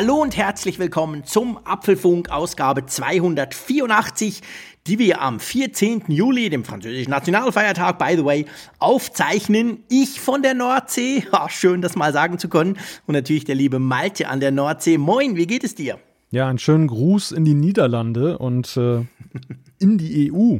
Hallo und herzlich willkommen zum Apfelfunk Ausgabe 284, die wir am 14. Juli, dem französischen Nationalfeiertag, by the way, aufzeichnen. Ich von der Nordsee, Ach, schön das mal sagen zu können, und natürlich der liebe Malte an der Nordsee. Moin, wie geht es dir? Ja, einen schönen Gruß in die Niederlande und äh, in die EU.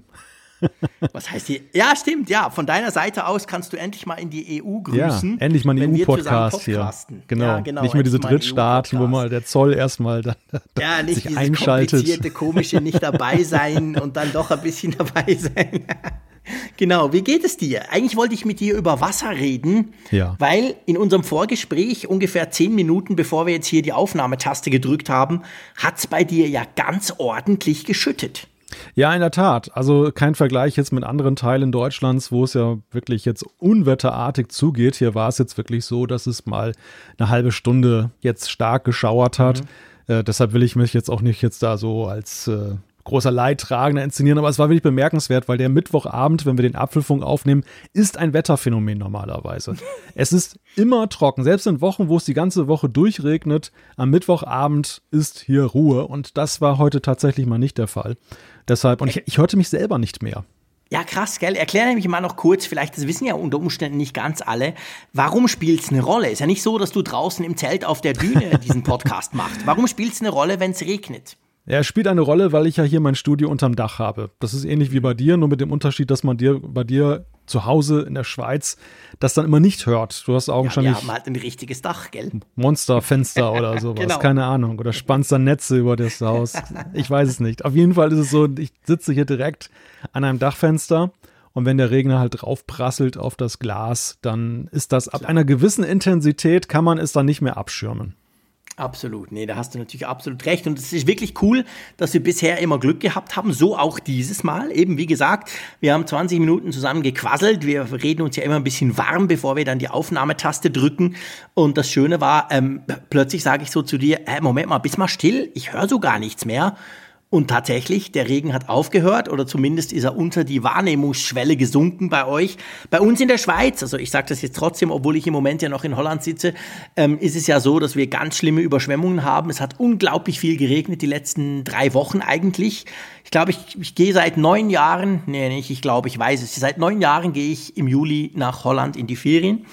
Was heißt hier? Ja, stimmt, ja. Von deiner Seite aus kannst du endlich mal in die EU grüßen. Ja, endlich mal einen EU-Podcast hier. Genau. Ja, genau. Nicht mehr diese Drittstaaten, wo mal der Zoll erstmal dann, ja, nicht sich einschaltet. komplizierte, komische nicht dabei sein und dann doch ein bisschen dabei sein. Genau, wie geht es dir? Eigentlich wollte ich mit dir über Wasser reden, ja. weil in unserem Vorgespräch, ungefähr zehn Minuten bevor wir jetzt hier die Aufnahmetaste gedrückt haben, hat es bei dir ja ganz ordentlich geschüttet. Ja, in der Tat. Also kein Vergleich jetzt mit anderen Teilen Deutschlands, wo es ja wirklich jetzt unwetterartig zugeht. Hier war es jetzt wirklich so, dass es mal eine halbe Stunde jetzt stark geschauert hat. Mhm. Äh, deshalb will ich mich jetzt auch nicht jetzt da so als äh, großer Leidtragender inszenieren, aber es war wirklich bemerkenswert, weil der Mittwochabend, wenn wir den Apfelfunk aufnehmen, ist ein Wetterphänomen normalerweise. es ist immer trocken, selbst in Wochen, wo es die ganze Woche durchregnet, am Mittwochabend ist hier Ruhe und das war heute tatsächlich mal nicht der Fall. Deshalb, und ich, ich hörte mich selber nicht mehr. Ja, krass, gell? Erklär nämlich mal noch kurz, vielleicht, das wissen ja unter Umständen nicht ganz alle, warum spielt es eine Rolle? Ist ja nicht so, dass du draußen im Zelt auf der Düne diesen Podcast machst. Warum spielt es eine Rolle, wenn es regnet? Ja, es spielt eine Rolle, weil ich ja hier mein Studio unterm Dach habe. Das ist ähnlich wie bei dir, nur mit dem Unterschied, dass man dir bei dir zu Hause in der Schweiz das dann immer nicht hört. Du hast augenscheinlich. Ja, wir haben halt ein richtiges Dach, gell? Monsterfenster oder sowas, genau. keine Ahnung. Oder spannst dann Netze über das Haus. Ich weiß es nicht. Auf jeden Fall ist es so, ich sitze hier direkt an einem Dachfenster. Und wenn der Regner halt draufprasselt auf das Glas, dann ist das ab einer gewissen Intensität, kann man es dann nicht mehr abschirmen. Absolut, nee, da hast du natürlich absolut recht. Und es ist wirklich cool, dass wir bisher immer Glück gehabt haben, so auch dieses Mal. Eben, wie gesagt, wir haben 20 Minuten zusammen gequasselt. Wir reden uns ja immer ein bisschen warm, bevor wir dann die Aufnahmetaste drücken. Und das Schöne war, ähm, plötzlich sage ich so zu dir, äh, Moment mal, bist mal still, ich höre so gar nichts mehr. Und tatsächlich, der Regen hat aufgehört oder zumindest ist er unter die Wahrnehmungsschwelle gesunken bei euch. Bei uns in der Schweiz, also ich sage das jetzt trotzdem, obwohl ich im Moment ja noch in Holland sitze, ähm, ist es ja so, dass wir ganz schlimme Überschwemmungen haben. Es hat unglaublich viel geregnet die letzten drei Wochen eigentlich. Ich glaube, ich, ich gehe seit neun Jahren, nee, nicht, ich glaube, ich weiß es, seit neun Jahren gehe ich im Juli nach Holland in die Ferien.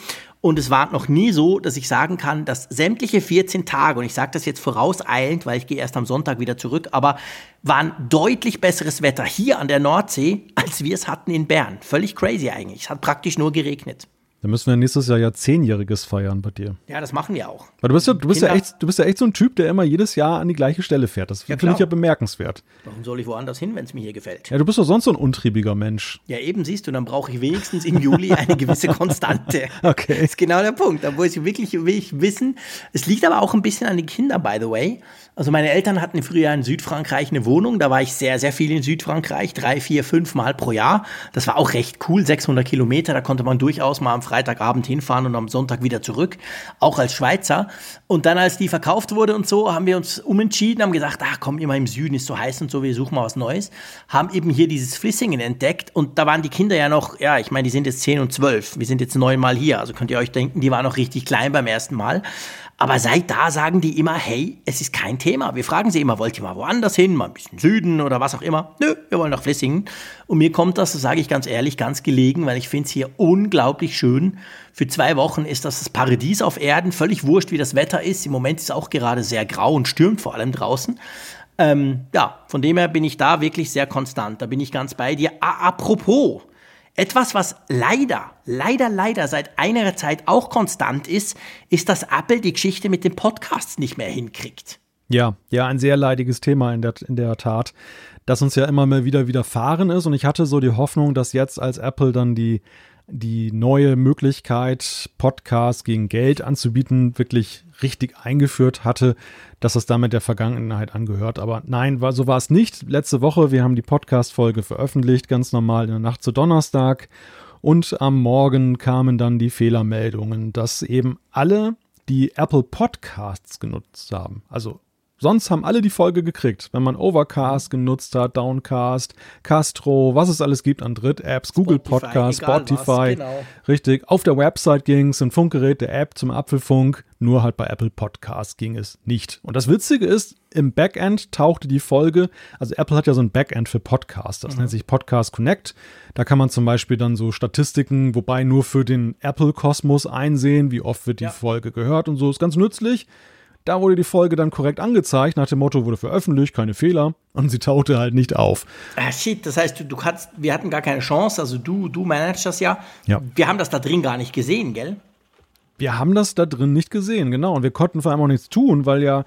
Und es war noch nie so, dass ich sagen kann, dass sämtliche 14 Tage, und ich sage das jetzt vorauseilend, weil ich gehe erst am Sonntag wieder zurück, aber waren deutlich besseres Wetter hier an der Nordsee, als wir es hatten in Bern. Völlig crazy eigentlich. Es hat praktisch nur geregnet. Dann müssen wir nächstes Jahr ja zehnjähriges feiern bei dir. Ja, das machen wir auch. Weil du bist ja, du bist ja echt, du bist ja echt so ein Typ, der immer jedes Jahr an die gleiche Stelle fährt. Das ja, finde ich ja bemerkenswert. Warum soll ich woanders hin, wenn es mir hier gefällt? Ja, du bist doch sonst so ein untriebiger Mensch. Ja, eben siehst du, dann brauche ich wenigstens im Juli eine gewisse Konstante. okay. Das ist genau der Punkt. Da muss ich wirklich will ich wissen. Es liegt aber auch ein bisschen an den Kindern, by the way. Also meine Eltern hatten früher in Südfrankreich eine Wohnung. Da war ich sehr, sehr viel in Südfrankreich. Drei, vier, fünf Mal pro Jahr. Das war auch recht cool. 600 Kilometer. Da konnte man durchaus mal am Freitagabend hinfahren fahren und am Sonntag wieder zurück, auch als Schweizer. Und dann, als die verkauft wurde und so, haben wir uns umentschieden, haben gesagt, ach komm, immer im Süden ist so heiß und so, wir suchen mal was Neues. Haben eben hier dieses Flissingen entdeckt und da waren die Kinder ja noch, ja, ich meine, die sind jetzt 10 und 12. Wir sind jetzt neunmal hier, also könnt ihr euch denken, die waren noch richtig klein beim ersten Mal. Aber seit da sagen die immer, hey, es ist kein Thema. Wir fragen sie immer, wollt ihr mal woanders hin, mal ein bisschen Süden oder was auch immer? Nö, wir wollen nach Flissingen. Und mir kommt das, das sage ich ganz ehrlich, ganz gelegen, weil ich finde es hier unglaublich schön. Für zwei Wochen ist das das Paradies auf Erden. Völlig wurscht, wie das Wetter ist. Im Moment ist es auch gerade sehr grau und stürmt vor allem draußen. Ähm, ja, von dem her bin ich da wirklich sehr konstant. Da bin ich ganz bei dir. Apropos, etwas, was leider, leider, leider seit einiger Zeit auch konstant ist, ist, dass Apple die Geschichte mit den Podcasts nicht mehr hinkriegt. Ja, ja, ein sehr leidiges Thema in der, in der Tat, das uns ja immer mal wieder widerfahren ist. Und ich hatte so die Hoffnung, dass jetzt als Apple dann die die neue Möglichkeit, Podcasts gegen Geld anzubieten, wirklich richtig eingeführt hatte, dass es damit der Vergangenheit angehört. Aber nein, so war es nicht. Letzte Woche, wir haben die Podcast-Folge veröffentlicht, ganz normal in der Nacht zu Donnerstag. Und am Morgen kamen dann die Fehlermeldungen, dass eben alle die Apple Podcasts genutzt haben. Also Sonst haben alle die Folge gekriegt, wenn man Overcast genutzt hat, Downcast, Castro, was es alles gibt an Dritt-Apps, Google Podcast, Spotify. Was, genau. Richtig. Auf der Website ging es, ein Funkgerät der App zum Apfelfunk, nur halt bei Apple Podcast ging es nicht. Und das Witzige ist, im Backend tauchte die Folge, also Apple hat ja so ein Backend für Podcasts, das mhm. nennt sich Podcast Connect. Da kann man zum Beispiel dann so Statistiken, wobei nur für den Apple-Kosmos einsehen, wie oft wird die ja. Folge gehört und so, ist ganz nützlich. Da wurde die Folge dann korrekt angezeigt, nach dem Motto wurde veröffentlicht, keine Fehler. Und sie tauchte halt nicht auf. Ah, shit, das heißt, du, du kannst, wir hatten gar keine Chance, also du, du managst das ja. ja. Wir haben das da drin gar nicht gesehen, gell? Wir haben das da drin nicht gesehen, genau. Und wir konnten vor allem auch nichts tun, weil ja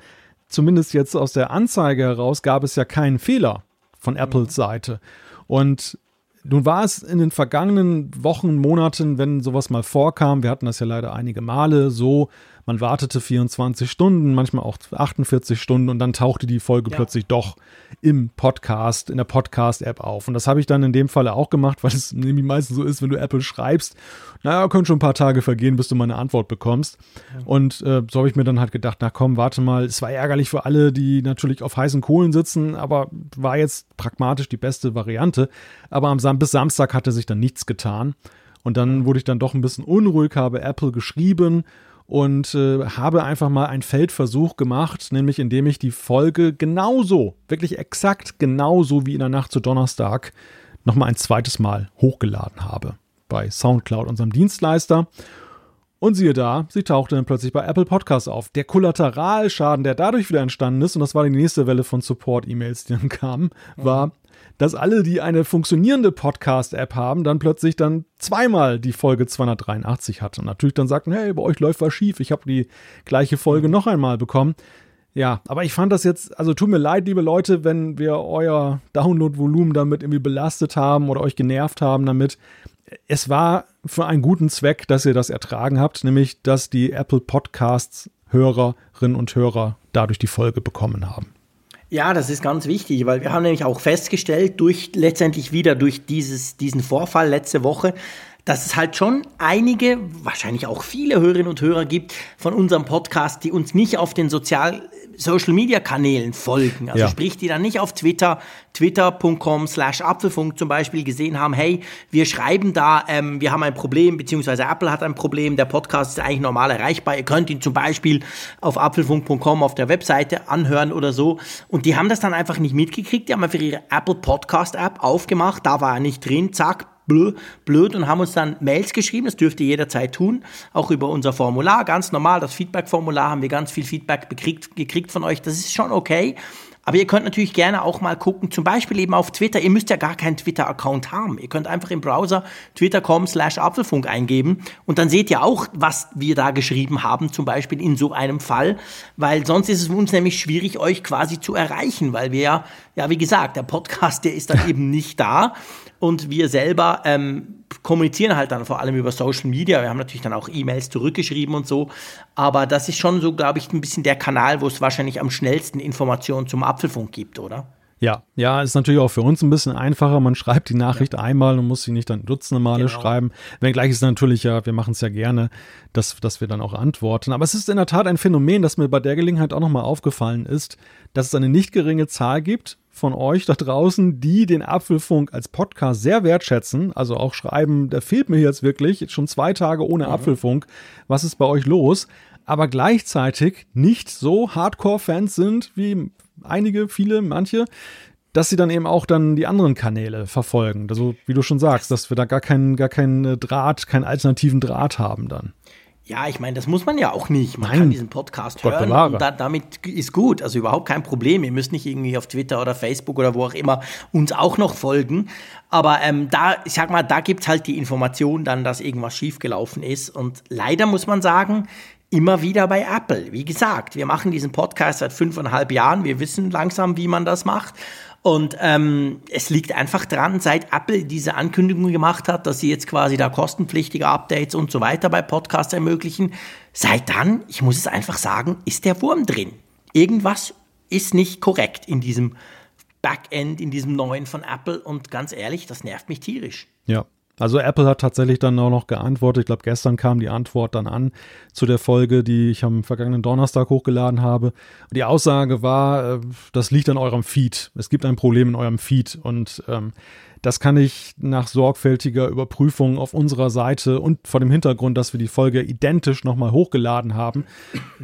zumindest jetzt aus der Anzeige heraus gab es ja keinen Fehler von Apples mhm. Seite. Und nun war es in den vergangenen Wochen, Monaten, wenn sowas mal vorkam, wir hatten das ja leider einige Male so, man wartete 24 Stunden, manchmal auch 48 Stunden und dann tauchte die Folge ja. plötzlich doch im Podcast, in der Podcast-App auf. Und das habe ich dann in dem Falle auch gemacht, weil es nämlich meistens so ist, wenn du Apple schreibst, naja, können schon ein paar Tage vergehen, bis du mal eine Antwort bekommst. Ja. Und äh, so habe ich mir dann halt gedacht, na komm, warte mal, es war ärgerlich für alle, die natürlich auf heißen Kohlen sitzen, aber war jetzt pragmatisch die beste Variante. Aber am Sam bis Samstag hatte sich dann nichts getan. Und dann wurde ich dann doch ein bisschen unruhig, habe Apple geschrieben und äh, habe einfach mal einen Feldversuch gemacht, nämlich indem ich die Folge genauso, wirklich exakt genauso wie in der Nacht zu Donnerstag nochmal ein zweites Mal hochgeladen habe bei SoundCloud, unserem Dienstleister. Und siehe da, sie tauchte dann plötzlich bei Apple Podcasts auf. Der Kollateralschaden, der dadurch wieder entstanden ist, und das war die nächste Welle von Support-E-Mails, die dann kamen, war, dass alle, die eine funktionierende Podcast-App haben, dann plötzlich dann zweimal die Folge 283 hatten. Und natürlich dann sagten, hey, bei euch läuft was schief, ich habe die gleiche Folge noch einmal bekommen. Ja, aber ich fand das jetzt, also tut mir leid, liebe Leute, wenn wir euer Download-Volumen damit irgendwie belastet haben oder euch genervt haben damit. Es war für einen guten Zweck, dass ihr das ertragen habt, nämlich dass die Apple Podcasts Hörerinnen und Hörer dadurch die Folge bekommen haben. Ja, das ist ganz wichtig, weil wir haben nämlich auch festgestellt, durch letztendlich wieder durch dieses, diesen Vorfall letzte Woche, dass es halt schon einige, wahrscheinlich auch viele Hörerinnen und Hörer gibt von unserem Podcast, die uns nicht auf den Sozial Social Media Kanälen folgen. Also ja. sprich, die dann nicht auf Twitter, twitter.com slash Apfelfunk zum Beispiel gesehen haben, hey, wir schreiben da, ähm, wir haben ein Problem, beziehungsweise Apple hat ein Problem, der Podcast ist eigentlich normal erreichbar. Ihr könnt ihn zum Beispiel auf apfelfunk.com auf der Webseite anhören oder so. Und die haben das dann einfach nicht mitgekriegt. Die haben einfach ihre Apple Podcast App aufgemacht, da war er nicht drin, zack, blöd und haben uns dann Mails geschrieben, das dürft ihr jederzeit tun, auch über unser Formular, ganz normal, das Feedback-Formular haben wir ganz viel Feedback bekriegt, gekriegt von euch, das ist schon okay. Aber ihr könnt natürlich gerne auch mal gucken, zum Beispiel eben auf Twitter. Ihr müsst ja gar keinen Twitter-Account haben. Ihr könnt einfach im Browser twitter.com slash Apfelfunk eingeben und dann seht ihr auch, was wir da geschrieben haben, zum Beispiel in so einem Fall, weil sonst ist es uns nämlich schwierig, euch quasi zu erreichen, weil wir ja, ja, wie gesagt, der Podcast, der ist dann eben nicht da und wir selber ähm, kommunizieren halt dann vor allem über Social Media. Wir haben natürlich dann auch E-Mails zurückgeschrieben und so. Aber das ist schon so, glaube ich, ein bisschen der Kanal, wo es wahrscheinlich am schnellsten Informationen zum Apfelfunk gibt, oder? Ja, ja, ist natürlich auch für uns ein bisschen einfacher. Man schreibt die Nachricht ja. einmal und muss sie nicht dann dutzende Male genau. schreiben. Wenngleich ist natürlich ja, wir machen es ja gerne, dass, dass wir dann auch antworten. Aber es ist in der Tat ein Phänomen, das mir bei der Gelegenheit auch nochmal aufgefallen ist, dass es eine nicht geringe Zahl gibt von euch da draußen, die den Apfelfunk als Podcast sehr wertschätzen, also auch schreiben, da fehlt mir jetzt wirklich schon zwei Tage ohne mhm. Apfelfunk. Was ist bei euch los? Aber gleichzeitig nicht so Hardcore-Fans sind wie einige, viele, manche, dass sie dann eben auch dann die anderen Kanäle verfolgen. Also, wie du schon sagst, dass wir da gar keinen, gar keinen Draht, keinen alternativen Draht haben dann. Ja, ich meine, das muss man ja auch nicht. Man Nein. kann diesen Podcast Gott hören bewahre. und da, damit ist gut. Also überhaupt kein Problem. Ihr müsst nicht irgendwie auf Twitter oder Facebook oder wo auch immer uns auch noch folgen. Aber ähm, da, ich sag mal, da gibt's halt die Information dann, dass irgendwas schiefgelaufen ist. Und leider muss man sagen, immer wieder bei Apple. Wie gesagt, wir machen diesen Podcast seit fünfeinhalb Jahren. Wir wissen langsam, wie man das macht. Und ähm, es liegt einfach dran, seit Apple diese Ankündigung gemacht hat, dass sie jetzt quasi da kostenpflichtige Updates und so weiter bei Podcasts ermöglichen, seit dann, ich muss es einfach sagen, ist der Wurm drin. Irgendwas ist nicht korrekt in diesem Backend, in diesem neuen von Apple und ganz ehrlich, das nervt mich tierisch. Ja, Also Apple hat tatsächlich dann auch noch geantwortet. Ich glaube, gestern kam die Antwort dann an zu der Folge, die ich am vergangenen Donnerstag hochgeladen habe. Die Aussage war, äh, das liegt an eurem Feed. Es gibt ein Problem in eurem Feed und ähm, das kann ich nach sorgfältiger Überprüfung auf unserer Seite und vor dem Hintergrund, dass wir die Folge identisch nochmal hochgeladen haben,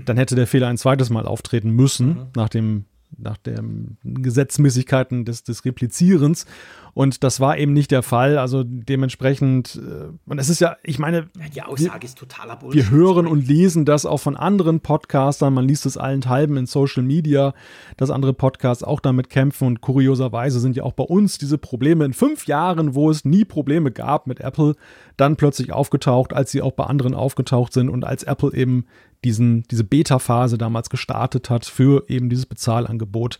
dann hätte der Fehler ein zweites Mal auftreten müssen, mhm. nach dem nach den Gesetzmäßigkeiten des, des Replizierens. Und das war eben nicht der Fall. Also dementsprechend, äh, und es ist ja, ich meine, die Aussage wir, ist totaler Bullshit. Wir hören und lesen das auch von anderen Podcastern. Man liest es allenthalben in Social Media, dass andere Podcasts auch damit kämpfen. Und kurioserweise sind ja auch bei uns diese Probleme in fünf Jahren, wo es nie Probleme gab mit Apple, dann plötzlich aufgetaucht, als sie auch bei anderen aufgetaucht sind und als Apple eben diesen, diese Beta-Phase damals gestartet hat für eben dieses Bezahlangebot.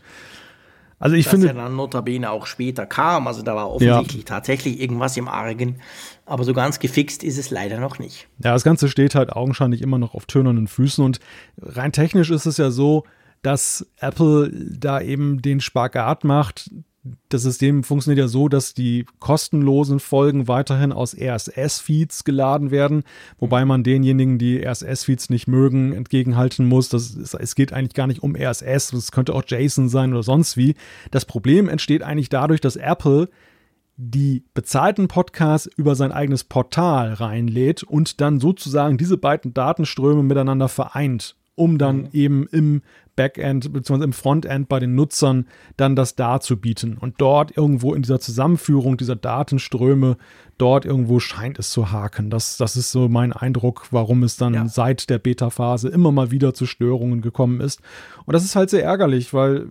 Also ich das finde. ja dann notabene auch später kam. Also da war offensichtlich ja. tatsächlich irgendwas im Argen. Aber so ganz gefixt ist es leider noch nicht. Ja, das Ganze steht halt augenscheinlich immer noch auf tönernen Füßen. Und rein technisch ist es ja so, dass Apple da eben den Spagat macht, das System funktioniert ja so, dass die kostenlosen Folgen weiterhin aus RSS-Feeds geladen werden, wobei man denjenigen, die RSS-Feeds nicht mögen, entgegenhalten muss, dass es, es geht eigentlich gar nicht um RSS, es könnte auch JSON sein oder sonst wie. Das Problem entsteht eigentlich dadurch, dass Apple die bezahlten Podcasts über sein eigenes Portal reinlädt und dann sozusagen diese beiden Datenströme miteinander vereint um dann mhm. eben im Backend bzw. im Frontend bei den Nutzern dann das darzubieten. Und dort irgendwo in dieser Zusammenführung dieser Datenströme, dort irgendwo scheint es zu haken. Das, das ist so mein Eindruck, warum es dann ja. seit der Beta-Phase immer mal wieder zu Störungen gekommen ist. Und das ist halt sehr ärgerlich, weil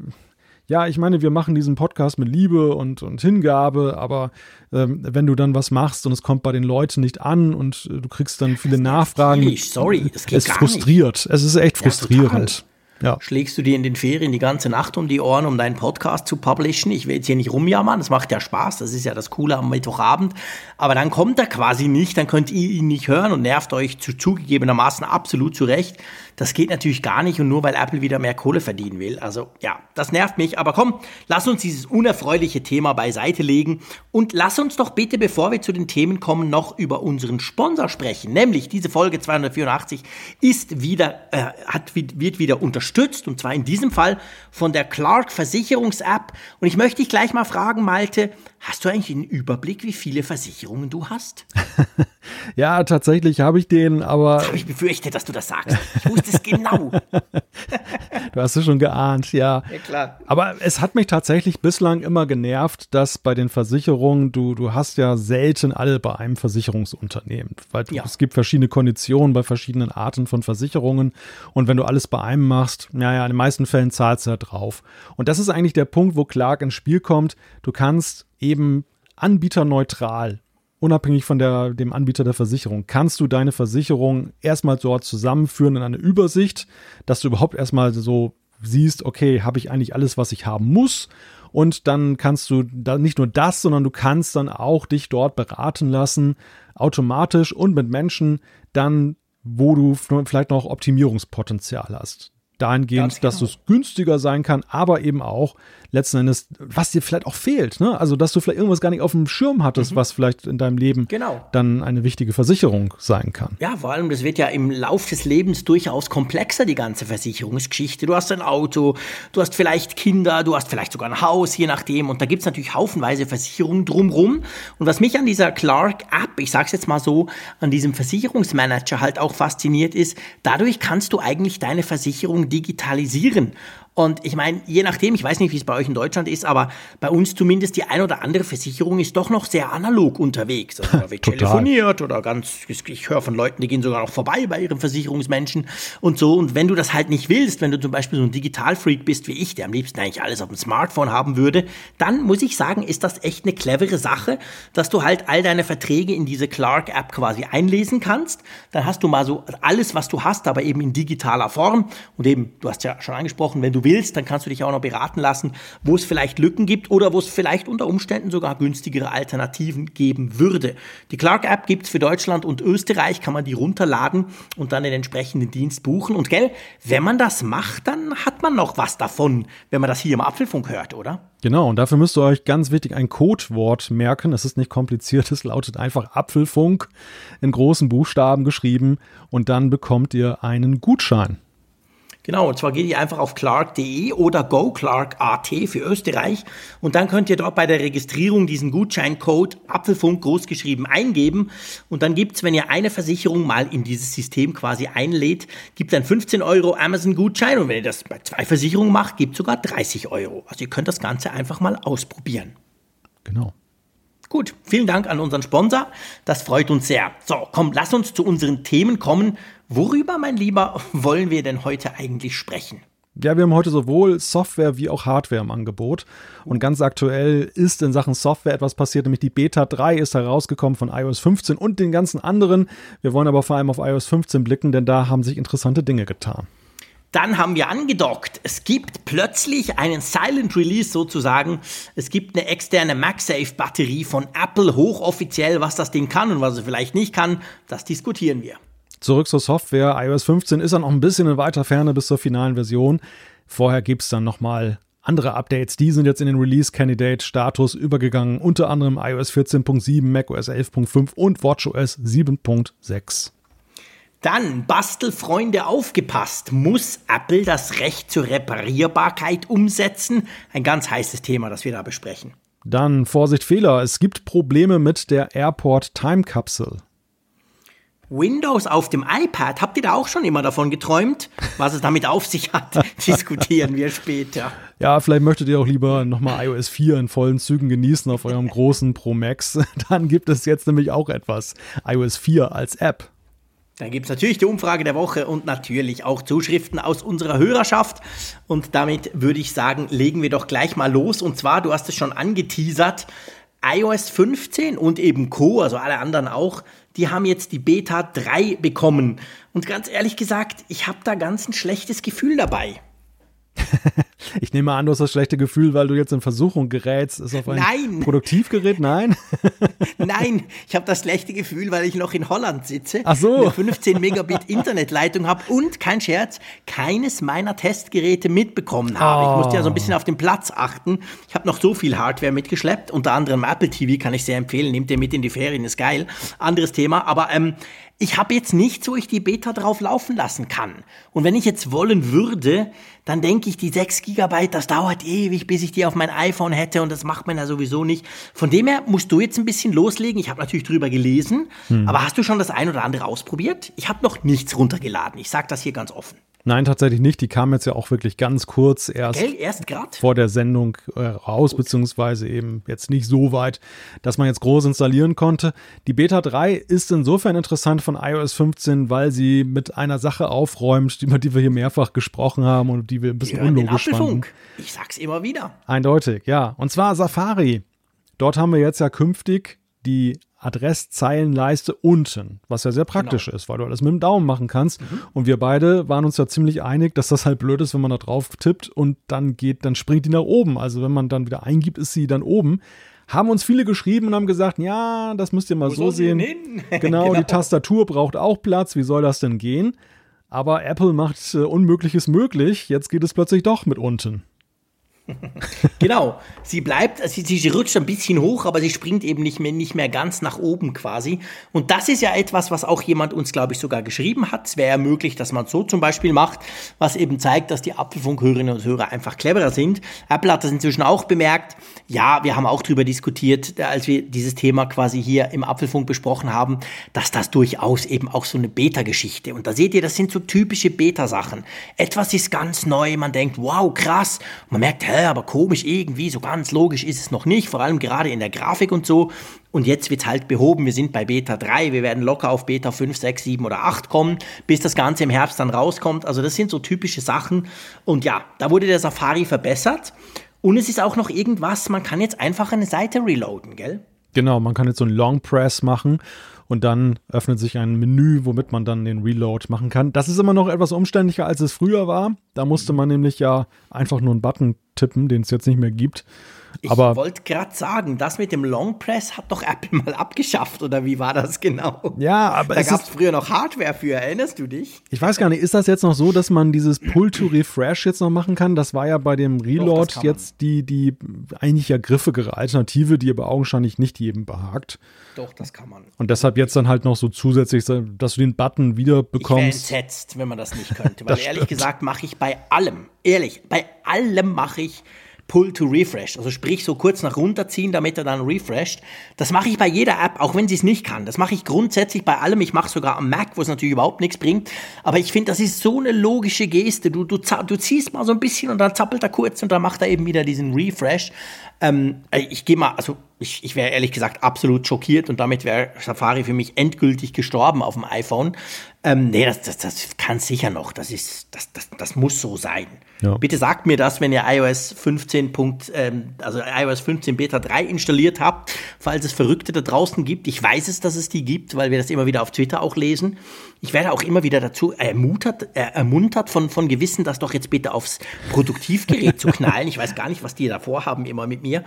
ja, ich meine, wir machen diesen Podcast mit Liebe und, und Hingabe, aber ähm, wenn du dann was machst und es kommt bei den Leuten nicht an und äh, du kriegst dann viele Nachfragen, sorry, es geht es frustriert. Nicht. Es ist echt frustrierend. Ja, ja. Schlägst du dir in den Ferien die ganze Nacht um die Ohren, um deinen Podcast zu publishen? Ich will jetzt hier nicht rumjammern, das macht ja Spaß, das ist ja das Coole am Mittwochabend. Aber dann kommt er quasi nicht, dann könnt ihr ihn nicht hören und nervt euch zu, zugegebenermaßen absolut zurecht. Das geht natürlich gar nicht und nur weil Apple wieder mehr Kohle verdienen will. Also ja, das nervt mich. Aber komm, lass uns dieses unerfreuliche Thema beiseite legen und lass uns doch bitte, bevor wir zu den Themen kommen, noch über unseren Sponsor sprechen. Nämlich diese Folge 284 ist wieder, äh, hat, wird wieder unterstützt und zwar in diesem Fall von der Clark Versicherungs App. Und ich möchte dich gleich mal fragen, Malte, Hast du eigentlich einen Überblick, wie viele Versicherungen du hast? ja, tatsächlich habe ich den, aber. Das habe ich befürchtet, dass du das sagst. Ich wusste es genau. du hast es schon geahnt, ja. Ja, klar. Aber es hat mich tatsächlich bislang immer genervt, dass bei den Versicherungen, du, du hast ja selten alle bei einem Versicherungsunternehmen. Weil du, ja. es gibt verschiedene Konditionen bei verschiedenen Arten von Versicherungen. Und wenn du alles bei einem machst, naja, in den meisten Fällen zahlst du ja drauf. Und das ist eigentlich der Punkt, wo Clark ins Spiel kommt. Du kannst eben anbieterneutral, unabhängig von der, dem Anbieter der Versicherung, kannst du deine Versicherung erstmal dort zusammenführen in eine Übersicht, dass du überhaupt erstmal so siehst, okay, habe ich eigentlich alles, was ich haben muss? Und dann kannst du da nicht nur das, sondern du kannst dann auch dich dort beraten lassen, automatisch und mit Menschen dann, wo du vielleicht noch Optimierungspotenzial hast dahingehend, genau. dass es günstiger sein kann, aber eben auch letzten Endes, was dir vielleicht auch fehlt. Ne? Also, dass du vielleicht irgendwas gar nicht auf dem Schirm hattest, mhm. was vielleicht in deinem Leben genau. dann eine wichtige Versicherung sein kann. Ja, vor allem, das wird ja im Lauf des Lebens durchaus komplexer, die ganze Versicherungsgeschichte. Du hast ein Auto, du hast vielleicht Kinder, du hast vielleicht sogar ein Haus, je nachdem. Und da gibt es natürlich haufenweise Versicherungen drumrum. Und was mich an dieser Clark-App, ich sag's jetzt mal so, an diesem Versicherungsmanager halt auch fasziniert ist, dadurch kannst du eigentlich deine Versicherung digitalisieren. Und ich meine, je nachdem, ich weiß nicht, wie es bei euch in Deutschland ist, aber bei uns zumindest die ein oder andere Versicherung ist doch noch sehr analog unterwegs. Also da wird telefoniert oder ganz, ich, höre von Leuten, die gehen sogar noch vorbei bei ihren Versicherungsmenschen und so. Und wenn du das halt nicht willst, wenn du zum Beispiel so ein Digitalfreak bist wie ich, der am liebsten eigentlich alles auf dem Smartphone haben würde, dann muss ich sagen, ist das echt eine clevere Sache, dass du halt all deine Verträge in diese Clark-App quasi einlesen kannst. Dann hast du mal so alles, was du hast, aber eben in digitaler Form. Und eben, du hast ja schon angesprochen, wenn du willst, dann kannst du dich auch noch beraten lassen, wo es vielleicht Lücken gibt oder wo es vielleicht unter Umständen sogar günstigere Alternativen geben würde. Die Clark-App gibt's für Deutschland und Österreich, kann man die runterladen und dann den entsprechenden Dienst buchen. Und gell, wenn man das macht, dann hat man noch was davon, wenn man das hier im Apfelfunk hört, oder? Genau, und dafür müsst ihr euch ganz wichtig ein Codewort merken. Es ist nicht kompliziert, es lautet einfach Apfelfunk in großen Buchstaben geschrieben und dann bekommt ihr einen Gutschein. Genau, und zwar geht ihr einfach auf clark.de oder goclark.at für Österreich und dann könnt ihr dort bei der Registrierung diesen Gutscheincode Apfelfunk großgeschrieben eingeben und dann gibt's, wenn ihr eine Versicherung mal in dieses System quasi einlädt, gibt dann 15 Euro Amazon-Gutschein und wenn ihr das bei zwei Versicherungen macht, gibt sogar 30 Euro. Also ihr könnt das Ganze einfach mal ausprobieren. Genau. Gut, vielen Dank an unseren Sponsor. Das freut uns sehr. So, komm, lass uns zu unseren Themen kommen. Worüber, mein Lieber, wollen wir denn heute eigentlich sprechen? Ja, wir haben heute sowohl Software wie auch Hardware im Angebot. Und ganz aktuell ist in Sachen Software etwas passiert, nämlich die Beta 3 ist herausgekommen von iOS 15 und den ganzen anderen. Wir wollen aber vor allem auf iOS 15 blicken, denn da haben sich interessante Dinge getan. Dann haben wir angedockt. Es gibt plötzlich einen Silent Release sozusagen. Es gibt eine externe MagSafe-Batterie von Apple, hochoffiziell. Was das Ding kann und was es vielleicht nicht kann, das diskutieren wir. Zurück zur Software. iOS 15 ist dann noch ein bisschen in weiter Ferne bis zur finalen Version. Vorher gibt es dann nochmal andere Updates. Die sind jetzt in den Release Candidate Status übergegangen. Unter anderem iOS 14.7, macOS 11.5 und WatchOS 7.6. Dann, Bastelfreunde aufgepasst, muss Apple das Recht zur Reparierbarkeit umsetzen? Ein ganz heißes Thema, das wir da besprechen. Dann, Vorsicht Fehler, es gibt Probleme mit der Airport Time Capsule. Windows auf dem iPad, habt ihr da auch schon immer davon geträumt? Was es damit auf sich hat, diskutieren wir später. Ja, vielleicht möchtet ihr auch lieber nochmal iOS 4 in vollen Zügen genießen auf eurem großen Pro Max. Dann gibt es jetzt nämlich auch etwas. iOS 4 als App. Dann gibt es natürlich die Umfrage der Woche und natürlich auch Zuschriften aus unserer Hörerschaft. Und damit würde ich sagen, legen wir doch gleich mal los. Und zwar, du hast es schon angeteasert, iOS 15 und eben Co., also alle anderen auch, die haben jetzt die Beta 3 bekommen. Und ganz ehrlich gesagt, ich habe da ganz ein schlechtes Gefühl dabei. ich nehme an, du hast das schlechte Gefühl, weil du jetzt in Versuchung gerätst. Ist auf ein Nein. Produktivgerät? Nein. Nein, ich habe das schlechte Gefühl, weil ich noch in Holland sitze, Ach so. eine 15 Megabit Internetleitung habe und kein Scherz, keines meiner Testgeräte mitbekommen habe. Oh. Ich musste ja so ein bisschen auf den Platz achten. Ich habe noch so viel Hardware mitgeschleppt, unter anderem Apple TV kann ich sehr empfehlen. Nehmt ihr mit in die Ferien, ist geil. Anderes Thema, aber ähm, ich habe jetzt nichts, wo ich die Beta drauf laufen lassen kann. Und wenn ich jetzt wollen würde, dann denke ich, die 6 Gigabyte, das dauert ewig, bis ich die auf mein iPhone hätte und das macht man ja sowieso nicht. Von dem her musst du jetzt ein bisschen loslegen. Ich habe natürlich drüber gelesen, hm. aber hast du schon das ein oder andere ausprobiert? Ich habe noch nichts runtergeladen. Ich sage das hier ganz offen. Nein, tatsächlich nicht. Die kam jetzt ja auch wirklich ganz kurz erst, Gell, erst vor der Sendung äh, raus, Gut. beziehungsweise eben jetzt nicht so weit, dass man jetzt groß installieren konnte. Die Beta 3 ist insofern interessant von iOS 15, weil sie mit einer Sache aufräumt, über die wir hier mehrfach gesprochen haben und die wir ein bisschen unlogisch fanden. Ich sag's immer wieder. Eindeutig, ja. Und zwar Safari. Dort haben wir jetzt ja künftig die Adresszeilenleiste unten, was ja sehr praktisch genau. ist, weil du alles mit dem Daumen machen kannst. Mhm. Und wir beide waren uns ja ziemlich einig, dass das halt blöd ist, wenn man da drauf tippt und dann geht, dann springt die nach oben. Also wenn man dann wieder eingibt, ist sie dann oben. Haben uns viele geschrieben und haben gesagt, ja, das müsst ihr mal Wo so sehen. Genau, genau, die Tastatur braucht auch Platz. Wie soll das denn gehen? Aber Apple macht äh, Unmögliches möglich. Jetzt geht es plötzlich doch mit unten. genau, sie bleibt, sie, sie rutscht ein bisschen hoch, aber sie springt eben nicht mehr, nicht mehr ganz nach oben quasi. Und das ist ja etwas, was auch jemand uns, glaube ich, sogar geschrieben hat. Es wäre ja möglich, dass man so zum Beispiel macht, was eben zeigt, dass die Apfelfunkhörerinnen und Hörer einfach cleverer sind. Apple hat das inzwischen auch bemerkt. Ja, wir haben auch darüber diskutiert, als wir dieses Thema quasi hier im Apfelfunk besprochen haben, dass das durchaus eben auch so eine Beta-Geschichte. Und da seht ihr, das sind so typische Beta-Sachen. Etwas ist ganz neu, man denkt, wow, krass. Man merkt, hä, aber komisch irgendwie, so ganz logisch ist es noch nicht, vor allem gerade in der Grafik und so. Und jetzt wird es halt behoben, wir sind bei Beta 3, wir werden locker auf Beta 5, 6, 7 oder 8 kommen, bis das Ganze im Herbst dann rauskommt. Also das sind so typische Sachen. Und ja, da wurde der Safari verbessert. Und es ist auch noch irgendwas, man kann jetzt einfach eine Seite reloaden, gell? Genau, man kann jetzt so einen Long Press machen und dann öffnet sich ein Menü, womit man dann den Reload machen kann. Das ist immer noch etwas umständlicher, als es früher war. Da musste man nämlich ja einfach nur einen Button tippen, den es jetzt nicht mehr gibt. Ich wollte gerade sagen, das mit dem Long Press hat doch Apple mal abgeschafft, oder wie war das genau? Ja, aber da gab es früher noch Hardware für, erinnerst du dich? Ich weiß gar nicht, ist das jetzt noch so, dass man dieses Pull to Refresh jetzt noch machen kann? Das war ja bei dem Reload doch, jetzt die, die eigentlich ja griffigere Alternative, die aber augenscheinlich nicht jedem behagt. Doch, das kann man. Und deshalb jetzt dann halt noch so zusätzlich, dass du den Button wieder bekommst. Ich wäre entsetzt, wenn man das nicht könnte, weil ehrlich gesagt mache ich bei allem, ehrlich, bei allem mache ich Pull to Refresh. Also sprich so kurz nach runterziehen, damit er dann refresht. Das mache ich bei jeder App, auch wenn sie es nicht kann. Das mache ich grundsätzlich bei allem. Ich mache sogar am Mac, wo es natürlich überhaupt nichts bringt. Aber ich finde, das ist so eine logische Geste. Du, du, du ziehst mal so ein bisschen und dann zappelt er kurz und dann macht er eben wieder diesen Refresh. Ähm, ich gehe mal, also ich, ich wäre ehrlich gesagt absolut schockiert und damit wäre Safari für mich endgültig gestorben auf dem iPhone. Ähm, nee, das, das, das kann sicher noch. Das ist, das, das, das muss so sein. Ja. Bitte sagt mir das, wenn ihr iOS 15. Ähm, also iOS 15 Beta 3 installiert habt, falls es Verrückte da draußen gibt. Ich weiß es, dass es die gibt, weil wir das immer wieder auf Twitter auch lesen. Ich werde auch immer wieder dazu ermuntert, äh, ermuntert von, von Gewissen, das doch jetzt bitte aufs Produktivgerät zu knallen. Ich weiß gar nicht, was die da vorhaben immer mit mir.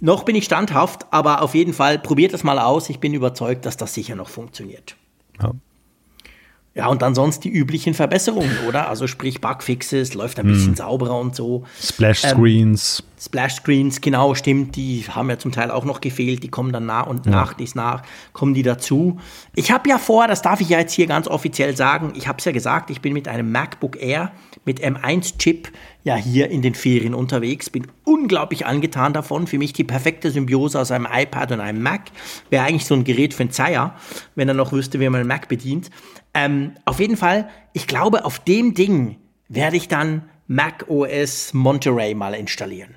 Noch bin ich standhaft, aber auf jeden Fall probiert das mal aus. Ich bin überzeugt, dass das sicher noch funktioniert. Ja. Ja, und dann sonst die üblichen Verbesserungen, oder? Also sprich Bugfixes, läuft ein bisschen hm. sauberer und so. Splash Screens. Ähm, Splash Screens, genau, stimmt. Die haben ja zum Teil auch noch gefehlt. Die kommen dann nach und ja. nach, dies nach, kommen die dazu. Ich habe ja vor, das darf ich ja jetzt hier ganz offiziell sagen, ich habe es ja gesagt, ich bin mit einem MacBook Air mit M1-Chip ja hier in den Ferien unterwegs, bin unglaublich angetan davon. Für mich die perfekte Symbiose aus einem iPad und einem Mac. Wäre eigentlich so ein Gerät für einen Zeier, wenn er noch wüsste, wie man einen Mac bedient. Ähm, auf jeden Fall, ich glaube, auf dem Ding werde ich dann Mac OS Monterey mal installieren.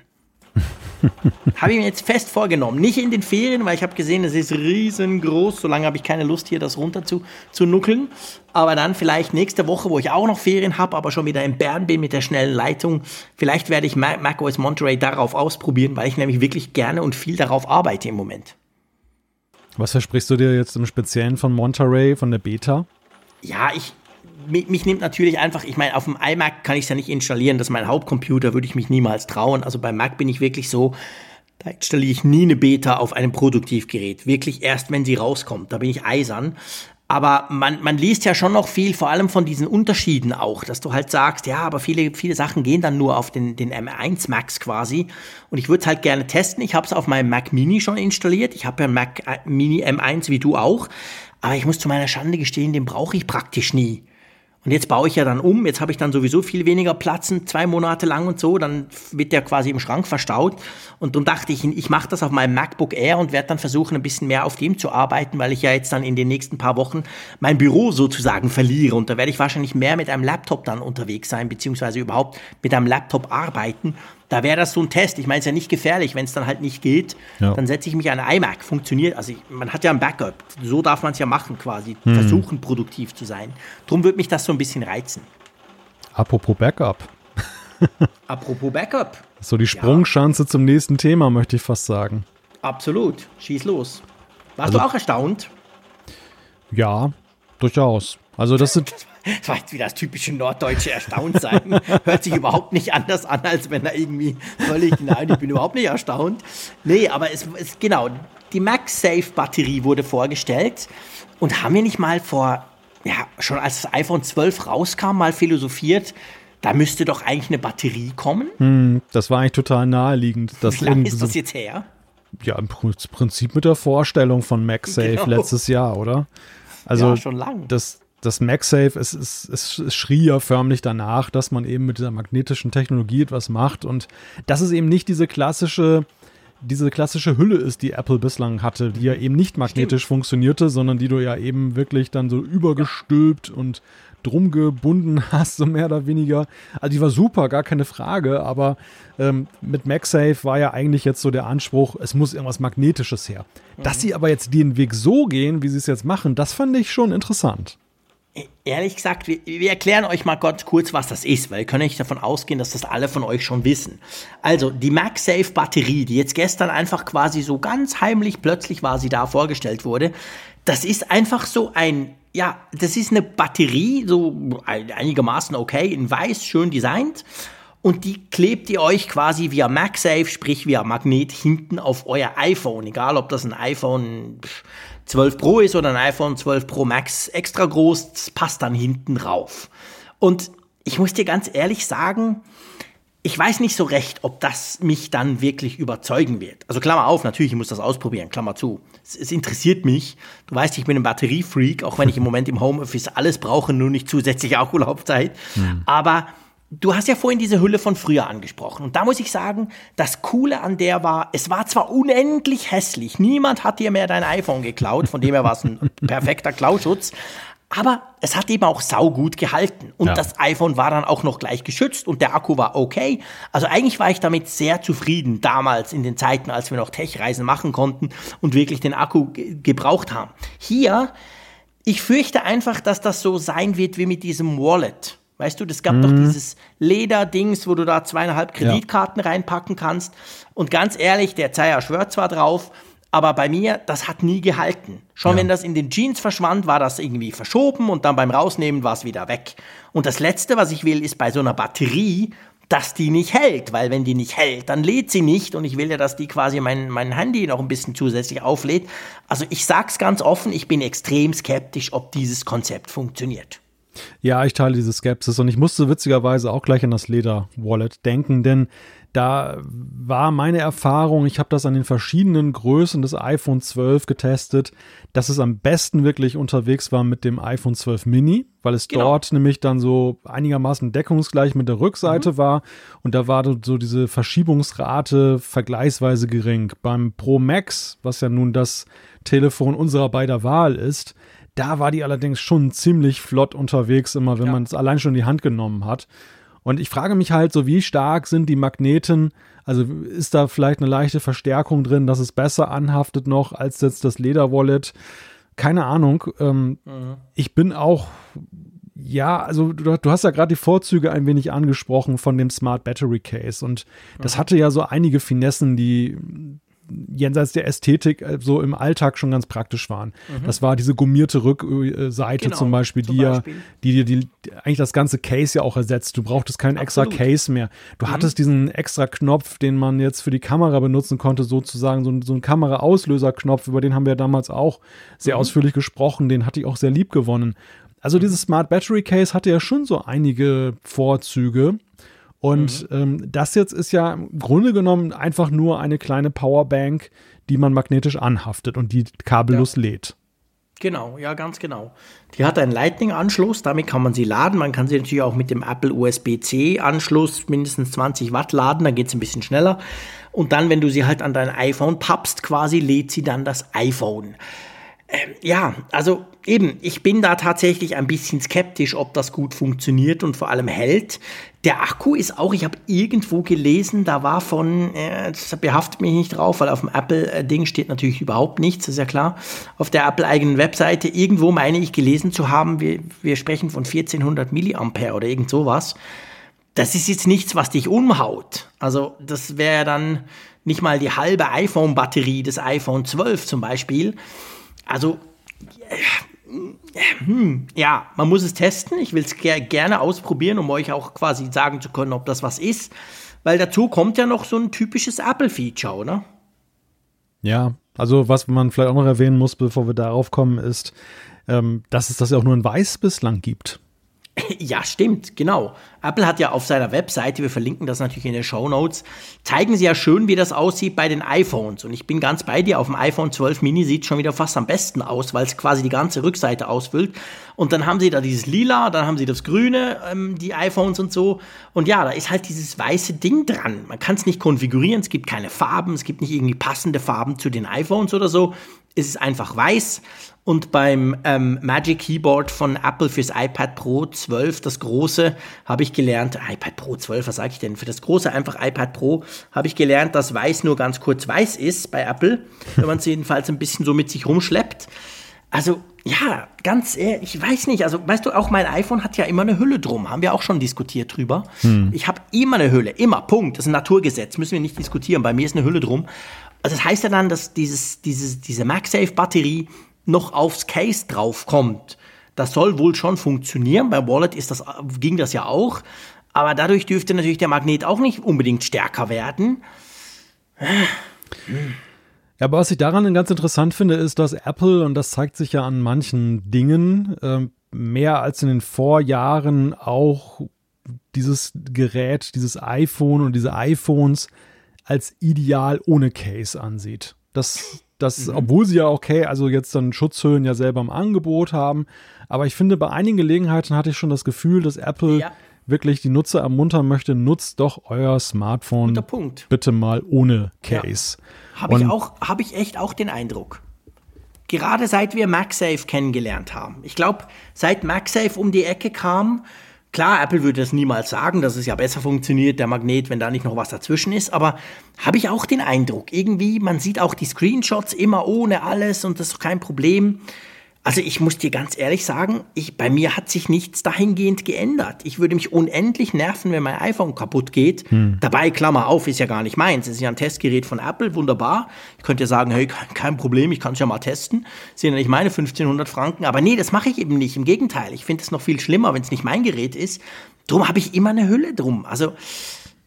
Habe ich mir jetzt fest vorgenommen. Nicht in den Ferien, weil ich habe gesehen, es ist riesengroß. Solange habe ich keine Lust, hier das runter zu, zu nuckeln. Aber dann vielleicht nächste Woche, wo ich auch noch Ferien habe, aber schon wieder in Bern bin mit der schnellen Leitung. Vielleicht werde ich Mac OS Monterey darauf ausprobieren, weil ich nämlich wirklich gerne und viel darauf arbeite im Moment. Was versprichst du dir jetzt im Speziellen von Monterey, von der Beta? ja, ich, mich, mich, nimmt natürlich einfach, ich meine, auf dem iMac kann ich es ja nicht installieren, das ist mein Hauptcomputer, würde ich mich niemals trauen. Also beim Mac bin ich wirklich so, da installiere ich nie eine Beta auf einem Produktivgerät. Wirklich erst, wenn sie rauskommt. Da bin ich eisern. Aber man, man liest ja schon noch viel, vor allem von diesen Unterschieden auch, dass du halt sagst, ja, aber viele, viele Sachen gehen dann nur auf den, den M1 Max quasi. Und ich würde es halt gerne testen. Ich habe es auf meinem Mac Mini schon installiert. Ich habe ja Mac äh, Mini M1 wie du auch. Aber ich muss zu meiner Schande gestehen, den brauche ich praktisch nie. Und jetzt baue ich ja dann um, jetzt habe ich dann sowieso viel weniger Platzen, zwei Monate lang und so, dann wird der quasi im Schrank verstaut. Und dann dachte ich, ich mache das auf meinem MacBook Air und werde dann versuchen, ein bisschen mehr auf dem zu arbeiten, weil ich ja jetzt dann in den nächsten paar Wochen mein Büro sozusagen verliere. Und da werde ich wahrscheinlich mehr mit einem Laptop dann unterwegs sein, beziehungsweise überhaupt mit einem Laptop arbeiten. Da wäre das so ein Test. Ich meine, es ist ja nicht gefährlich, wenn es dann halt nicht geht. Ja. Dann setze ich mich an iMac. Funktioniert. Also ich, man hat ja ein Backup. So darf man es ja machen, quasi. Hm. Versuchen, produktiv zu sein. Drum würde mich das so ein bisschen reizen. Apropos Backup. Apropos Backup. So die Sprungschanze ja. zum nächsten Thema, möchte ich fast sagen. Absolut. Schieß los. Warst also, du auch erstaunt? Ja, durchaus. Also das sind. Das war jetzt wieder das typische norddeutsche Erstauntsein. Hört sich überhaupt nicht anders an, als wenn er irgendwie völlig, nein, ich bin überhaupt nicht erstaunt. Nee, aber es ist genau, die MagSafe-Batterie wurde vorgestellt und haben wir nicht mal vor, ja, schon als das iPhone 12 rauskam, mal philosophiert, da müsste doch eigentlich eine Batterie kommen. Hm, das war eigentlich total naheliegend. Wie lange ist das jetzt her? Ja, im Prinzip mit der Vorstellung von MagSafe genau. letztes Jahr, oder? Also ja, schon lang. Das, das MagSafe, es, es, es, schrie ja förmlich danach, dass man eben mit dieser magnetischen Technologie etwas macht und dass es eben nicht diese klassische diese klassische Hülle ist, die Apple bislang hatte, die ja eben nicht magnetisch Stimmt. funktionierte, sondern die du ja eben wirklich dann so übergestülpt und drum gebunden hast, so mehr oder weniger. Also die war super, gar keine Frage, aber ähm, mit MagSafe war ja eigentlich jetzt so der Anspruch, es muss irgendwas Magnetisches her. Mhm. Dass sie aber jetzt den Weg so gehen, wie sie es jetzt machen, das fand ich schon interessant. Ehrlich gesagt, wir, wir, erklären euch mal ganz kurz, was das ist, weil ihr könnt nicht davon ausgehen, dass das alle von euch schon wissen. Also, die MagSafe Batterie, die jetzt gestern einfach quasi so ganz heimlich plötzlich war sie da vorgestellt wurde, das ist einfach so ein, ja, das ist eine Batterie, so einigermaßen okay, in weiß, schön designt. Und die klebt ihr euch quasi via MagSafe, sprich via Magnet, hinten auf euer iPhone. Egal, ob das ein iPhone 12 Pro ist oder ein iPhone 12 Pro Max extra groß, das passt dann hinten rauf. Und ich muss dir ganz ehrlich sagen, ich weiß nicht so recht, ob das mich dann wirklich überzeugen wird. Also Klammer auf, natürlich, ich muss das ausprobieren, Klammer zu. Es, es interessiert mich. Du weißt, ich bin ein Batteriefreak, auch wenn ich im Moment im Homeoffice alles brauche, nur nicht zusätzliche Akkulaufzeit. Mhm. Aber Du hast ja vorhin diese Hülle von früher angesprochen. Und da muss ich sagen, das Coole an der war, es war zwar unendlich hässlich. Niemand hat dir mehr dein iPhone geklaut, von dem her war es ein perfekter Klauschutz. Aber es hat eben auch saugut gehalten. Und ja. das iPhone war dann auch noch gleich geschützt und der Akku war okay. Also eigentlich war ich damit sehr zufrieden damals in den Zeiten, als wir noch Tech-Reisen machen konnten und wirklich den Akku gebraucht haben. Hier, ich fürchte einfach, dass das so sein wird wie mit diesem Wallet. Weißt du, das gab mhm. doch dieses Lederdings, wo du da zweieinhalb Kreditkarten ja. reinpacken kannst. Und ganz ehrlich, der Zeier schwört zwar drauf, aber bei mir, das hat nie gehalten. Schon ja. wenn das in den Jeans verschwand, war das irgendwie verschoben und dann beim Rausnehmen war es wieder weg. Und das Letzte, was ich will, ist bei so einer Batterie, dass die nicht hält, weil wenn die nicht hält, dann lädt sie nicht und ich will ja, dass die quasi mein, mein Handy noch ein bisschen zusätzlich auflädt. Also ich sag's ganz offen, ich bin extrem skeptisch, ob dieses Konzept funktioniert. Ja, ich teile diese Skepsis und ich musste witzigerweise auch gleich an das Leder-Wallet denken, denn da war meine Erfahrung, ich habe das an den verschiedenen Größen des iPhone 12 getestet, dass es am besten wirklich unterwegs war mit dem iPhone 12 Mini, weil es genau. dort nämlich dann so einigermaßen deckungsgleich mit der Rückseite mhm. war und da war so diese Verschiebungsrate vergleichsweise gering. Beim Pro Max, was ja nun das Telefon unserer beider Wahl ist, da war die allerdings schon ziemlich flott unterwegs, immer wenn ja. man es allein schon in die Hand genommen hat. Und ich frage mich halt so, wie stark sind die Magneten? Also ist da vielleicht eine leichte Verstärkung drin, dass es besser anhaftet noch als jetzt das Lederwallet? Keine Ahnung. Ähm, mhm. Ich bin auch, ja, also du, du hast ja gerade die Vorzüge ein wenig angesprochen von dem Smart Battery Case und das mhm. hatte ja so einige Finessen, die jenseits der Ästhetik äh, so im Alltag schon ganz praktisch waren. Mhm. Das war diese gummierte Rückseite genau, zum Beispiel, zum die Beispiel. ja, die dir eigentlich das ganze Case ja auch ersetzt. Du brauchtest keinen Absolut. extra Case mehr. Du mhm. hattest diesen extra Knopf, den man jetzt für die Kamera benutzen konnte, sozusagen so, so ein Kamera-Auslöser-Knopf, über den haben wir damals auch sehr mhm. ausführlich gesprochen. Den hatte ich auch sehr lieb gewonnen. Also dieses Smart Battery Case hatte ja schon so einige Vorzüge. Und mhm. ähm, das jetzt ist ja im Grunde genommen einfach nur eine kleine Powerbank, die man magnetisch anhaftet und die kabellos ja. lädt. Genau, ja, ganz genau. Die hat einen Lightning-Anschluss, damit kann man sie laden. Man kann sie natürlich auch mit dem Apple USB-C-Anschluss mindestens 20 Watt laden, dann geht es ein bisschen schneller. Und dann, wenn du sie halt an dein iPhone pappst, quasi lädt sie dann das iPhone. Ähm, ja, also eben, ich bin da tatsächlich ein bisschen skeptisch, ob das gut funktioniert und vor allem hält. Der Akku ist auch, ich habe irgendwo gelesen, da war von, äh, das behaftet mich nicht drauf, weil auf dem Apple-Ding steht natürlich überhaupt nichts, ist ja klar. Auf der Apple-eigenen Webseite, irgendwo meine ich gelesen zu haben, wir, wir sprechen von 1400 Milliampere oder irgend sowas. Das ist jetzt nichts, was dich umhaut. Also, das wäre dann nicht mal die halbe iPhone-Batterie des iPhone 12 zum Beispiel. Also, hm, ja, man muss es testen. Ich will es ger gerne ausprobieren, um euch auch quasi sagen zu können, ob das was ist. Weil dazu kommt ja noch so ein typisches Apple-Feature, oder? Ja, also was man vielleicht auch noch erwähnen muss, bevor wir darauf kommen, ist, ähm, dass es das ja auch nur in Weiß bislang gibt. Ja, stimmt, genau. Apple hat ja auf seiner Webseite, wir verlinken das natürlich in den Show Notes, zeigen sie ja schön, wie das aussieht bei den iPhones. Und ich bin ganz bei dir, auf dem iPhone 12 Mini sieht schon wieder fast am besten aus, weil es quasi die ganze Rückseite ausfüllt. Und dann haben sie da dieses Lila, dann haben sie das Grüne, ähm, die iPhones und so. Und ja, da ist halt dieses weiße Ding dran. Man kann es nicht konfigurieren, es gibt keine Farben, es gibt nicht irgendwie passende Farben zu den iPhones oder so. Es ist einfach weiß und beim ähm, Magic Keyboard von Apple fürs iPad Pro 12, das große, habe ich gelernt, iPad Pro 12, was sage ich denn? Für das große einfach iPad Pro habe ich gelernt, dass weiß nur ganz kurz weiß ist bei Apple, wenn man es jedenfalls ein bisschen so mit sich rumschleppt. Also, ja, ganz ehrlich, ich weiß nicht. Also, weißt du, auch mein iPhone hat ja immer eine Hülle drum. Haben wir auch schon diskutiert drüber. Hm. Ich habe immer eine Hülle, immer, Punkt. Das ist ein Naturgesetz, müssen wir nicht diskutieren. Bei mir ist eine Hülle drum. Also, das heißt ja dann, dass dieses, dieses, diese MagSafe-Batterie noch aufs Case draufkommt. Das soll wohl schon funktionieren. Bei Wallet ist das, ging das ja auch. Aber dadurch dürfte natürlich der Magnet auch nicht unbedingt stärker werden. Ja, aber was ich daran ganz interessant finde, ist, dass Apple, und das zeigt sich ja an manchen Dingen, äh, mehr als in den Vorjahren auch dieses Gerät, dieses iPhone und diese iPhones als ideal ohne Case ansieht. Das, das, mhm. obwohl sie ja okay, also jetzt dann Schutzhüllen ja selber im Angebot haben. Aber ich finde, bei einigen Gelegenheiten hatte ich schon das Gefühl, dass Apple ja wirklich die Nutzer ermuntern möchte, nutzt doch euer Smartphone bitte mal ohne Case. Ja. Habe ich auch, habe ich echt auch den Eindruck. Gerade seit wir MagSafe kennengelernt haben. Ich glaube, seit MagSafe um die Ecke kam, klar, Apple würde das niemals sagen, dass es ja besser funktioniert, der Magnet, wenn da nicht noch was dazwischen ist, aber habe ich auch den Eindruck, irgendwie, man sieht auch die Screenshots immer ohne alles und das ist kein Problem. Also ich muss dir ganz ehrlich sagen, ich, bei mir hat sich nichts dahingehend geändert. Ich würde mich unendlich nerven, wenn mein iPhone kaputt geht. Hm. Dabei, Klammer auf, ist ja gar nicht meins. Es ist ja ein Testgerät von Apple, wunderbar. Ich könnte ja sagen, hey, kein Problem, ich kann es ja mal testen. Das sind ja nicht meine 1500 Franken. Aber nee, das mache ich eben nicht. Im Gegenteil, ich finde es noch viel schlimmer, wenn es nicht mein Gerät ist. Drum habe ich immer eine Hülle drum. Also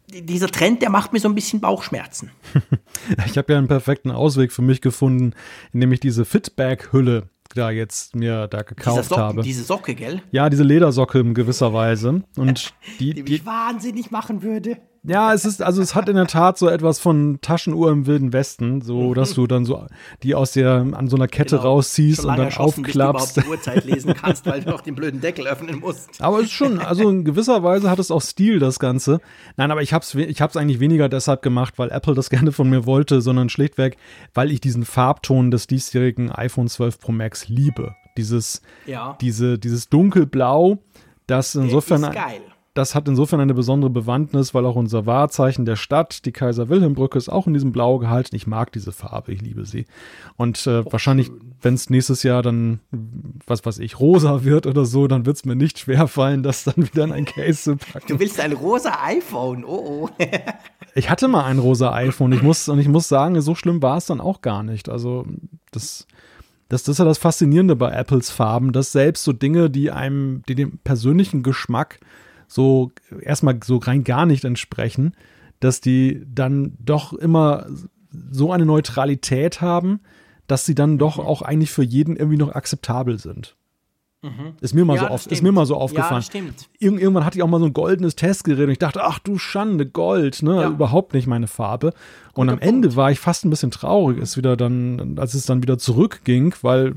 dieser Trend, der macht mir so ein bisschen Bauchschmerzen. ich habe ja einen perfekten Ausweg für mich gefunden, indem ich diese Fitbag-Hülle da jetzt mir da gekauft Socken, habe. Diese Socke, gell? Ja, diese Ledersocke in gewisser Weise. Und die, die mich die, wahnsinnig machen würde. Ja, es ist, also es hat in der Tat so etwas von Taschenuhr im Wilden Westen, so mhm. dass du dann so die aus der an so einer Kette genau. rausziehst und dann aufklappst. Bis du überhaupt die Uhrzeit lesen kannst, weil du noch den blöden Deckel öffnen musst. Aber es ist schon, also in gewisser Weise hat es auch Stil, das Ganze. Nein, aber ich hab's, ich hab's eigentlich weniger deshalb gemacht, weil Apple das gerne von mir wollte, sondern schlichtweg, weil ich diesen Farbton des diesjährigen iPhone 12 Pro Max liebe. Dieses, ja. diese, dieses dunkelblau, das insofern. Der ist geil das hat insofern eine besondere Bewandtnis, weil auch unser Wahrzeichen der Stadt, die Kaiser-Wilhelm-Brücke, ist auch in diesem Blau gehalten. Ich mag diese Farbe, ich liebe sie. Und äh, oh, wahrscheinlich, wenn es nächstes Jahr dann, was weiß ich, rosa wird oder so, dann wird es mir nicht schwer fallen, das dann wieder in ein Case zu packen. Du willst ein rosa iPhone, oh oh. ich hatte mal ein rosa iPhone. Ich muss, und ich muss sagen, so schlimm war es dann auch gar nicht. Also, das. Das, das ist ja das Faszinierende bei Apples Farben, dass selbst so Dinge, die einem, die dem persönlichen Geschmack so erstmal so rein gar nicht entsprechen, dass die dann doch immer so eine Neutralität haben, dass sie dann doch auch eigentlich für jeden irgendwie noch akzeptabel sind. Mhm. Ist, mir mal ja, so auf, ist mir mal so aufgefallen. Ja, stimmt. Ir irgendwann hatte ich auch mal so ein goldenes Testgerät und ich dachte, ach du Schande, Gold, ne? Ja. Überhaupt nicht meine Farbe. Und Guter am Ende Punkt. war ich fast ein bisschen traurig, ist wieder dann, als es dann wieder zurückging, weil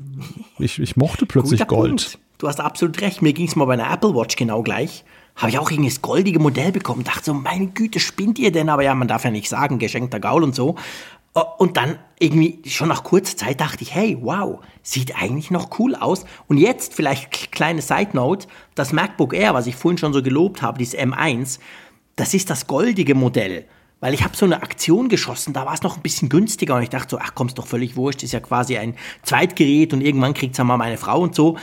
ich, ich mochte plötzlich Gold. Punkt. Du hast absolut recht. Mir ging es mal bei einer Apple Watch genau gleich habe ich auch irgendwie das goldige Modell bekommen. Dachte so, meine Güte, spinnt ihr denn? Aber ja, man darf ja nicht sagen, geschenkter Gaul und so. Äh, und dann irgendwie schon nach kurzer Zeit dachte ich, hey, wow, sieht eigentlich noch cool aus. Und jetzt vielleicht kleine Side Note, das MacBook Air, was ich vorhin schon so gelobt habe, dieses M1, das ist das goldige Modell. Weil ich habe so eine Aktion geschossen, da war es noch ein bisschen günstiger und ich dachte so, ach komm, ist doch völlig wurscht, ist ja quasi ein Zweitgerät und irgendwann kriegt es ja mal meine Frau und so.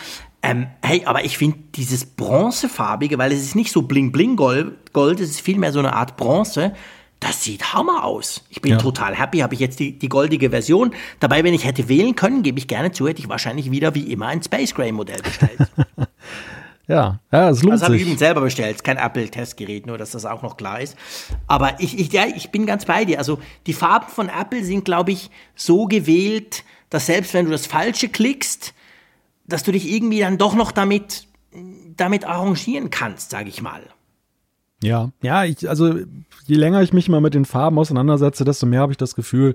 Ähm, hey, aber ich finde dieses bronzefarbige, weil es ist nicht so bling-bling-Gold, Gold, es ist vielmehr so eine Art Bronze, das sieht Hammer aus. Ich bin ja. total happy, habe ich jetzt die, die goldige Version. Dabei, wenn ich hätte wählen können, gebe ich gerne zu, hätte ich wahrscheinlich wieder wie immer ein Space Gray Modell bestellt. ja, ja, es lohnt das habe ich übrigens selber bestellt, kein Apple-Testgerät, nur dass das auch noch klar ist. Aber ich, ich, ja, ich bin ganz bei dir. Also die Farben von Apple sind, glaube ich, so gewählt, dass selbst wenn du das Falsche klickst, dass du dich irgendwie dann doch noch damit, damit arrangieren kannst, sage ich mal. Ja, ja, ich, also je länger ich mich mal mit den Farben auseinandersetze, desto mehr habe ich das Gefühl,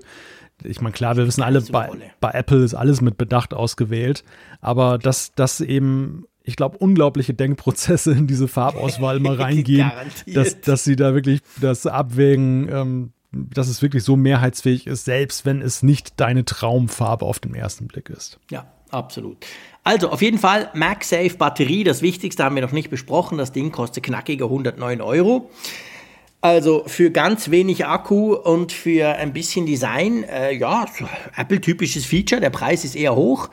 ich meine, klar, wir wissen alle, bei, bei, Apple ist alles mit Bedacht ausgewählt, aber dass das eben, ich glaube, unglaubliche Denkprozesse in diese Farbauswahl mal reingehen, dass, dass sie da wirklich das abwägen, ähm, dass es wirklich so mehrheitsfähig ist, selbst wenn es nicht deine Traumfarbe auf den ersten Blick ist. Ja, absolut. Also auf jeden Fall MagSafe Batterie, das Wichtigste haben wir noch nicht besprochen. Das Ding kostet knackige 109 Euro. Also für ganz wenig Akku und für ein bisschen Design, äh, ja, Apple-typisches Feature. Der Preis ist eher hoch.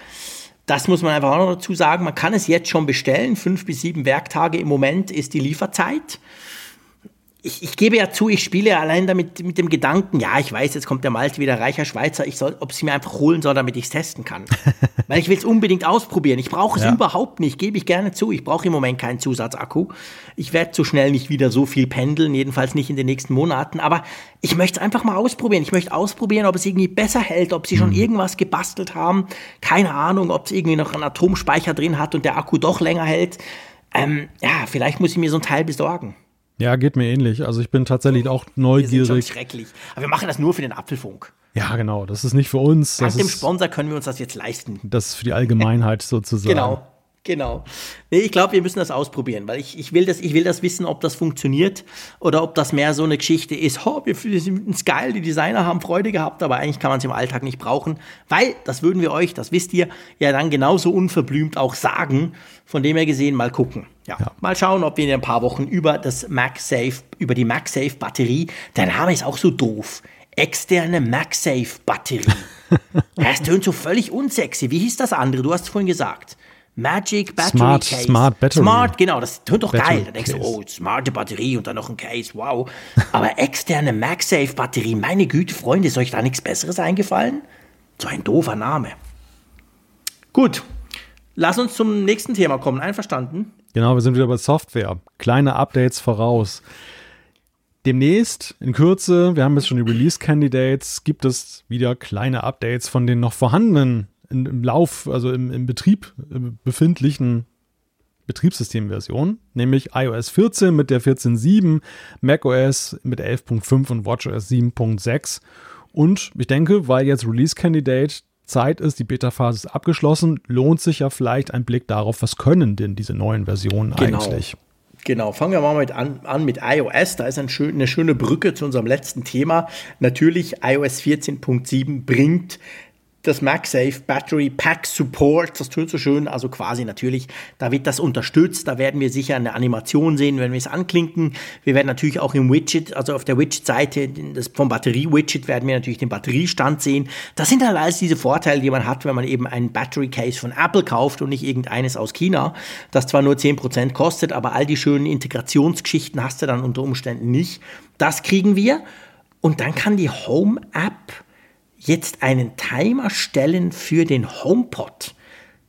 Das muss man einfach auch noch dazu sagen. Man kann es jetzt schon bestellen. Fünf bis sieben Werktage im Moment ist die Lieferzeit ich, ich, gebe ja zu, ich spiele allein damit mit dem Gedanken, ja, ich weiß, jetzt kommt der Malte wieder reicher Schweizer, ich soll, ob sie mir einfach holen soll, damit ich es testen kann. Weil ich will es unbedingt ausprobieren. Ich brauche es ja. überhaupt nicht, gebe ich gerne zu. Ich brauche im Moment keinen Zusatzakku. Ich werde so schnell nicht wieder so viel pendeln, jedenfalls nicht in den nächsten Monaten. Aber ich möchte es einfach mal ausprobieren. Ich möchte ausprobieren, ob es irgendwie besser hält, ob sie schon mhm. irgendwas gebastelt haben. Keine Ahnung, ob es irgendwie noch einen Atomspeicher drin hat und der Akku doch länger hält. Ähm, ja, vielleicht muss ich mir so ein Teil besorgen. Ja, geht mir ähnlich. Also ich bin tatsächlich auch neugierig. Wir sind schon schrecklich. Aber wir machen das nur für den Apfelfunk. Ja, genau. Das ist nicht für uns. Dank dem Sponsor können wir uns das jetzt leisten. Das ist für die Allgemeinheit sozusagen. Genau. Genau. Nee, ich glaube, wir müssen das ausprobieren, weil ich, ich, will das, ich will das wissen, ob das funktioniert oder ob das mehr so eine Geschichte ist, oh, wir finden es geil, die Designer haben Freude gehabt, aber eigentlich kann man es im Alltag nicht brauchen, weil, das würden wir euch, das wisst ihr, ja dann genauso unverblümt auch sagen, von dem her gesehen mal gucken. Ja, ja. mal schauen, ob wir in ein paar Wochen über das MagSafe, über die MagSafe Batterie, der Name ist auch so doof, externe MagSafe Batterie. das tönt so völlig unsexy. Wie hieß das andere? Du hast es vorhin gesagt. Magic Battery Smart, Case. Smart Battery. Smart, genau, das tut doch Battery geil. Da denkst du, oh, smarte Batterie und dann noch ein Case, wow. Aber externe MagSafe Batterie, meine Güte, Freunde, ist euch da nichts Besseres eingefallen? So ein doofer Name. Gut, lass uns zum nächsten Thema kommen. Einverstanden? Genau, wir sind wieder bei Software. Kleine Updates voraus. Demnächst, in Kürze, wir haben jetzt schon die Release-Candidates, gibt es wieder kleine Updates von den noch vorhandenen in, im Lauf, also im, im Betrieb äh, befindlichen Betriebssystemversionen, nämlich iOS 14 mit der 14.7, macOS mit 11.5 und WatchOS 7.6. Und ich denke, weil jetzt Release Candidate Zeit ist, die Beta-Phase ist abgeschlossen, lohnt sich ja vielleicht ein Blick darauf, was können denn diese neuen Versionen genau. eigentlich. Genau, fangen wir mal mit an, an mit iOS. Da ist ein schön, eine schöne Brücke zu unserem letzten Thema. Natürlich, iOS 14.7 bringt das MagSafe Battery Pack Support, das tut so schön, also quasi natürlich, da wird das unterstützt, da werden wir sicher eine Animation sehen, wenn wir es anklinken. Wir werden natürlich auch im Widget, also auf der Widget-Seite vom Batterie-Widget werden wir natürlich den Batteriestand sehen. Das sind halt alles diese Vorteile, die man hat, wenn man eben ein Battery Case von Apple kauft und nicht irgendeines aus China, das zwar nur 10% kostet, aber all die schönen Integrationsgeschichten hast du dann unter Umständen nicht. Das kriegen wir. Und dann kann die Home-App jetzt einen Timer stellen für den HomePod?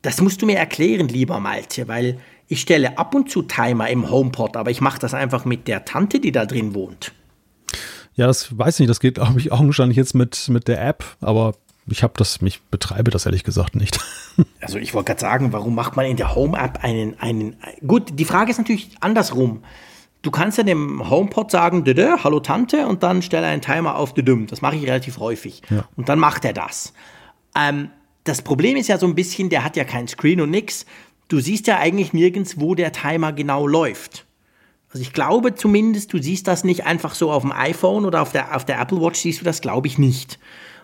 Das musst du mir erklären, lieber Malte, weil ich stelle ab und zu Timer im HomePod, aber ich mache das einfach mit der Tante, die da drin wohnt. Ja, das weiß ich nicht, das geht, glaube ich, augenscheinlich jetzt mit, mit der App, aber ich habe das, mich betreibe das ehrlich gesagt nicht. Also ich wollte gerade sagen, warum macht man in der Home-App einen, einen, gut, die Frage ist natürlich andersrum du kannst ja dem HomePod sagen, Dede, hallo Tante, und dann stelle einen Timer auf Dede. Das mache ich relativ häufig. Ja. Und dann macht er das. Ähm, das Problem ist ja so ein bisschen, der hat ja kein Screen und nix. Du siehst ja eigentlich nirgends, wo der Timer genau läuft. Also ich glaube zumindest, du siehst das nicht einfach so auf dem iPhone oder auf der, auf der Apple Watch siehst du das, glaube ich, nicht.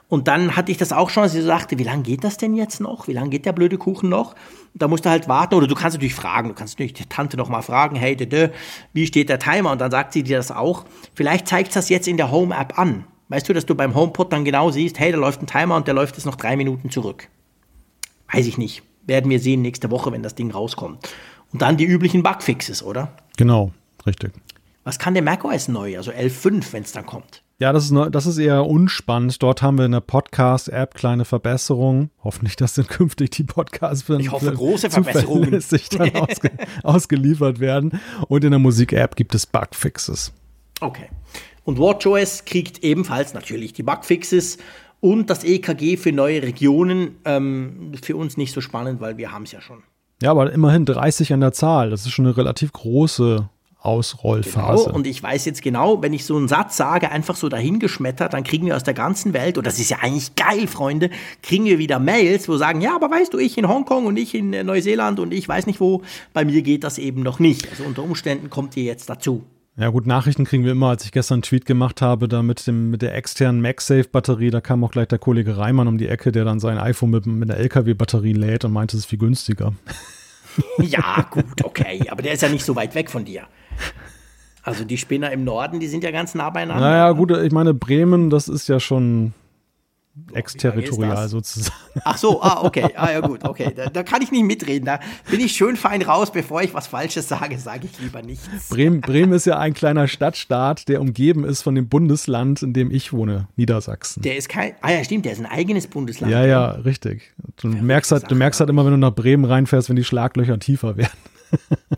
Und dann hatte ich das auch schon, als ich so sagte, wie lange geht das denn jetzt noch? Wie lange geht der blöde Kuchen noch? da musst du halt warten oder du kannst natürlich fragen, du kannst natürlich die Tante noch mal fragen, hey, de, de, wie steht der Timer? Und dann sagt sie dir das auch. Vielleicht zeigt das jetzt in der Home-App an. Weißt du, dass du beim HomePod dann genau siehst, hey, da läuft ein Timer und der läuft jetzt noch drei Minuten zurück. Weiß ich nicht. Werden wir sehen nächste Woche, wenn das Ding rauskommt. Und dann die üblichen Bugfixes, oder? Genau, richtig. Was kann der macOS neu, also 11.5, wenn es dann kommt? Ja, das ist, das ist eher unspannend. Dort haben wir eine Podcast-App, kleine Verbesserung. Hoffentlich, dass dann künftig die Podcasts ich hoffe, große Verbesserungen sich dann ausge, ausgeliefert werden. Und in der Musik-App gibt es Bugfixes. Okay. Und WatchOS kriegt ebenfalls natürlich die Bugfixes und das EKG für neue Regionen. Ähm, für uns nicht so spannend, weil wir haben es ja schon. Ja, aber immerhin 30 an der Zahl. Das ist schon eine relativ große Ausrollphase. Genau, und ich weiß jetzt genau, wenn ich so einen Satz sage, einfach so dahingeschmettert, dann kriegen wir aus der ganzen Welt, und das ist ja eigentlich geil, Freunde, kriegen wir wieder Mails, wo sagen, ja, aber weißt du, ich in Hongkong und ich in äh, Neuseeland und ich weiß nicht wo, bei mir geht das eben noch nicht. Also unter Umständen kommt ihr jetzt dazu. Ja gut, Nachrichten kriegen wir immer, als ich gestern einen Tweet gemacht habe, da mit, dem, mit der externen MagSafe-Batterie, da kam auch gleich der Kollege Reimann um die Ecke, der dann sein iPhone mit, mit der LKW-Batterie lädt und meinte, es ist viel günstiger. Ja, gut, okay, aber der ist ja nicht so weit weg von dir. Also die Spinner im Norden, die sind ja ganz nah beieinander. Naja, gut, ich meine, Bremen, das ist ja schon exterritorial sozusagen. Ach so, ah, okay, ah, ja gut, okay, da, da, kann ich nicht mitreden, da bin ich schön fein raus, bevor ich was Falsches sage, sage ich lieber nichts. Bremen, Bremen ist ja ein kleiner Stadtstaat, der umgeben ist von dem Bundesland, in dem ich wohne, Niedersachsen. Der ist kein, ah ja stimmt, der ist ein eigenes Bundesland. Ja, ja, richtig. Du merkst, halt, du merkst halt immer, wenn du nach Bremen reinfährst, wenn die Schlaglöcher tiefer werden.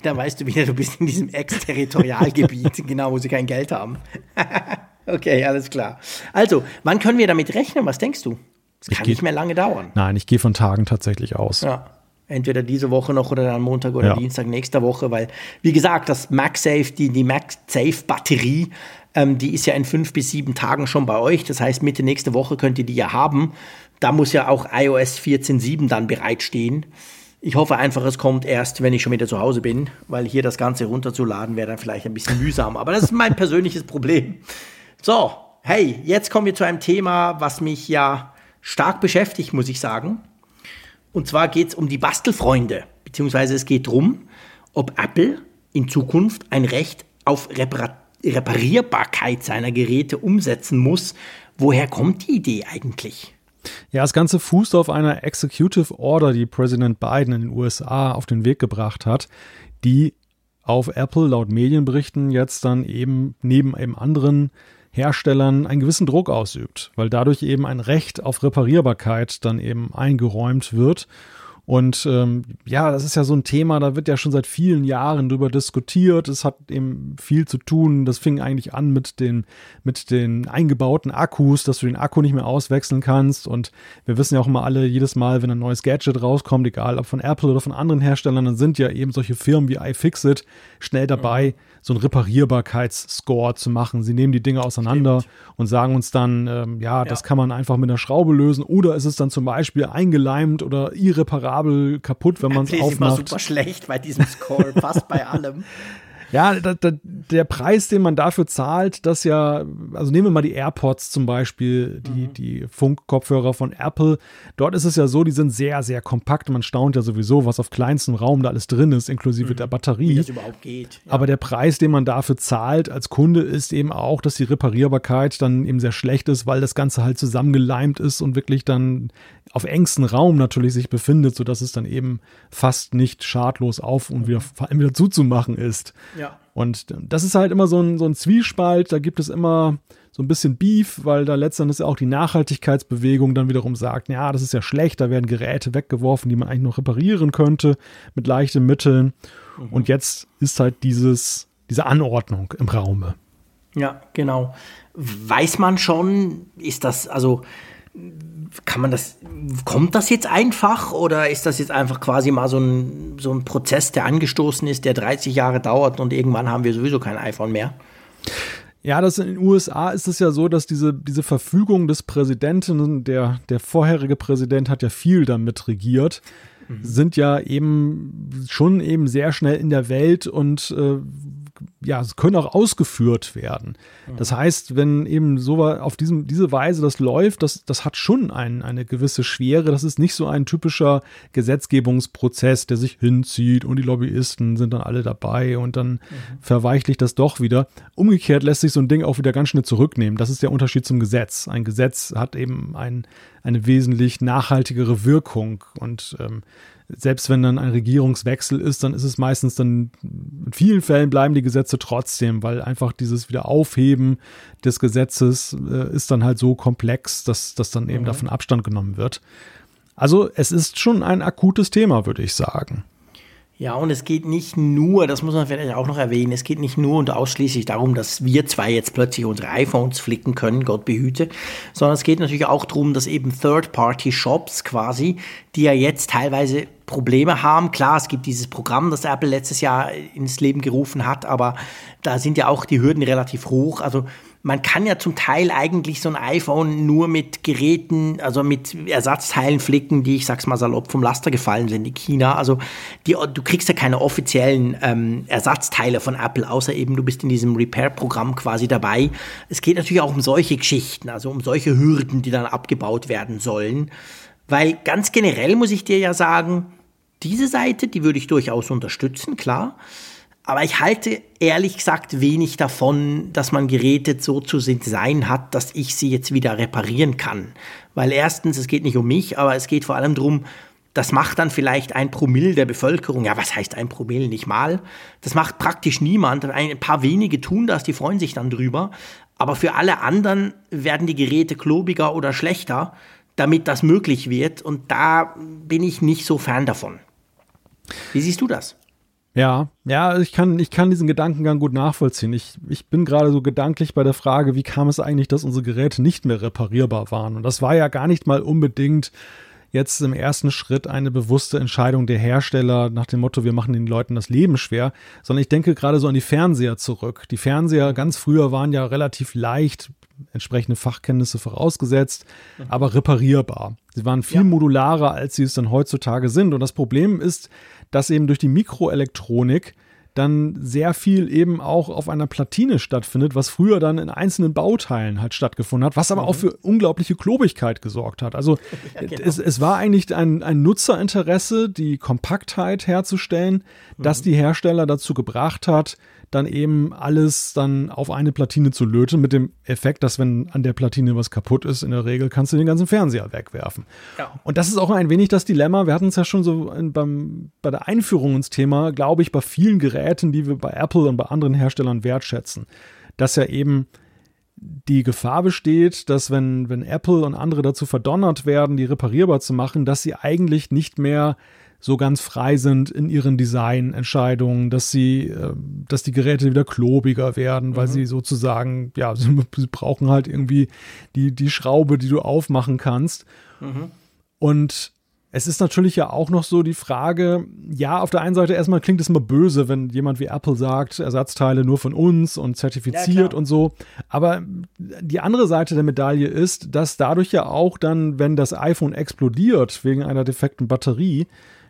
Da weißt du wieder, du bist in diesem Exterritorialgebiet, genau, wo sie kein Geld haben. okay, alles klar. Also, wann können wir damit rechnen? Was denkst du? Es kann geh, nicht mehr lange dauern. Nein, ich gehe von Tagen tatsächlich aus. Ja. Entweder diese Woche noch oder dann Montag oder ja. Dienstag nächster Woche, weil, wie gesagt, das MagSafe, die, die MagSafe-Batterie, ähm, die ist ja in fünf bis sieben Tagen schon bei euch. Das heißt, Mitte nächste Woche könnt ihr die ja haben. Da muss ja auch iOS 14.7 dann bereitstehen. Ich hoffe einfach, es kommt erst, wenn ich schon wieder zu Hause bin, weil hier das Ganze runterzuladen wäre dann vielleicht ein bisschen mühsam. Aber das ist mein persönliches Problem. So, hey, jetzt kommen wir zu einem Thema, was mich ja stark beschäftigt, muss ich sagen. Und zwar geht es um die Bastelfreunde, beziehungsweise es geht darum, ob Apple in Zukunft ein Recht auf Repar Reparierbarkeit seiner Geräte umsetzen muss. Woher kommt die Idee eigentlich? Ja, das Ganze fußt auf einer Executive Order, die Präsident Biden in den USA auf den Weg gebracht hat, die auf Apple laut Medienberichten jetzt dann eben neben eben anderen Herstellern einen gewissen Druck ausübt, weil dadurch eben ein Recht auf Reparierbarkeit dann eben eingeräumt wird und ähm, ja, das ist ja so ein Thema, da wird ja schon seit vielen Jahren drüber diskutiert. Es hat eben viel zu tun. Das fing eigentlich an mit den, mit den eingebauten Akkus, dass du den Akku nicht mehr auswechseln kannst. Und wir wissen ja auch immer alle, jedes Mal, wenn ein neues Gadget rauskommt, egal ob von Apple oder von anderen Herstellern, dann sind ja eben solche Firmen wie iFixit schnell dabei, mhm so einen Reparierbarkeitsscore zu machen. Sie nehmen die Dinge auseinander Stimmt. und sagen uns dann, ähm, ja, das ja. kann man einfach mit einer Schraube lösen oder ist es dann zum Beispiel eingeleimt oder irreparabel kaputt, wenn man es aufmacht. Das ist super schlecht bei diesem Score, fast bei allem. Ja, da, da, der Preis, den man dafür zahlt, das ja, also nehmen wir mal die AirPods zum Beispiel, die, mhm. die Funkkopfhörer von Apple. Dort ist es ja so, die sind sehr, sehr kompakt. Man staunt ja sowieso, was auf kleinstem Raum da alles drin ist, inklusive mhm. der Batterie. Wie das überhaupt geht. Ja. Aber der Preis, den man dafür zahlt als Kunde, ist eben auch, dass die Reparierbarkeit dann eben sehr schlecht ist, weil das Ganze halt zusammengeleimt ist und wirklich dann auf engstem Raum natürlich sich befindet, sodass es dann eben fast nicht schadlos auf und wieder vor allem wieder zuzumachen ist. Ja. Und das ist halt immer so ein, so ein Zwiespalt, da gibt es immer so ein bisschen Beef, weil da letztendlich auch die Nachhaltigkeitsbewegung dann wiederum sagt, ja, das ist ja schlecht, da werden Geräte weggeworfen, die man eigentlich noch reparieren könnte mit leichten Mitteln. Mhm. Und jetzt ist halt dieses, diese Anordnung im Raume. Ja, genau. Weiß man schon, ist das, also kann man das, kommt das jetzt einfach oder ist das jetzt einfach quasi mal so ein, so ein Prozess, der angestoßen ist, der 30 Jahre dauert und irgendwann haben wir sowieso kein iPhone mehr? Ja, das in den USA ist es ja so, dass diese, diese Verfügung des Präsidenten, der, der vorherige Präsident hat ja viel damit regiert, mhm. sind ja eben schon eben sehr schnell in der Welt und äh, ja, es können auch ausgeführt werden. Das heißt, wenn eben so auf diesem, diese Weise das läuft, das, das hat schon ein, eine gewisse Schwere. Das ist nicht so ein typischer Gesetzgebungsprozess, der sich hinzieht und die Lobbyisten sind dann alle dabei und dann mhm. verweichlicht das doch wieder. Umgekehrt lässt sich so ein Ding auch wieder ganz schnell zurücknehmen. Das ist der Unterschied zum Gesetz. Ein Gesetz hat eben ein, eine wesentlich nachhaltigere Wirkung und ähm, selbst wenn dann ein Regierungswechsel ist, dann ist es meistens dann, in vielen Fällen bleiben die Gesetze trotzdem, weil einfach dieses Wiederaufheben des Gesetzes äh, ist dann halt so komplex, dass, dass dann eben mhm. davon Abstand genommen wird. Also es ist schon ein akutes Thema, würde ich sagen. Ja, und es geht nicht nur, das muss man vielleicht auch noch erwähnen, es geht nicht nur und ausschließlich darum, dass wir zwei jetzt plötzlich unsere iPhones flicken können, Gott behüte, sondern es geht natürlich auch darum, dass eben Third-Party-Shops quasi, die ja jetzt teilweise Probleme haben. Klar, es gibt dieses Programm, das Apple letztes Jahr ins Leben gerufen hat, aber da sind ja auch die Hürden relativ hoch. Also man kann ja zum Teil eigentlich so ein iPhone nur mit Geräten, also mit Ersatzteilen flicken, die, ich sag's mal salopp, vom Laster gefallen sind in China. Also die, du kriegst ja keine offiziellen ähm, Ersatzteile von Apple, außer eben du bist in diesem Repair-Programm quasi dabei. Es geht natürlich auch um solche Geschichten, also um solche Hürden, die dann abgebaut werden sollen. Weil ganz generell muss ich dir ja sagen, diese Seite, die würde ich durchaus unterstützen, klar. Aber ich halte ehrlich gesagt wenig davon, dass man Geräte so zu sein hat, dass ich sie jetzt wieder reparieren kann. Weil erstens, es geht nicht um mich, aber es geht vor allem darum, das macht dann vielleicht ein Promille der Bevölkerung. Ja, was heißt ein Promille? Nicht mal. Das macht praktisch niemand. Ein paar wenige tun das, die freuen sich dann drüber. Aber für alle anderen werden die Geräte klobiger oder schlechter, damit das möglich wird. Und da bin ich nicht so Fan davon. Wie siehst du das? Ja, ja, ich kann, ich kann diesen Gedankengang gut nachvollziehen. Ich, ich bin gerade so gedanklich bei der Frage, wie kam es eigentlich, dass unsere Geräte nicht mehr reparierbar waren? Und das war ja gar nicht mal unbedingt jetzt im ersten Schritt eine bewusste Entscheidung der Hersteller nach dem Motto, wir machen den Leuten das Leben schwer, sondern ich denke gerade so an die Fernseher zurück. Die Fernseher ganz früher waren ja relativ leicht, entsprechende Fachkenntnisse vorausgesetzt, mhm. aber reparierbar. Sie waren viel ja. modularer, als sie es dann heutzutage sind. Und das Problem ist, dass eben durch die Mikroelektronik dann sehr viel eben auch auf einer Platine stattfindet, was früher dann in einzelnen Bauteilen halt stattgefunden hat, was aber mhm. auch für unglaubliche Klobigkeit gesorgt hat. Also ja, genau. es, es war eigentlich ein, ein Nutzerinteresse, die Kompaktheit herzustellen, mhm. das die Hersteller dazu gebracht hat, dann eben alles dann auf eine Platine zu löten, mit dem Effekt, dass wenn an der Platine was kaputt ist, in der Regel kannst du den ganzen Fernseher wegwerfen. Ja. Und das ist auch ein wenig das Dilemma. Wir hatten es ja schon so beim, bei der Einführung ins Thema, glaube ich, bei vielen Geräten, die wir bei Apple und bei anderen Herstellern wertschätzen, dass ja eben die Gefahr besteht, dass wenn, wenn Apple und andere dazu verdonnert werden, die reparierbar zu machen, dass sie eigentlich nicht mehr so ganz frei sind in ihren Designentscheidungen, dass sie, äh, dass die Geräte wieder klobiger werden, weil mhm. sie sozusagen, ja, sie, sie, brauchen halt irgendwie die, die Schraube, die du aufmachen kannst. Mhm. Und es ist natürlich ja auch noch so die Frage, ja, auf der einen Seite erstmal klingt es immer böse, wenn jemand wie Apple sagt, Ersatzteile nur von uns und zertifiziert ja, und so. Aber die andere Seite der Medaille ist, dass dadurch ja auch dann, wenn das iPhone explodiert wegen einer defekten Batterie,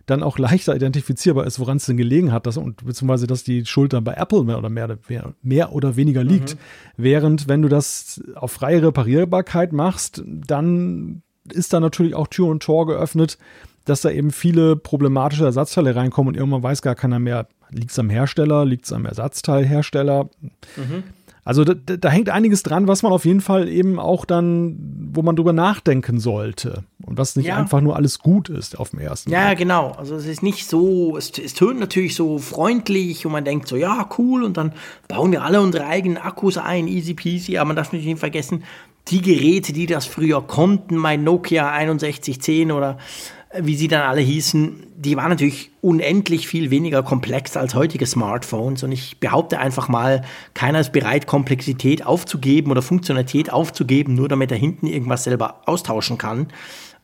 dann auch leichter identifizierbar ist, woran es denn gelegen hat, dass, und beziehungsweise dass die Schuld dann bei Apple mehr oder mehr, mehr oder weniger liegt. Mhm. Während wenn du das auf freie Reparierbarkeit machst, dann ist da natürlich auch Tür und Tor geöffnet, dass da eben viele problematische Ersatzteile reinkommen und irgendwann weiß gar keiner mehr, liegt es am Hersteller, liegt es am Ersatzteilhersteller. Mhm. Also da, da, hängt einiges dran, was man auf jeden Fall eben auch dann, wo man drüber nachdenken sollte. Und was nicht ja. einfach nur alles gut ist auf dem ersten Ja, Mal. genau. Also es ist nicht so, es, es tönt natürlich so freundlich und man denkt so, ja, cool, und dann bauen wir alle unsere eigenen Akkus ein, easy peasy, aber man darf natürlich nicht vergessen, die Geräte, die das früher konnten, mein Nokia 6110 oder wie sie dann alle hießen, die waren natürlich unendlich viel weniger komplex als heutige Smartphones. Und ich behaupte einfach mal, keiner ist bereit, Komplexität aufzugeben oder Funktionalität aufzugeben, nur damit er hinten irgendwas selber austauschen kann.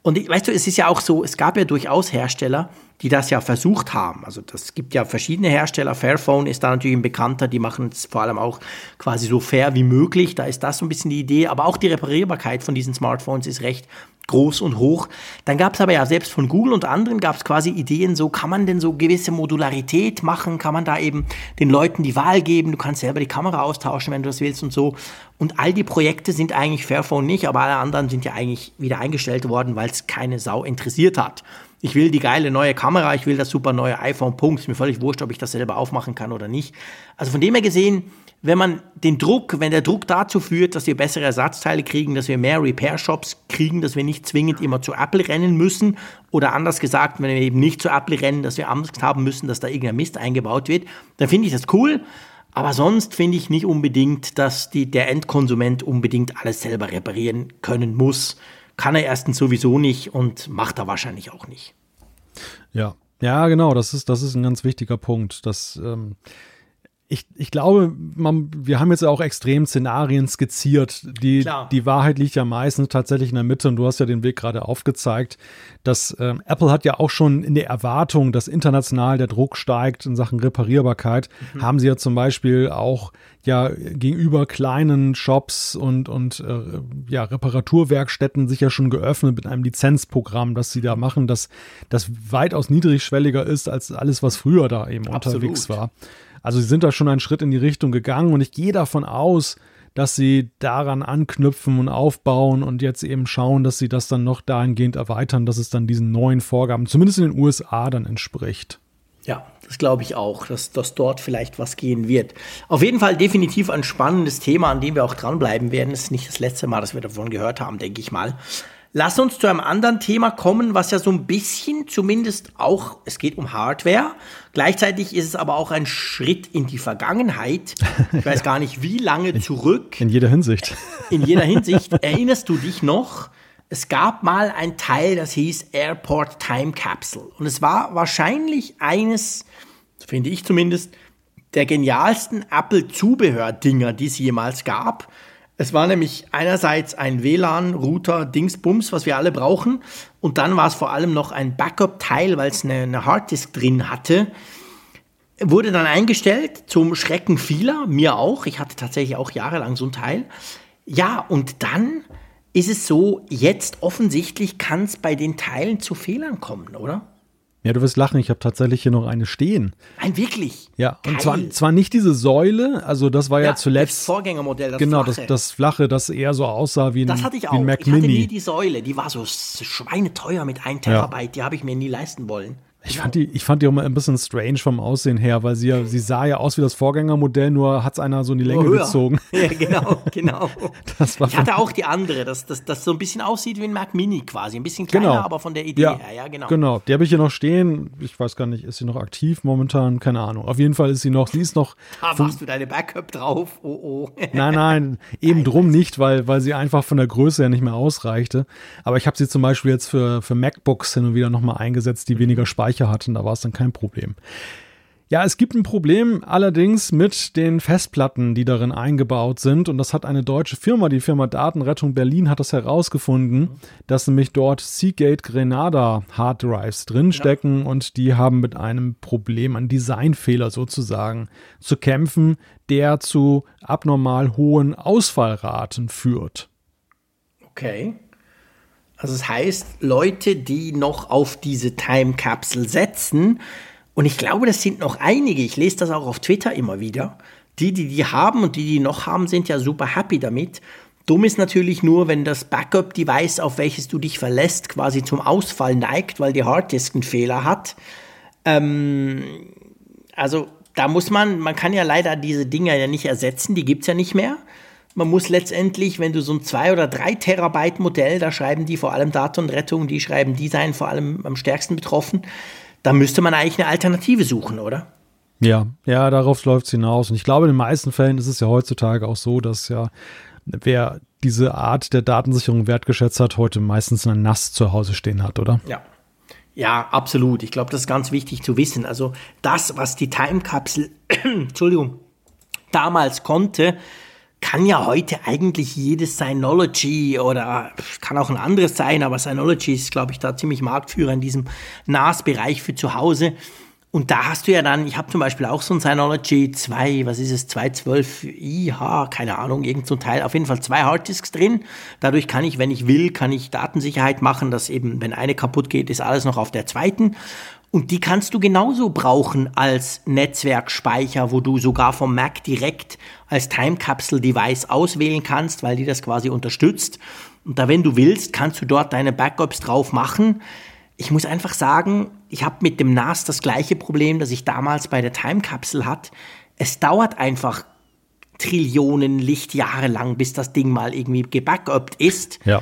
Und weißt du, es ist ja auch so, es gab ja durchaus Hersteller, die das ja versucht haben. Also das gibt ja verschiedene Hersteller. Fairphone ist da natürlich ein bekannter, die machen es vor allem auch quasi so fair wie möglich. Da ist das so ein bisschen die Idee. Aber auch die Reparierbarkeit von diesen Smartphones ist recht groß und hoch. Dann gab es aber ja selbst von Google und anderen gab es quasi Ideen, so kann man denn so gewisse Modularität machen, kann man da eben den Leuten die Wahl geben, du kannst selber die Kamera austauschen, wenn du das willst und so. Und all die Projekte sind eigentlich Fairphone nicht, aber alle anderen sind ja eigentlich wieder eingestellt worden, weil es keine Sau interessiert hat. Ich will die geile neue Kamera, ich will das super neue iPhone, Punkt. Ist mir völlig wurscht, ob ich das selber aufmachen kann oder nicht. Also von dem her gesehen, wenn man den Druck, wenn der Druck dazu führt, dass wir bessere Ersatzteile kriegen, dass wir mehr Repair-Shops kriegen, dass wir nicht zwingend immer zu Apple rennen müssen oder anders gesagt, wenn wir eben nicht zu Apple rennen, dass wir Angst haben müssen, dass da irgendein Mist eingebaut wird, dann finde ich das cool. Aber sonst finde ich nicht unbedingt, dass die, der Endkonsument unbedingt alles selber reparieren können muss. Kann er erstens sowieso nicht und macht er wahrscheinlich auch nicht. Ja, ja, genau, das ist, das ist ein ganz wichtiger Punkt. Dass, ähm, ich, ich glaube, man, wir haben jetzt auch extrem Szenarien skizziert. Die, die Wahrheit liegt ja meistens tatsächlich in der Mitte und du hast ja den Weg gerade aufgezeigt, dass ähm, Apple hat ja auch schon in der Erwartung, dass international der Druck steigt in Sachen Reparierbarkeit, mhm. haben sie ja zum Beispiel auch ja gegenüber kleinen Shops und, und äh, ja, Reparaturwerkstätten sich ja schon geöffnet mit einem Lizenzprogramm, das sie da machen, das, das weitaus niedrigschwelliger ist als alles, was früher da eben Absolut. unterwegs war. Also sie sind da schon einen Schritt in die Richtung gegangen und ich gehe davon aus, dass sie daran anknüpfen und aufbauen und jetzt eben schauen, dass sie das dann noch dahingehend erweitern, dass es dann diesen neuen Vorgaben, zumindest in den USA, dann entspricht. Ja, Das glaube ich auch, dass, dass dort vielleicht was gehen wird. Auf jeden Fall definitiv ein spannendes Thema, an dem wir auch dranbleiben werden. Es ist nicht das letzte Mal, dass wir davon gehört haben, denke ich mal. Lass uns zu einem anderen Thema kommen, was ja so ein bisschen zumindest auch, es geht um Hardware. Gleichzeitig ist es aber auch ein Schritt in die Vergangenheit. Ich weiß gar nicht, wie lange zurück. In jeder Hinsicht. In jeder Hinsicht. Erinnerst du dich noch? Es gab mal ein Teil, das hieß Airport Time Capsule. Und es war wahrscheinlich eines, finde ich zumindest, der genialsten Apple-Zubehör-Dinger, die es jemals gab. Es war nämlich einerseits ein WLAN-Router Dingsbums, was wir alle brauchen. Und dann war es vor allem noch ein Backup-Teil, weil es eine, eine Harddisk drin hatte. Wurde dann eingestellt zum Schrecken vieler, mir auch. Ich hatte tatsächlich auch jahrelang so ein Teil. Ja, und dann ist es so, jetzt offensichtlich kann es bei den Teilen zu Fehlern kommen, oder? Ja, du wirst lachen, ich habe tatsächlich hier noch eine stehen. Nein, wirklich? Ja, Geil. und zwar, zwar nicht diese Säule, also das war ja, ja zuletzt. Das Vorgängermodell, das Genau, flache. Das, das flache, das eher so aussah wie ein, das hatte ich auch. Mac ich hatte Mini. nie die Säule, die war so schweineteuer mit 1 Terabyte, ja. die habe ich mir nie leisten wollen. Ich fand, die, ich fand die auch mal ein bisschen strange vom Aussehen her, weil sie ja, sie sah ja aus wie das Vorgängermodell, nur hat es einer so in die Länge oh, gezogen. Ja, genau, genau. Das war ich hatte auch die andere, dass das, das so ein bisschen aussieht wie ein Mac Mini quasi. Ein bisschen kleiner, genau. aber von der Idee ja, her, ja, genau. Genau, die habe ich hier noch stehen. Ich weiß gar nicht, ist sie noch aktiv momentan? Keine Ahnung. Auf jeden Fall ist sie noch, sie ist noch. Ah, machst du deine Backup drauf? Oh, oh. nein, nein, eben nein, drum nicht, weil, weil sie einfach von der Größe her nicht mehr ausreichte. Aber ich habe sie zum Beispiel jetzt für, für MacBooks hin und wieder nochmal eingesetzt, die weniger Speicher hatten. Da war es dann kein Problem. Ja, es gibt ein Problem allerdings mit den Festplatten, die darin eingebaut sind. Und das hat eine deutsche Firma, die Firma Datenrettung Berlin, hat das herausgefunden, dass nämlich dort Seagate Grenada Hard Drives drinstecken ja. und die haben mit einem Problem, einem Designfehler sozusagen zu kämpfen, der zu abnormal hohen Ausfallraten führt. Okay. Also das heißt, Leute, die noch auf diese Time Capsule setzen, und ich glaube, das sind noch einige, ich lese das auch auf Twitter immer wieder, die, die die haben und die, die noch haben, sind ja super happy damit. Dumm ist natürlich nur, wenn das Backup-Device, auf welches du dich verlässt, quasi zum Ausfall neigt, weil die Harddisk einen Fehler hat. Ähm, also da muss man, man kann ja leider diese Dinger ja nicht ersetzen, die gibt es ja nicht mehr. Man muss letztendlich, wenn du so ein 2 oder 3 Terabyte Modell, da schreiben die vor allem Datenrettung, die schreiben, die seien vor allem am stärksten betroffen, da müsste man eigentlich eine Alternative suchen, oder? Ja, ja, darauf läuft es hinaus. Und ich glaube, in den meisten Fällen ist es ja heutzutage auch so, dass ja, wer diese Art der Datensicherung wertgeschätzt hat, heute meistens ein NAS zu Hause stehen hat, oder? Ja. Ja, absolut. Ich glaube, das ist ganz wichtig zu wissen. Also das, was die Time-Kapsel, Entschuldigung, damals konnte, kann ja heute eigentlich jedes Synology oder kann auch ein anderes sein, aber Synology ist, glaube ich, da ziemlich Marktführer in diesem NAS-Bereich für zu Hause. Und da hast du ja dann, ich habe zum Beispiel auch so ein Synology 2, was ist es, 212 IH, keine Ahnung, irgend so ein Teil, auf jeden Fall zwei Harddisks drin. Dadurch kann ich, wenn ich will, kann ich Datensicherheit machen, dass eben, wenn eine kaputt geht, ist alles noch auf der zweiten. Und die kannst du genauso brauchen als Netzwerkspeicher, wo du sogar vom Mac direkt als Time Capsule Device auswählen kannst, weil die das quasi unterstützt. Und da, wenn du willst, kannst du dort deine Backups drauf machen. Ich muss einfach sagen, ich habe mit dem NAS das gleiche Problem, das ich damals bei der Time Capsule hatte. Es dauert einfach Trillionen Lichtjahre lang, bis das Ding mal irgendwie gebackupt ist. Ja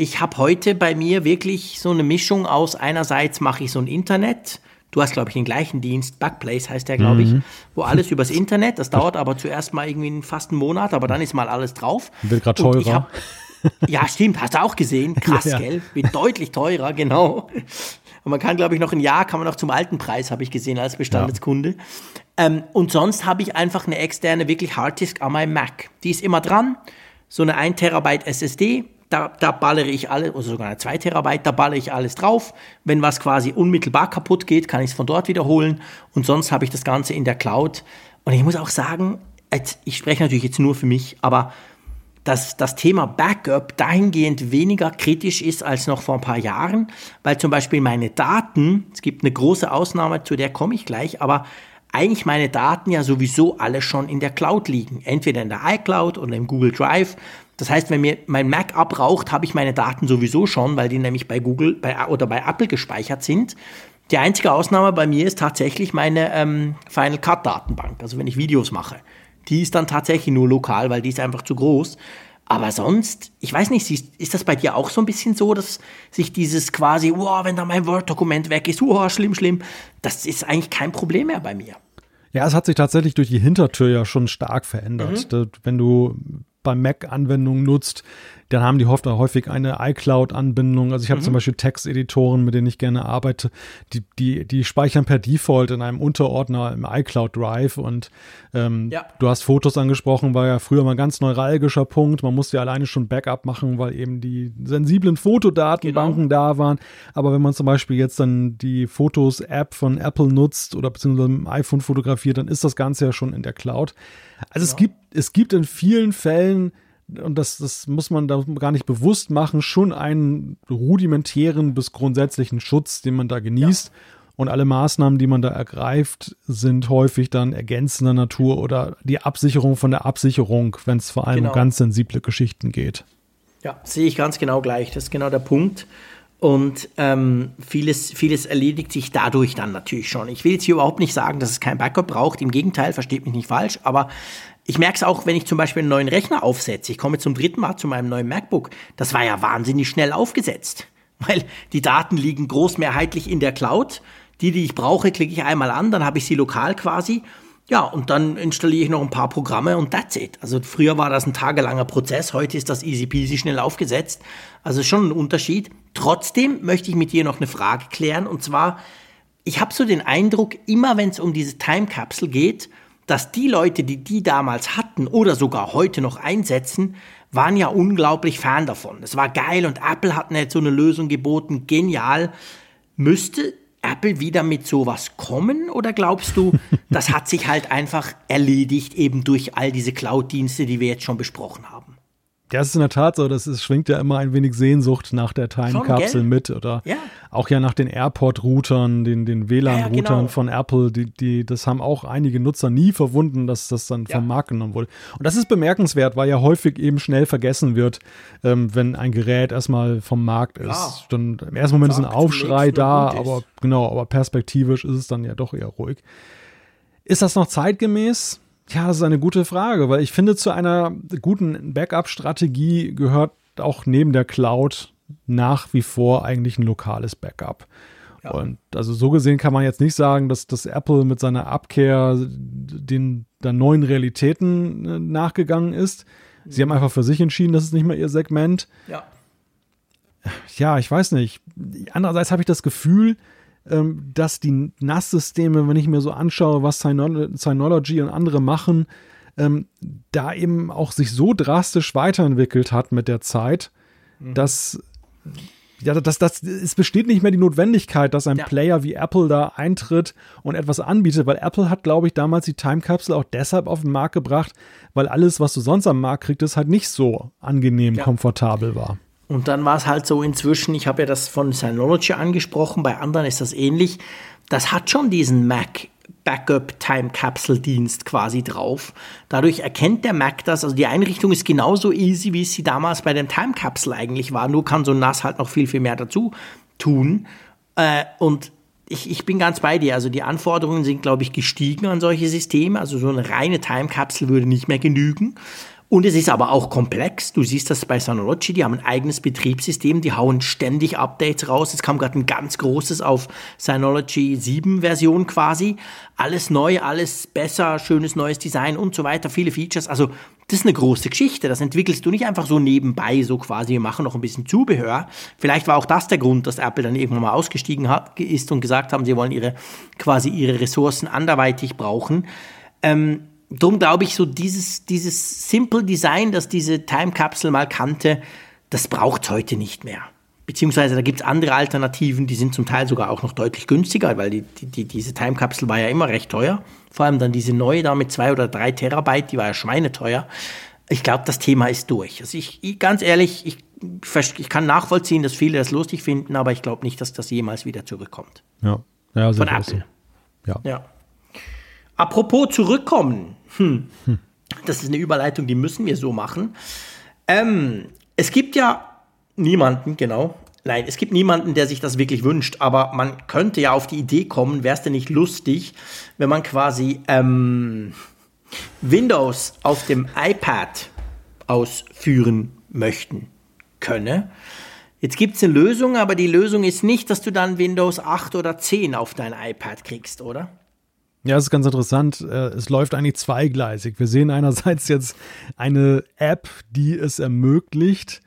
ich habe heute bei mir wirklich so eine Mischung aus, einerseits mache ich so ein Internet, du hast, glaube ich, den gleichen Dienst, Backplace heißt der, glaube mhm. ich, wo alles übers Internet, das dauert aber zuerst mal irgendwie fast einen Monat, aber dann ist mal alles drauf. Wird gerade teurer. Hab, ja, stimmt, hast du auch gesehen, krass, ja, gell, wird deutlich teurer, genau. Und man kann, glaube ich, noch ein Jahr, kann man noch zum alten Preis, habe ich gesehen, als Bestandskunde. Ja. Ähm, und sonst habe ich einfach eine externe, wirklich Harddisk an meinem Mac. Die ist immer dran, so eine 1 Terabyte SSD, da, da ballere ich alle, oder sogar eine 2 Terabyte, da ballere ich alles drauf. Wenn was quasi unmittelbar kaputt geht, kann ich es von dort wiederholen und sonst habe ich das Ganze in der Cloud. Und ich muss auch sagen, ich spreche natürlich jetzt nur für mich, aber dass das Thema Backup dahingehend weniger kritisch ist als noch vor ein paar Jahren, weil zum Beispiel meine Daten, es gibt eine große Ausnahme, zu der komme ich gleich, aber eigentlich meine Daten ja sowieso alle schon in der Cloud liegen, entweder in der iCloud oder im Google Drive. Das heißt, wenn mir mein Mac abraucht, habe ich meine Daten sowieso schon, weil die nämlich bei Google bei, oder bei Apple gespeichert sind. Die einzige Ausnahme bei mir ist tatsächlich meine ähm, Final Cut Datenbank. Also wenn ich Videos mache. Die ist dann tatsächlich nur lokal, weil die ist einfach zu groß. Aber sonst, ich weiß nicht, ist das bei dir auch so ein bisschen so, dass sich dieses quasi, wow, wenn da mein Word-Dokument weg ist, wow, schlimm, schlimm, das ist eigentlich kein Problem mehr bei mir. Ja, es hat sich tatsächlich durch die Hintertür ja schon stark verändert. Mhm. Wenn du bei Mac Anwendungen nutzt, dann haben die häufig eine iCloud-Anbindung. Also ich habe mhm. zum Beispiel Texteditoren, mit denen ich gerne arbeite, die, die, die speichern per Default in einem Unterordner im iCloud Drive und ähm, ja. du hast Fotos angesprochen, war ja früher mal ein ganz neuralgischer Punkt. Man musste ja alleine schon Backup machen, weil eben die sensiblen Fotodatenbanken genau. da waren. Aber wenn man zum Beispiel jetzt dann die Fotos-App von Apple nutzt oder beziehungsweise mit dem iPhone fotografiert, dann ist das Ganze ja schon in der Cloud. Also ja. es gibt, es gibt in vielen Fällen und das, das muss man da gar nicht bewusst machen, schon einen rudimentären bis grundsätzlichen Schutz, den man da genießt. Ja. Und alle Maßnahmen, die man da ergreift, sind häufig dann ergänzender Natur oder die Absicherung von der Absicherung, wenn es vor allem genau. um ganz sensible Geschichten geht. Ja, sehe ich ganz genau gleich. Das ist genau der Punkt. Und ähm, vieles, vieles erledigt sich dadurch dann natürlich schon. Ich will jetzt hier überhaupt nicht sagen, dass es kein Backup braucht. Im Gegenteil, versteht mich nicht falsch. Aber ich merke es auch, wenn ich zum Beispiel einen neuen Rechner aufsetze. Ich komme zum dritten Mal zu meinem neuen MacBook. Das war ja wahnsinnig schnell aufgesetzt, weil die Daten liegen großmehrheitlich in der Cloud. Die, die ich brauche, klicke ich einmal an, dann habe ich sie lokal quasi. Ja, und dann installiere ich noch ein paar Programme und that's it. Also früher war das ein tagelanger Prozess, heute ist das easy peasy schnell aufgesetzt. Also schon ein Unterschied. Trotzdem möchte ich mit dir noch eine Frage klären und zwar, ich habe so den Eindruck, immer wenn es um diese Time Capsule geht, dass die Leute, die die damals hatten oder sogar heute noch einsetzen, waren ja unglaublich Fan davon. Es war geil und Apple hat nicht so eine Lösung geboten, genial. Müsste Apple wieder mit sowas kommen oder glaubst du, das hat sich halt einfach erledigt eben durch all diese Cloud-Dienste, die wir jetzt schon besprochen haben? Ja, es ist in der Tat so, das ist, schwingt ja immer ein wenig Sehnsucht nach der Time-Kapsel mit oder ja. auch ja nach den AirPod-Routern, den, den WLAN-Routern ja, genau. von Apple, die, die, das haben auch einige Nutzer nie verwunden, dass das dann vom Markt genommen wurde. Und das ist bemerkenswert, weil ja häufig eben schnell vergessen wird, ähm, wenn ein Gerät erstmal vom Markt ist. Dann im ersten Moment ist ein Aufschrei da, aber genau, aber perspektivisch ist es dann ja doch eher ruhig. Ist das noch zeitgemäß? Ja, das ist eine gute Frage, weil ich finde, zu einer guten Backup-Strategie gehört auch neben der Cloud nach wie vor eigentlich ein lokales Backup. Ja. Und also so gesehen kann man jetzt nicht sagen, dass, dass Apple mit seiner Abkehr den der neuen Realitäten äh, nachgegangen ist. Sie haben einfach für sich entschieden, das ist nicht mehr ihr Segment. Ja. Ja, ich weiß nicht. Andererseits habe ich das Gefühl, dass die NAS-Systeme, wenn ich mir so anschaue, was Synology und andere machen, ähm, da eben auch sich so drastisch weiterentwickelt hat mit der Zeit, mhm. dass ja, das, das, es besteht nicht mehr die Notwendigkeit, dass ein ja. Player wie Apple da eintritt und etwas anbietet, weil Apple hat, glaube ich, damals die Time Capsule auch deshalb auf den Markt gebracht, weil alles, was du sonst am Markt kriegst, halt nicht so angenehm ja. komfortabel war. Und dann war es halt so inzwischen, ich habe ja das von Synology angesprochen, bei anderen ist das ähnlich. Das hat schon diesen Mac Backup Time Capsule Dienst quasi drauf. Dadurch erkennt der Mac das, also die Einrichtung ist genauso easy, wie es sie damals bei dem Time Capsule eigentlich war. Nur kann so ein NAS halt noch viel, viel mehr dazu tun. Äh, und ich, ich bin ganz bei dir. Also die Anforderungen sind, glaube ich, gestiegen an solche Systeme. Also so eine reine Time Capsule würde nicht mehr genügen. Und es ist aber auch komplex. Du siehst das bei Synology, die haben ein eigenes Betriebssystem, die hauen ständig Updates raus. Es kam gerade ein ganz großes auf Synology 7 Version quasi. Alles neu, alles besser, schönes neues Design und so weiter, viele Features. Also das ist eine große Geschichte. Das entwickelst du nicht einfach so nebenbei, so quasi, wir machen noch ein bisschen Zubehör. Vielleicht war auch das der Grund, dass Apple dann irgendwann mal ausgestiegen hat, ist und gesagt haben, sie wollen ihre, quasi ihre Ressourcen anderweitig brauchen. Ähm, drum glaube ich, so dieses, dieses Simple Design, das diese Time Capsule mal kannte, das braucht es heute nicht mehr. Beziehungsweise da gibt es andere Alternativen, die sind zum Teil sogar auch noch deutlich günstiger, weil die, die, diese Time Capsule war ja immer recht teuer. Vor allem dann diese neue da mit zwei oder drei Terabyte, die war ja schweineteuer. Ich glaube, das Thema ist durch. Also ich, ich ganz ehrlich, ich, ich kann nachvollziehen, dass viele das lustig finden, aber ich glaube nicht, dass das jemals wieder zurückkommt. Ja, ja Von Apple. So. Ja. ja. Apropos zurückkommen. Hm. Hm. Das ist eine Überleitung, die müssen wir so machen. Ähm, es gibt ja niemanden, genau, Nein, es gibt niemanden, der sich das wirklich wünscht, aber man könnte ja auf die Idee kommen, wäre es denn nicht lustig, wenn man quasi ähm, Windows auf dem iPad ausführen möchten könne. Jetzt gibt es eine Lösung, aber die Lösung ist nicht, dass du dann Windows 8 oder 10 auf dein iPad kriegst, oder? Ja, es ist ganz interessant. Äh, es läuft eigentlich zweigleisig. Wir sehen einerseits jetzt eine App, die es ermöglicht,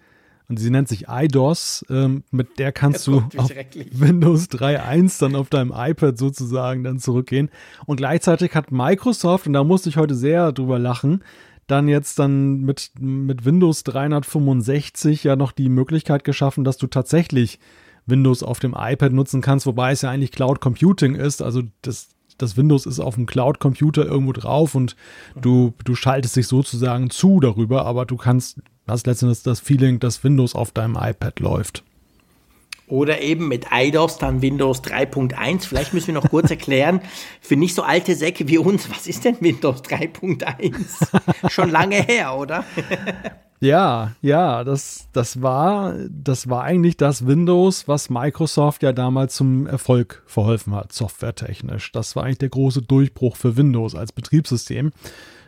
und sie nennt sich iDOS. Ähm, mit der kannst du auf Windows 3.1 dann auf deinem iPad sozusagen dann zurückgehen. Und gleichzeitig hat Microsoft, und da musste ich heute sehr drüber lachen, dann jetzt dann mit, mit Windows 365 ja noch die Möglichkeit geschaffen, dass du tatsächlich Windows auf dem iPad nutzen kannst, wobei es ja eigentlich Cloud Computing ist. Also das, das Windows ist auf dem Cloud-Computer irgendwo drauf und du, du schaltest dich sozusagen zu darüber, aber du kannst, hast letztendlich das Feeling, dass Windows auf deinem iPad läuft. Oder eben mit IDOS dann Windows 3.1. Vielleicht müssen wir noch kurz erklären, für nicht so alte Säcke wie uns, was ist denn Windows 3.1? Schon lange her, oder? Ja, ja, das, das, war, das war eigentlich das Windows, was Microsoft ja damals zum Erfolg verholfen hat, softwaretechnisch. Das war eigentlich der große Durchbruch für Windows als Betriebssystem.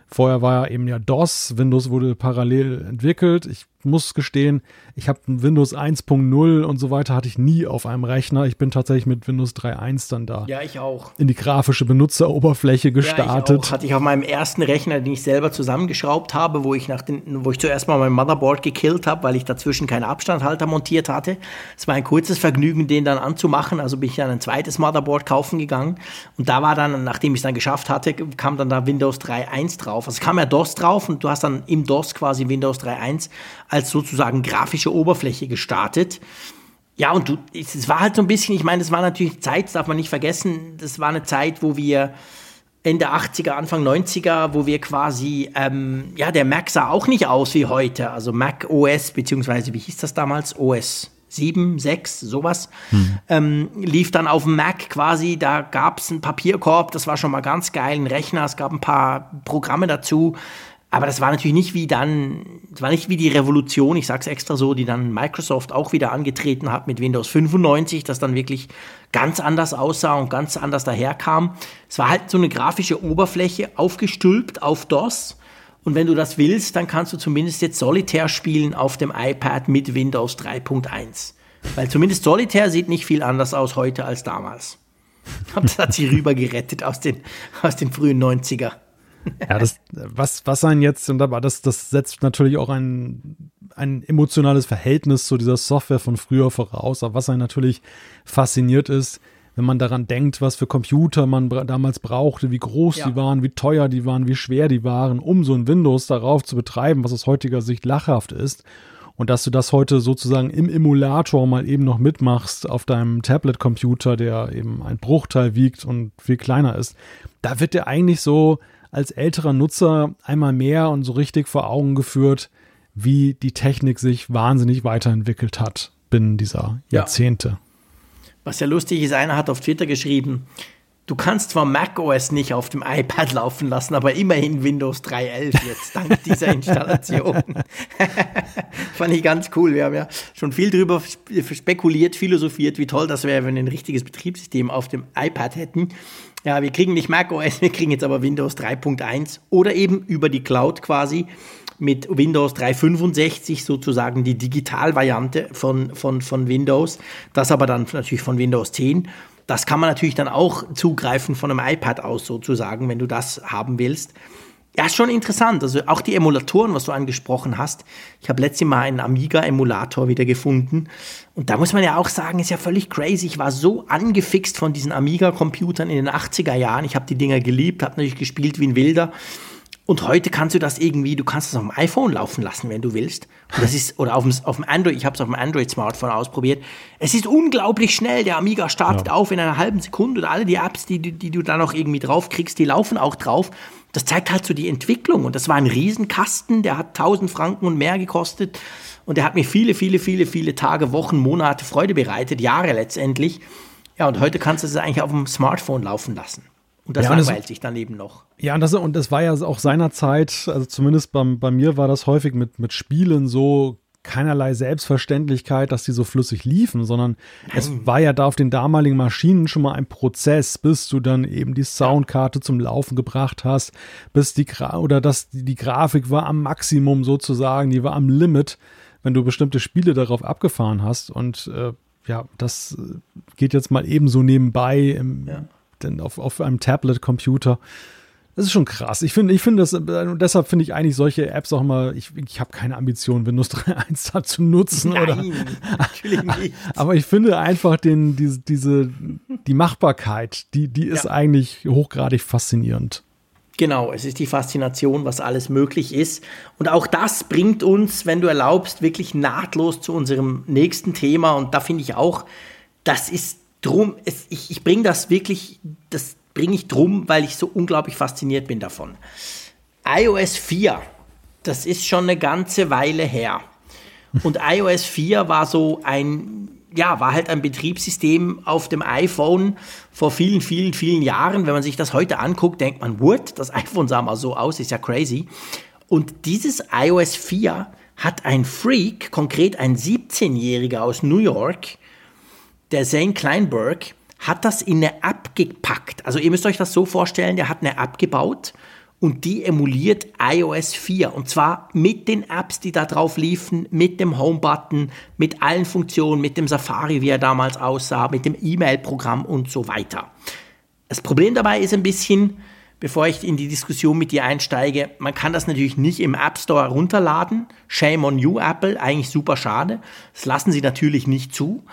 Vorher war ja eben ja DOS, Windows wurde parallel entwickelt. Ich muss gestehen, ich habe Windows 1.0 und so weiter hatte ich nie auf einem Rechner. Ich bin tatsächlich mit Windows 3.1 dann da. Ja, ich auch. In die grafische Benutzeroberfläche gestartet. Ja, ich auch. Hatte ich auf meinem ersten Rechner, den ich selber zusammengeschraubt habe, wo ich nach den, wo ich zuerst mal mein Motherboard gekillt habe, weil ich dazwischen keinen Abstandhalter montiert hatte. Es war ein kurzes Vergnügen, den dann anzumachen. Also bin ich dann ein zweites Motherboard kaufen gegangen. Und da war dann, nachdem ich es dann geschafft hatte, kam dann da Windows 3.1 drauf. Also es kam ja DOS drauf und du hast dann im DOS quasi Windows 3.1 als sozusagen grafische Oberfläche gestartet. Ja, und du, es war halt so ein bisschen, ich meine, das war natürlich Zeit, das darf man nicht vergessen, das war eine Zeit, wo wir Ende 80er, Anfang 90er, wo wir quasi, ähm, ja, der Mac sah auch nicht aus wie heute. Also Mac OS, beziehungsweise wie hieß das damals? OS 7, 6, sowas, hm. ähm, lief dann auf dem Mac quasi. Da gab es einen Papierkorb, das war schon mal ganz geil, ein Rechner, es gab ein paar Programme dazu. Aber das war natürlich nicht wie dann, das war nicht wie die Revolution, ich sag's extra so, die dann Microsoft auch wieder angetreten hat mit Windows 95, das dann wirklich ganz anders aussah und ganz anders daherkam. Es war halt so eine grafische Oberfläche aufgestülpt auf DOS. Und wenn du das willst, dann kannst du zumindest jetzt Solitär spielen auf dem iPad mit Windows 3.1. Weil zumindest Solitär sieht nicht viel anders aus heute als damals. Das hat sie rüber gerettet aus den, aus den frühen 90er. Ja, das, was, was einen jetzt, und das, das setzt natürlich auch ein, ein emotionales Verhältnis zu dieser Software von früher voraus. Aber was einen natürlich fasziniert ist, wenn man daran denkt, was für Computer man damals brauchte, wie groß ja. die waren, wie teuer die waren, wie schwer die waren, um so ein Windows darauf zu betreiben, was aus heutiger Sicht lachhaft ist. Und dass du das heute sozusagen im Emulator mal eben noch mitmachst auf deinem Tablet-Computer, der eben ein Bruchteil wiegt und viel kleiner ist, da wird dir eigentlich so als älterer Nutzer einmal mehr und so richtig vor Augen geführt, wie die Technik sich wahnsinnig weiterentwickelt hat binnen dieser Jahrzehnte. Ja. Was ja lustig ist, einer hat auf Twitter geschrieben, du kannst zwar macOS nicht auf dem iPad laufen lassen, aber immerhin Windows 3.11 jetzt, dank dieser Installation. Fand ich ganz cool. Wir haben ja schon viel drüber spekuliert, philosophiert, wie toll das wäre, wenn wir ein richtiges Betriebssystem auf dem iPad hätten. Ja, wir kriegen nicht macOS, wir kriegen jetzt aber Windows 3.1 oder eben über die Cloud quasi mit Windows 365 sozusagen die Digitalvariante von, von, von Windows. Das aber dann natürlich von Windows 10. Das kann man natürlich dann auch zugreifen von einem iPad aus sozusagen, wenn du das haben willst. Ja, ist schon interessant. Also auch die Emulatoren, was du angesprochen hast. Ich habe letztes Mal einen Amiga-Emulator wieder gefunden. Und da muss man ja auch sagen, ist ja völlig crazy. Ich war so angefixt von diesen Amiga-Computern in den 80er Jahren. Ich habe die Dinger geliebt, habe natürlich gespielt wie ein Wilder. Und heute kannst du das irgendwie, du kannst es auf dem iPhone laufen lassen, wenn du willst. Und das ist, oder auf dem, auf dem Android, ich habe es auf dem Android-Smartphone ausprobiert. Es ist unglaublich schnell. Der Amiga startet ja. auf in einer halben Sekunde und alle die Apps, die, die, die du da noch irgendwie drauf kriegst, die laufen auch drauf das zeigt halt so die Entwicklung. Und das war ein Riesenkasten, der hat 1000 Franken und mehr gekostet. Und der hat mir viele, viele, viele, viele Tage, Wochen, Monate Freude bereitet, Jahre letztendlich. Ja, und heute kannst du es eigentlich auf dem Smartphone laufen lassen. Und das ja, langweilt sich dann eben noch. Ja, und das, und das war ja auch seinerzeit, also zumindest bei, bei mir war das häufig mit, mit Spielen so keinerlei Selbstverständlichkeit, dass die so flüssig liefen, sondern Nein. es war ja da auf den damaligen Maschinen schon mal ein Prozess, bis du dann eben die Soundkarte zum Laufen gebracht hast, bis die Gra oder dass die, die Grafik war am Maximum sozusagen, die war am Limit, wenn du bestimmte Spiele darauf abgefahren hast und äh, ja, das äh, geht jetzt mal ebenso nebenbei im, ja. denn auf, auf einem Tablet-Computer. Das ist schon krass. Ich finde, ich finde das, äh, deshalb finde ich eigentlich solche Apps auch immer, ich, ich habe keine Ambition, Windows 3.1 da zu nutzen. Nein, oder, natürlich nicht. Aber ich finde einfach den, diese, diese, die Machbarkeit, die, die ist ja. eigentlich hochgradig faszinierend. Genau, es ist die Faszination, was alles möglich ist. Und auch das bringt uns, wenn du erlaubst, wirklich nahtlos zu unserem nächsten Thema. Und da finde ich auch, das ist drum, es, ich, ich bringe das wirklich, das bringe ich drum, weil ich so unglaublich fasziniert bin davon. iOS 4, das ist schon eine ganze Weile her. Und iOS 4 war so ein ja, war halt ein Betriebssystem auf dem iPhone vor vielen, vielen, vielen Jahren. Wenn man sich das heute anguckt, denkt man, what? Das iPhone sah mal so aus, ist ja crazy. Und dieses iOS 4 hat ein Freak, konkret ein 17-Jähriger aus New York, der Zane Kleinberg, hat das in eine App gepackt. Also ihr müsst euch das so vorstellen, der hat eine App gebaut und die emuliert iOS 4 und zwar mit den Apps, die da drauf liefen, mit dem Home-Button, mit allen Funktionen, mit dem Safari, wie er damals aussah, mit dem E-Mail-Programm und so weiter. Das Problem dabei ist ein bisschen, bevor ich in die Diskussion mit dir einsteige, man kann das natürlich nicht im App Store runterladen. Shame on you, Apple, eigentlich super schade. Das lassen sie natürlich nicht zu.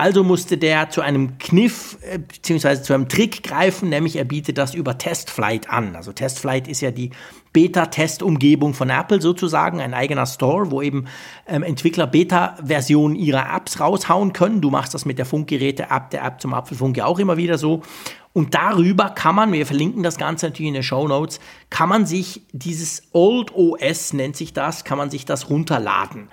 Also musste der zu einem Kniff äh, bzw. zu einem Trick greifen, nämlich er bietet das über Testflight an. Also Testflight ist ja die Beta-Test-Umgebung von Apple sozusagen, ein eigener Store, wo eben ähm, Entwickler Beta-Versionen ihrer Apps raushauen können. Du machst das mit der Funkgeräte-App, der App zum Apfelfunk ja auch immer wieder so. Und darüber kann man, wir verlinken das Ganze natürlich in den Show Notes, kann man sich dieses Old OS nennt sich das, kann man sich das runterladen.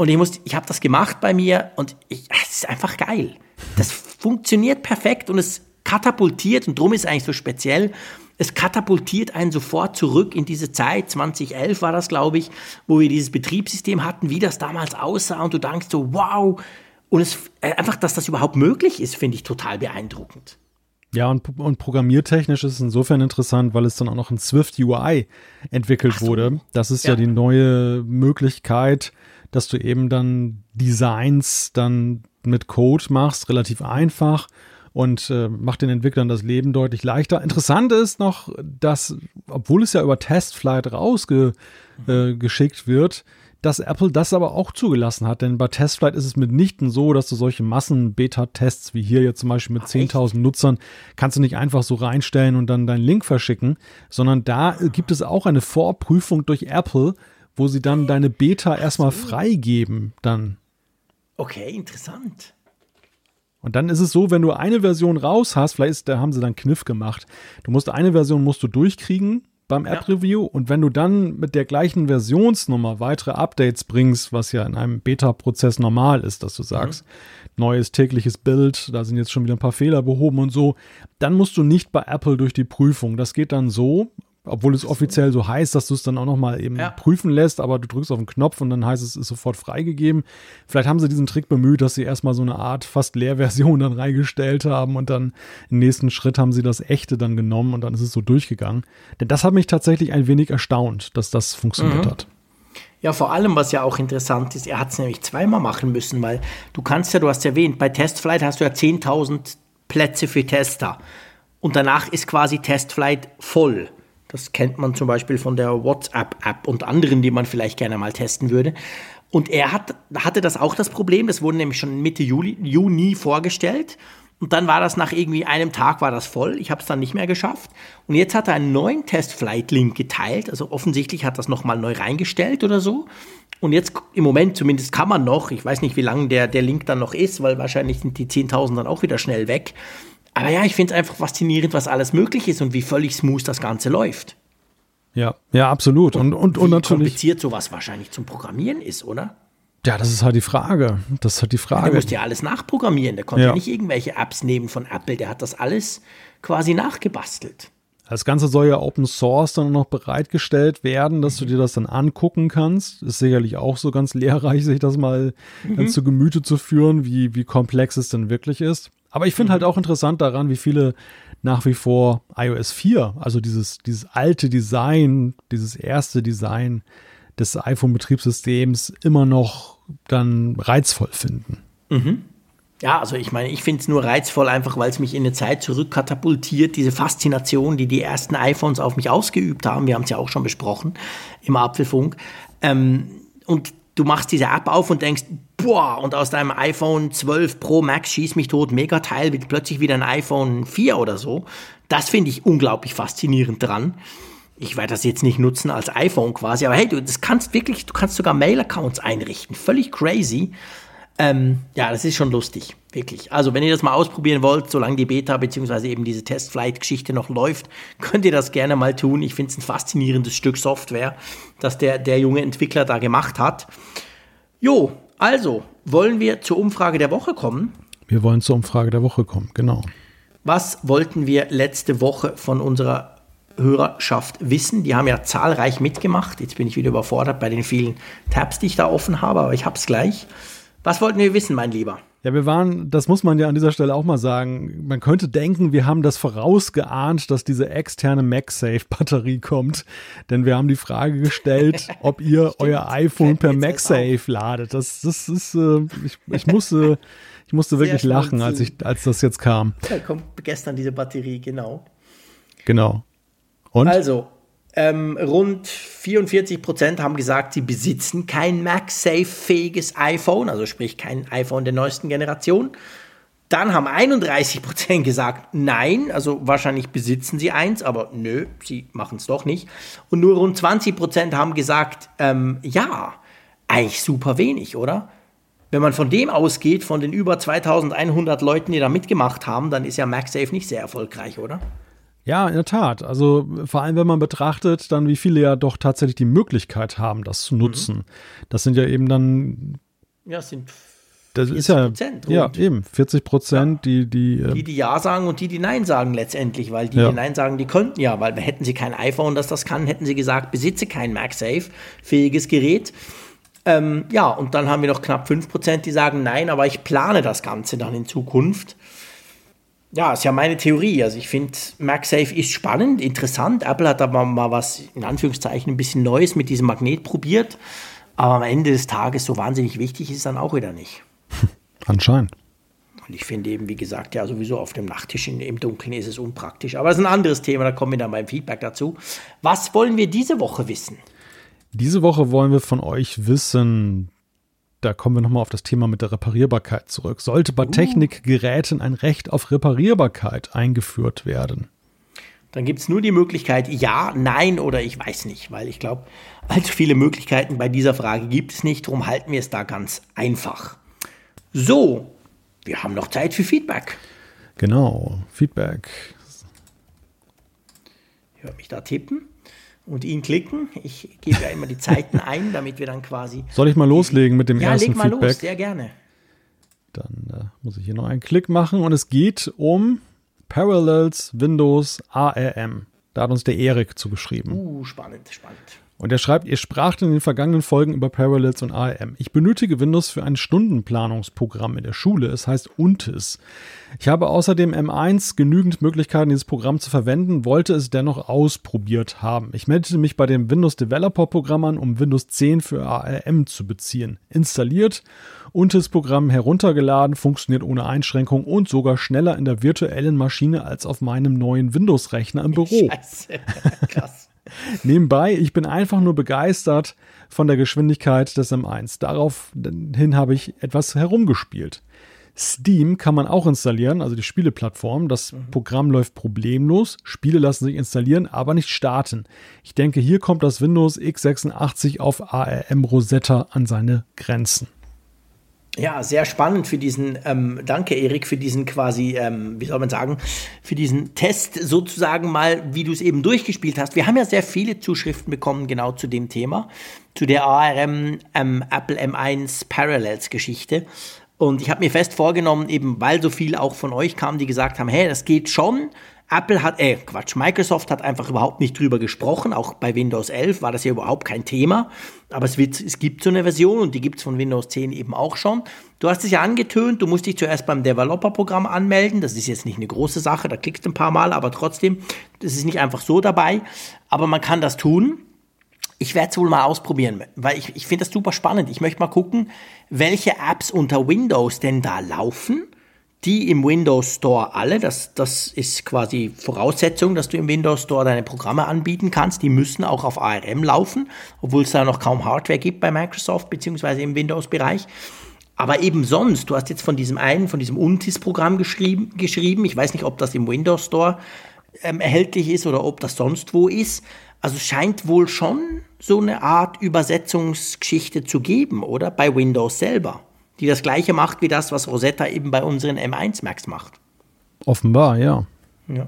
Und ich muss, ich habe das gemacht bei mir und ich, es ist einfach geil. Das funktioniert perfekt und es katapultiert und drum ist es eigentlich so speziell. Es katapultiert einen sofort zurück in diese Zeit, 2011 war das, glaube ich, wo wir dieses Betriebssystem hatten, wie das damals aussah und du denkst so, wow. Und es, äh, einfach, dass das überhaupt möglich ist, finde ich total beeindruckend. Ja, und, und programmiertechnisch ist es insofern interessant, weil es dann auch noch in Swift UI entwickelt so. wurde. Das ist ja. ja die neue Möglichkeit, dass du eben dann Designs dann mit Code machst, relativ einfach und äh, macht den Entwicklern das Leben deutlich leichter. Interessant ist noch, dass, obwohl es ja über Testflight rausgeschickt äh, wird, dass Apple das aber auch zugelassen hat. Denn bei Testflight ist es mitnichten so, dass du solche Massen-Beta-Tests wie hier jetzt zum Beispiel mit 10.000 Nutzern kannst du nicht einfach so reinstellen und dann deinen Link verschicken, sondern da gibt es auch eine Vorprüfung durch Apple, wo sie dann deine Beta erstmal freigeben dann. Okay, interessant. Und dann ist es so, wenn du eine Version raus hast, vielleicht ist, da haben sie dann Kniff gemacht. Du musst eine Version musst du durchkriegen beim App Review und wenn du dann mit der gleichen Versionsnummer weitere Updates bringst, was ja in einem Beta-Prozess normal ist, dass du sagst, mhm. neues tägliches Bild, da sind jetzt schon wieder ein paar Fehler behoben und so, dann musst du nicht bei Apple durch die Prüfung. Das geht dann so, obwohl es offiziell so heißt, dass du es dann auch nochmal eben ja. prüfen lässt, aber du drückst auf den Knopf und dann heißt es, es ist sofort freigegeben. Vielleicht haben sie diesen Trick bemüht, dass sie erstmal so eine Art fast Leerversion dann reingestellt haben und dann im nächsten Schritt haben sie das echte dann genommen und dann ist es so durchgegangen. Denn das hat mich tatsächlich ein wenig erstaunt, dass das funktioniert mhm. hat. Ja, vor allem, was ja auch interessant ist, er hat es nämlich zweimal machen müssen, weil du kannst ja, du hast erwähnt, bei Testflight hast du ja 10.000 Plätze für Tester. Und danach ist quasi Testflight voll. Das kennt man zum Beispiel von der WhatsApp-App und anderen, die man vielleicht gerne mal testen würde. Und er hat, hatte das auch das Problem, das wurde nämlich schon Mitte Juli, Juni vorgestellt. Und dann war das nach irgendwie einem Tag war das voll. Ich habe es dann nicht mehr geschafft. Und jetzt hat er einen neuen Test-Flight-Link geteilt. Also offensichtlich hat das nochmal neu reingestellt oder so. Und jetzt im Moment zumindest kann man noch, ich weiß nicht, wie lange der, der Link dann noch ist, weil wahrscheinlich sind die 10.000 dann auch wieder schnell weg. Aber ja, ich finde es einfach faszinierend, was alles möglich ist und wie völlig smooth das Ganze läuft. Ja, ja, absolut. Und, und, und, und natürlich. kompliziert sowas wahrscheinlich zum Programmieren ist, oder? Ja, das ist halt die Frage. Das ist halt die Frage. Der musste ja alles nachprogrammieren. Der konnte ja. nicht irgendwelche Apps nehmen von Apple. Der hat das alles quasi nachgebastelt. Das Ganze soll ja Open Source dann noch bereitgestellt werden, dass du dir das dann angucken kannst. Ist sicherlich auch so ganz lehrreich, sich das mal mhm. zu Gemüte zu führen, wie, wie komplex es denn wirklich ist. Aber ich finde mhm. halt auch interessant daran, wie viele nach wie vor iOS 4, also dieses, dieses alte Design, dieses erste Design des iPhone-Betriebssystems immer noch dann reizvoll finden. Mhm. Ja, also ich meine, ich finde es nur reizvoll, einfach weil es mich in eine Zeit zurückkatapultiert, diese Faszination, die die ersten iPhones auf mich ausgeübt haben. Wir haben es ja auch schon besprochen im Apfelfunk. Ähm, und du machst diese App auf und denkst, boah, und aus deinem iPhone 12 Pro Max schieß mich tot, mega Teil, wird plötzlich wieder ein iPhone 4 oder so. Das finde ich unglaublich faszinierend dran. Ich werde das jetzt nicht nutzen als iPhone quasi, aber hey, du das kannst wirklich, du kannst sogar Mail-Accounts einrichten. Völlig crazy. Ähm, ja, das ist schon lustig, wirklich. Also, wenn ihr das mal ausprobieren wollt, solange die Beta bzw. eben diese Testflight-Geschichte noch läuft, könnt ihr das gerne mal tun. Ich finde es ein faszinierendes Stück Software, das der, der junge Entwickler da gemacht hat. Jo, also, wollen wir zur Umfrage der Woche kommen? Wir wollen zur Umfrage der Woche kommen, genau. Was wollten wir letzte Woche von unserer Hörerschaft wissen? Die haben ja zahlreich mitgemacht. Jetzt bin ich wieder überfordert bei den vielen Tabs, die ich da offen habe, aber ich habe es gleich. Was wollten wir wissen, mein Lieber? Ja, wir waren, das muss man ja an dieser Stelle auch mal sagen, man könnte denken, wir haben das vorausgeahnt, dass diese externe MagSafe-Batterie kommt. Denn wir haben die Frage gestellt, ob ihr euer iPhone per MagSafe ladet. Das, das ist, äh, ich, ich musste, ich musste wirklich lachen, als, ich, als das jetzt kam. Da kommt gestern diese Batterie, genau. Genau. Und? Also, ähm, rund 44 Prozent haben gesagt, sie besitzen kein MagSafe-fähiges iPhone, also sprich kein iPhone der neuesten Generation. Dann haben 31 Prozent gesagt, nein, also wahrscheinlich besitzen sie eins, aber nö, sie machen es doch nicht. Und nur rund 20 Prozent haben gesagt, ähm, ja, eigentlich super wenig, oder? Wenn man von dem ausgeht, von den über 2100 Leuten, die da mitgemacht haben, dann ist ja MagSafe nicht sehr erfolgreich, oder? Ja, in der Tat. Also vor allem, wenn man betrachtet, dann wie viele ja doch tatsächlich die Möglichkeit haben, das zu nutzen. Mhm. Das sind ja eben dann. Ja, es sind das ist ja, Prozent ja eben 40 Prozent, ja. die die äh, die die ja sagen und die die nein sagen letztendlich, weil die ja. die nein sagen, die könnten ja, weil hätten sie kein iPhone, das das kann, hätten sie gesagt, besitze kein MagSafe fähiges Gerät. Ähm, ja, und dann haben wir noch knapp 5 Prozent, die sagen nein, aber ich plane das Ganze dann in Zukunft ja, ist ja meine Theorie. Also ich finde, MagSafe ist spannend, interessant. Apple hat aber mal was, in Anführungszeichen, ein bisschen Neues mit diesem Magnet probiert. Aber am Ende des Tages so wahnsinnig wichtig ist es dann auch wieder nicht. Anscheinend. Und ich finde eben, wie gesagt, ja, sowieso auf dem Nachttisch in, im Dunkeln ist es unpraktisch. Aber das ist ein anderes Thema, da kommen wir dann beim Feedback dazu. Was wollen wir diese Woche wissen? Diese Woche wollen wir von euch wissen, da kommen wir nochmal auf das Thema mit der Reparierbarkeit zurück. Sollte bei uh. Technikgeräten ein Recht auf Reparierbarkeit eingeführt werden? Dann gibt es nur die Möglichkeit ja, nein oder ich weiß nicht, weil ich glaube, allzu viele Möglichkeiten bei dieser Frage gibt es nicht. Darum halten wir es da ganz einfach. So, wir haben noch Zeit für Feedback. Genau, Feedback. Hört mich da tippen und ihn klicken. Ich gebe ja immer die Zeiten ein, damit wir dann quasi. Soll ich mal loslegen mit dem ja, ersten leg mal Feedback? Los, sehr gerne. Dann äh, muss ich hier noch einen Klick machen und es geht um Parallels Windows ARM. Da hat uns der Erik zugeschrieben. Uh, spannend, spannend. Und er schreibt, ihr spracht in den vergangenen Folgen über Parallels und ARM. Ich benötige Windows für ein Stundenplanungsprogramm in der Schule. Es heißt UNTIS. Ich habe außerdem M1 genügend Möglichkeiten, dieses Programm zu verwenden, wollte es dennoch ausprobiert haben. Ich meldete mich bei dem Windows Developer Programm an, um Windows 10 für ARM zu beziehen. Installiert, UNTIS-Programm heruntergeladen, funktioniert ohne Einschränkung und sogar schneller in der virtuellen Maschine als auf meinem neuen Windows-Rechner im Büro. Scheiße, krass. Nebenbei, ich bin einfach nur begeistert von der Geschwindigkeit des M1. Daraufhin habe ich etwas herumgespielt. Steam kann man auch installieren, also die Spieleplattform. Das mhm. Programm läuft problemlos. Spiele lassen sich installieren, aber nicht starten. Ich denke, hier kommt das Windows x86 auf ARM Rosetta an seine Grenzen. Ja, sehr spannend für diesen, ähm, danke Erik, für diesen quasi, ähm, wie soll man sagen, für diesen Test sozusagen mal, wie du es eben durchgespielt hast. Wir haben ja sehr viele Zuschriften bekommen genau zu dem Thema, zu der ARM ähm, Apple M1 Parallels Geschichte. Und ich habe mir fest vorgenommen, eben weil so viel auch von euch kam, die gesagt haben, hey, das geht schon, Apple hat, äh, Quatsch, Microsoft hat einfach überhaupt nicht drüber gesprochen. Auch bei Windows 11 war das ja überhaupt kein Thema. Aber es, wird, es gibt so eine Version und die gibt es von Windows 10 eben auch schon. Du hast es ja angetönt, du musst dich zuerst beim Developer-Programm anmelden. Das ist jetzt nicht eine große Sache, da klickst du ein paar Mal, aber trotzdem, das ist nicht einfach so dabei. Aber man kann das tun. Ich werde es wohl mal ausprobieren, weil ich, ich finde das super spannend. Ich möchte mal gucken, welche Apps unter Windows denn da laufen die im Windows Store alle, das, das ist quasi Voraussetzung, dass du im Windows Store deine Programme anbieten kannst. Die müssen auch auf ARM laufen, obwohl es da noch kaum Hardware gibt bei Microsoft beziehungsweise im Windows-Bereich. Aber eben sonst, du hast jetzt von diesem einen, von diesem Untis-Programm geschrieben, geschrieben. Ich weiß nicht, ob das im Windows Store ähm, erhältlich ist oder ob das sonst wo ist. Also scheint wohl schon so eine Art Übersetzungsgeschichte zu geben, oder? Bei Windows selber die das gleiche macht wie das, was Rosetta eben bei unseren M1 Macs macht. Offenbar, ja. Ja.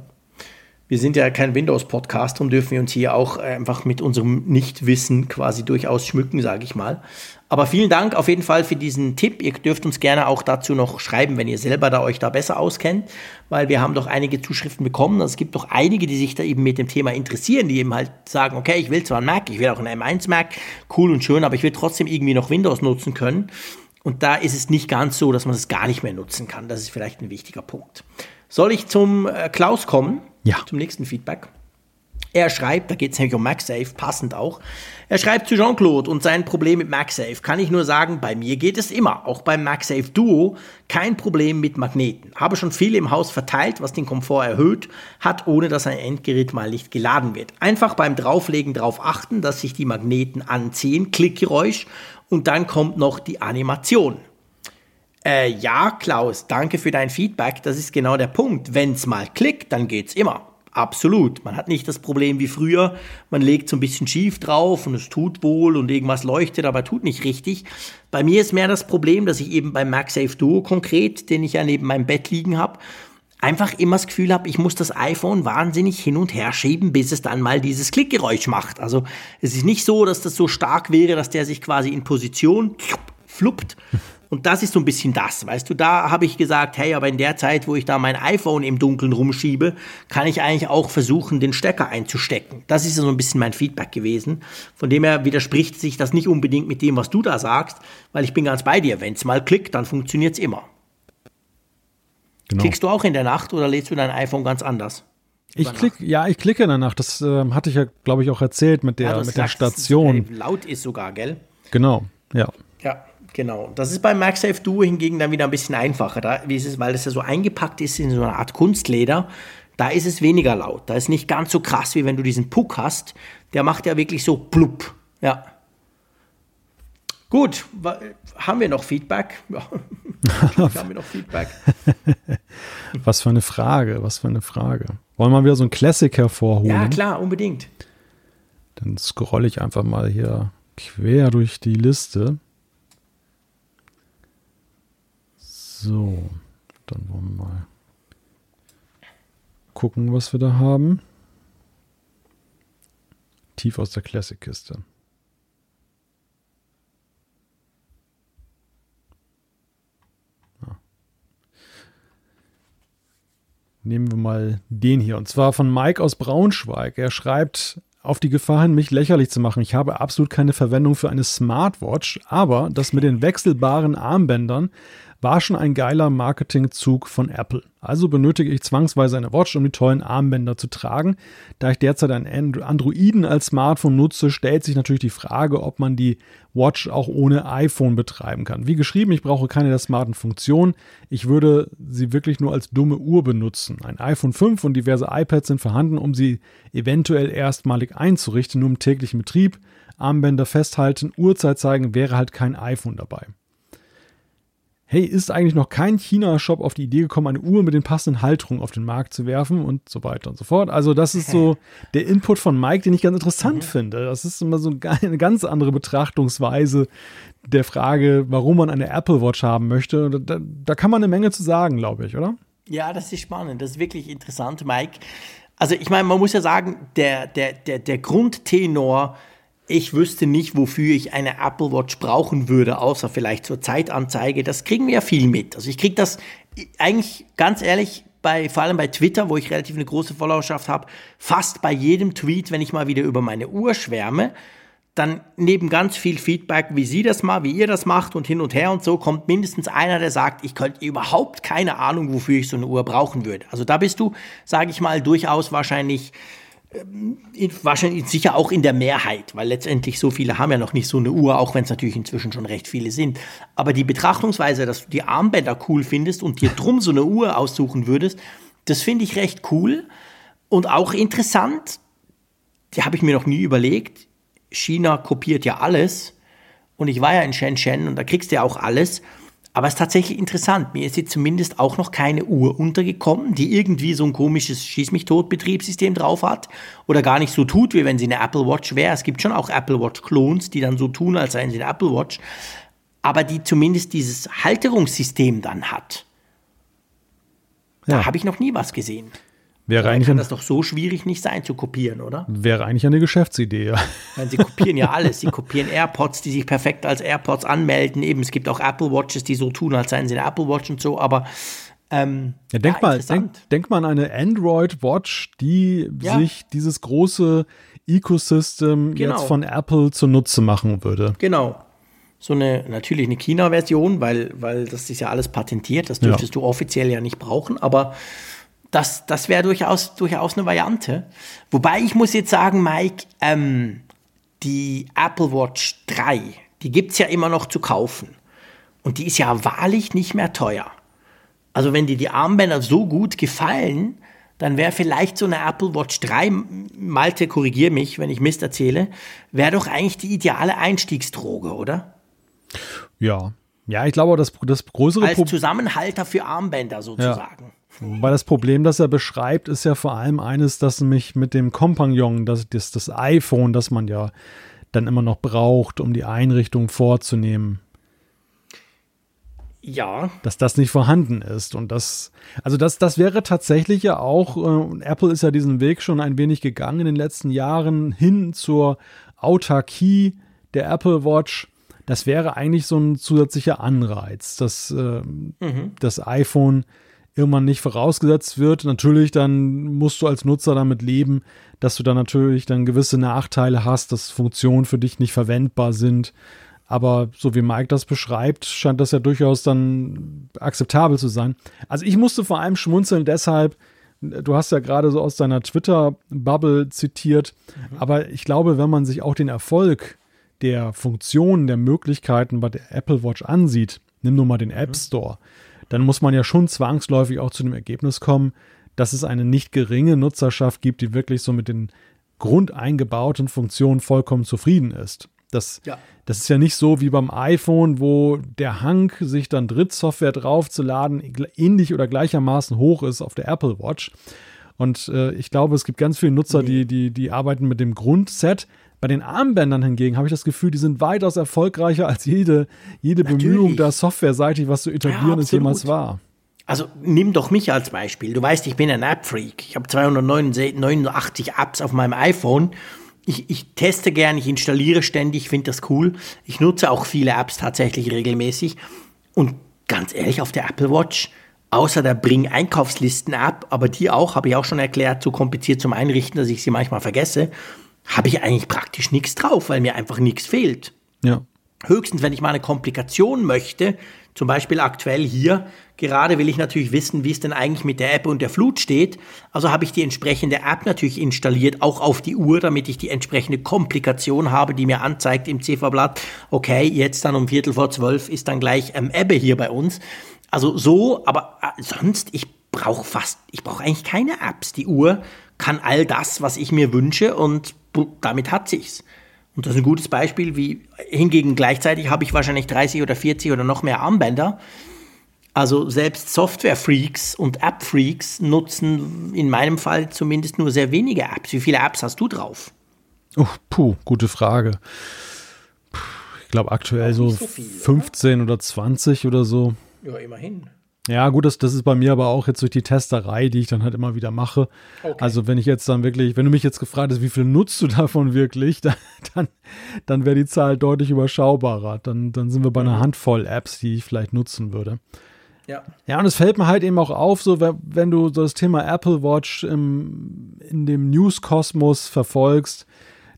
Wir sind ja kein Windows-Podcast und dürfen wir uns hier auch einfach mit unserem Nichtwissen quasi durchaus schmücken, sage ich mal. Aber vielen Dank auf jeden Fall für diesen Tipp. Ihr dürft uns gerne auch dazu noch schreiben, wenn ihr selber da euch da besser auskennt, weil wir haben doch einige Zuschriften bekommen. Also es gibt doch einige, die sich da eben mit dem Thema interessieren, die eben halt sagen, okay, ich will zwar einen Mac, ich will auch einen M1 Mac, cool und schön, aber ich will trotzdem irgendwie noch Windows nutzen können. Und da ist es nicht ganz so, dass man es gar nicht mehr nutzen kann. Das ist vielleicht ein wichtiger Punkt. Soll ich zum äh, Klaus kommen? Ja. Zum nächsten Feedback. Er schreibt, da geht es nämlich um MagSafe, passend auch. Er schreibt zu Jean-Claude und sein Problem mit MagSafe. Kann ich nur sagen, bei mir geht es immer, auch beim MagSafe Duo, kein Problem mit Magneten. Habe schon viel im Haus verteilt, was den Komfort erhöht hat, ohne dass ein Endgerät mal nicht geladen wird. Einfach beim Drauflegen darauf achten, dass sich die Magneten anziehen, Klickgeräusch und dann kommt noch die Animation. Äh, ja, Klaus, danke für dein Feedback. Das ist genau der Punkt. Wenn es mal klickt, dann geht's immer. Absolut. Man hat nicht das Problem wie früher. Man legt so ein bisschen schief drauf und es tut wohl und irgendwas leuchtet, aber tut nicht richtig. Bei mir ist mehr das Problem, dass ich eben beim MagSafe Duo konkret, den ich ja neben meinem Bett liegen habe, einfach immer das Gefühl habe, ich muss das iPhone wahnsinnig hin und her schieben, bis es dann mal dieses Klickgeräusch macht. Also es ist nicht so, dass das so stark wäre, dass der sich quasi in Position fluppt. Und das ist so ein bisschen das, weißt du, da habe ich gesagt, hey, aber in der Zeit, wo ich da mein iPhone im Dunkeln rumschiebe, kann ich eigentlich auch versuchen, den Stecker einzustecken. Das ist so ein bisschen mein Feedback gewesen. Von dem her widerspricht sich das nicht unbedingt mit dem, was du da sagst, weil ich bin ganz bei dir. Wenn es mal klickt, dann funktioniert es immer. Genau. Klickst du auch in der Nacht oder lädst du dein iPhone ganz anders? Ich klick, ja, ich klicke in der Nacht. Das äh, hatte ich ja, glaube ich, auch erzählt mit der, ja, mit der Station. Ist, laut ist sogar, gell? Genau, ja. Ja, genau. Das ist beim MagSafe Duo hingegen dann wieder ein bisschen einfacher, da, wie ist es, weil es ja so eingepackt ist in so eine Art Kunstleder. Da ist es weniger laut. Da ist nicht ganz so krass, wie wenn du diesen Puck hast. Der macht ja wirklich so plupp. Ja. Gut, haben wir noch Feedback? Ja. haben wir noch Feedback? was für eine Frage, was für eine Frage. Wollen wir wieder so ein Classic hervorholen? Ja, klar, unbedingt. Dann scrolle ich einfach mal hier quer durch die Liste. So, dann wollen wir mal gucken, was wir da haben. Tief aus der Classic-Kiste. Nehmen wir mal den hier. Und zwar von Mike aus Braunschweig. Er schreibt, auf die Gefahr hin, mich lächerlich zu machen. Ich habe absolut keine Verwendung für eine Smartwatch, aber das mit den wechselbaren Armbändern war schon ein geiler Marketingzug von Apple. Also benötige ich zwangsweise eine Watch, um die tollen Armbänder zu tragen. Da ich derzeit einen Androiden als Smartphone nutze, stellt sich natürlich die Frage, ob man die Watch auch ohne iPhone betreiben kann. Wie geschrieben, ich brauche keine der smarten Funktionen. Ich würde sie wirklich nur als dumme Uhr benutzen. Ein iPhone 5 und diverse iPads sind vorhanden, um sie eventuell erstmalig einzurichten, nur im täglichen Betrieb. Armbänder festhalten, Uhrzeit zeigen, wäre halt kein iPhone dabei hey, ist eigentlich noch kein China-Shop auf die Idee gekommen, eine Uhr mit den passenden Halterungen auf den Markt zu werfen und so weiter und so fort. Also das ist so der Input von Mike, den ich ganz interessant mhm. finde. Das ist immer so eine ganz andere Betrachtungsweise der Frage, warum man eine Apple Watch haben möchte. Da, da kann man eine Menge zu sagen, glaube ich, oder? Ja, das ist spannend. Das ist wirklich interessant, Mike. Also ich meine, man muss ja sagen, der, der, der, der Grundtenor ich wüsste nicht, wofür ich eine Apple Watch brauchen würde, außer vielleicht zur Zeitanzeige. Das kriegen wir ja viel mit. Also ich kriege das eigentlich ganz ehrlich bei, vor allem bei Twitter, wo ich relativ eine große Followerschaft habe, fast bei jedem Tweet, wenn ich mal wieder über meine Uhr schwärme, dann neben ganz viel Feedback, wie Sie das mal, wie ihr das macht und hin und her und so, kommt mindestens einer, der sagt, ich könnte überhaupt keine Ahnung, wofür ich so eine Uhr brauchen würde. Also da bist du, sage ich mal, durchaus wahrscheinlich wahrscheinlich sicher auch in der Mehrheit, weil letztendlich so viele haben ja noch nicht so eine Uhr, auch wenn es natürlich inzwischen schon recht viele sind. Aber die Betrachtungsweise, dass du die Armbänder cool findest und dir drum so eine Uhr aussuchen würdest, das finde ich recht cool und auch interessant. Die habe ich mir noch nie überlegt. China kopiert ja alles und ich war ja in Shenzhen und da kriegst du ja auch alles. Aber es ist tatsächlich interessant. Mir ist jetzt zumindest auch noch keine Uhr untergekommen, die irgendwie so ein komisches Schieß mich tot Betriebssystem drauf hat oder gar nicht so tut, wie wenn sie eine Apple Watch wäre. Es gibt schon auch Apple Watch Clones, die dann so tun, als seien sie eine Apple Watch, aber die zumindest dieses Halterungssystem dann hat. Da ja. habe ich noch nie was gesehen. Wäre eigentlich kann das doch so schwierig nicht sein zu kopieren, oder? Wäre eigentlich eine Geschäftsidee, ja. Weil sie kopieren ja alles. Sie kopieren AirPods, die sich perfekt als AirPods anmelden. Eben, es gibt auch Apple Watches, die so tun, als seien sie eine Apple Watch und so, aber ähm, ja, denk, ja, mal, denk, denk mal an eine Android Watch, die ja. sich dieses große Ecosystem genau. jetzt von Apple zunutze machen würde. Genau. So eine, natürlich eine China-Version, weil, weil das ist ja alles patentiert, das dürftest du offiziell ja nicht brauchen, aber das, das wäre durchaus, durchaus eine Variante. Wobei ich muss jetzt sagen, Mike, ähm, die Apple Watch 3, die gibt es ja immer noch zu kaufen. Und die ist ja wahrlich nicht mehr teuer. Also wenn dir die Armbänder so gut gefallen, dann wäre vielleicht so eine Apple Watch 3, Malte, korrigier mich, wenn ich Mist erzähle, wäre doch eigentlich die ideale Einstiegsdroge, oder? Ja. Ja, ich glaube, das, das größere Als Zusammenhalter für Armbänder sozusagen. Ja. Weil das Problem, das er beschreibt, ist ja vor allem eines, dass mich mit dem Kompagnon, das, das, das iPhone, das man ja dann immer noch braucht, um die Einrichtung vorzunehmen. Ja. Dass das nicht vorhanden ist. Und das, also das, das wäre tatsächlich ja auch, äh, Apple ist ja diesen Weg schon ein wenig gegangen in den letzten Jahren hin zur Autarkie der Apple Watch. Das wäre eigentlich so ein zusätzlicher Anreiz, dass äh, mhm. das iPhone irgendwann nicht vorausgesetzt wird. Natürlich, dann musst du als Nutzer damit leben, dass du dann natürlich dann gewisse Nachteile hast, dass Funktionen für dich nicht verwendbar sind. Aber so wie Mike das beschreibt, scheint das ja durchaus dann akzeptabel zu sein. Also ich musste vor allem schmunzeln deshalb, du hast ja gerade so aus deiner Twitter-Bubble zitiert, mhm. aber ich glaube, wenn man sich auch den Erfolg der Funktionen, der Möglichkeiten bei der Apple Watch ansieht, nimm nur mal den App mhm. Dann muss man ja schon zwangsläufig auch zu dem Ergebnis kommen, dass es eine nicht geringe Nutzerschaft gibt, die wirklich so mit den grundeingebauten Funktionen vollkommen zufrieden ist. Das, ja. das ist ja nicht so wie beim iPhone, wo der Hang, sich dann Drittsoftware draufzuladen, ähnlich oder gleichermaßen hoch ist auf der Apple Watch. Und äh, ich glaube, es gibt ganz viele Nutzer, die, die, die arbeiten mit dem Grundset, bei den Armbändern hingegen habe ich das Gefühl, die sind weitaus erfolgreicher als jede, jede Bemühung, da softwareseitig was zu etablieren, ja, es jemals war. Also nimm doch mich als Beispiel. Du weißt, ich bin ein App-Freak. Ich habe 289 Apps auf meinem iPhone. Ich, ich teste gern, ich installiere ständig, finde das cool. Ich nutze auch viele Apps tatsächlich regelmäßig. Und ganz ehrlich, auf der Apple Watch, außer der Bring Einkaufslisten App, aber die auch, habe ich auch schon erklärt, zu kompliziert zum Einrichten, dass ich sie manchmal vergesse habe ich eigentlich praktisch nichts drauf, weil mir einfach nichts fehlt. Ja. Höchstens, wenn ich mal eine Komplikation möchte, zum Beispiel aktuell hier, gerade will ich natürlich wissen, wie es denn eigentlich mit der App und der Flut steht. Also habe ich die entsprechende App natürlich installiert, auch auf die Uhr, damit ich die entsprechende Komplikation habe, die mir anzeigt im Zifferblatt, okay, jetzt dann um Viertel vor zwölf ist dann gleich ähm, Ebbe hier bei uns. Also so, aber äh, sonst, ich brauche fast, ich brauche eigentlich keine Apps. Die Uhr kann all das, was ich mir wünsche und damit hat sich's. Und das ist ein gutes Beispiel, wie hingegen gleichzeitig habe ich wahrscheinlich 30 oder 40 oder noch mehr Armbänder. Also selbst Software-Freaks und App-Freaks nutzen in meinem Fall zumindest nur sehr wenige Apps. Wie viele Apps hast du drauf? Oh, puh, gute Frage. Ich glaube aktuell so, so viel, 15 oder? oder 20 oder so. Ja, immerhin. Ja, gut, das, das ist bei mir aber auch jetzt durch die Testerei, die ich dann halt immer wieder mache. Okay. Also wenn ich jetzt dann wirklich, wenn du mich jetzt gefragt hast, wie viel nutzt du davon wirklich, dann, dann, dann wäre die Zahl deutlich überschaubarer. Dann, dann sind wir bei einer mhm. Handvoll Apps, die ich vielleicht nutzen würde. Ja. ja, und es fällt mir halt eben auch auf, so wenn du das Thema Apple Watch im, in dem News-Kosmos verfolgst,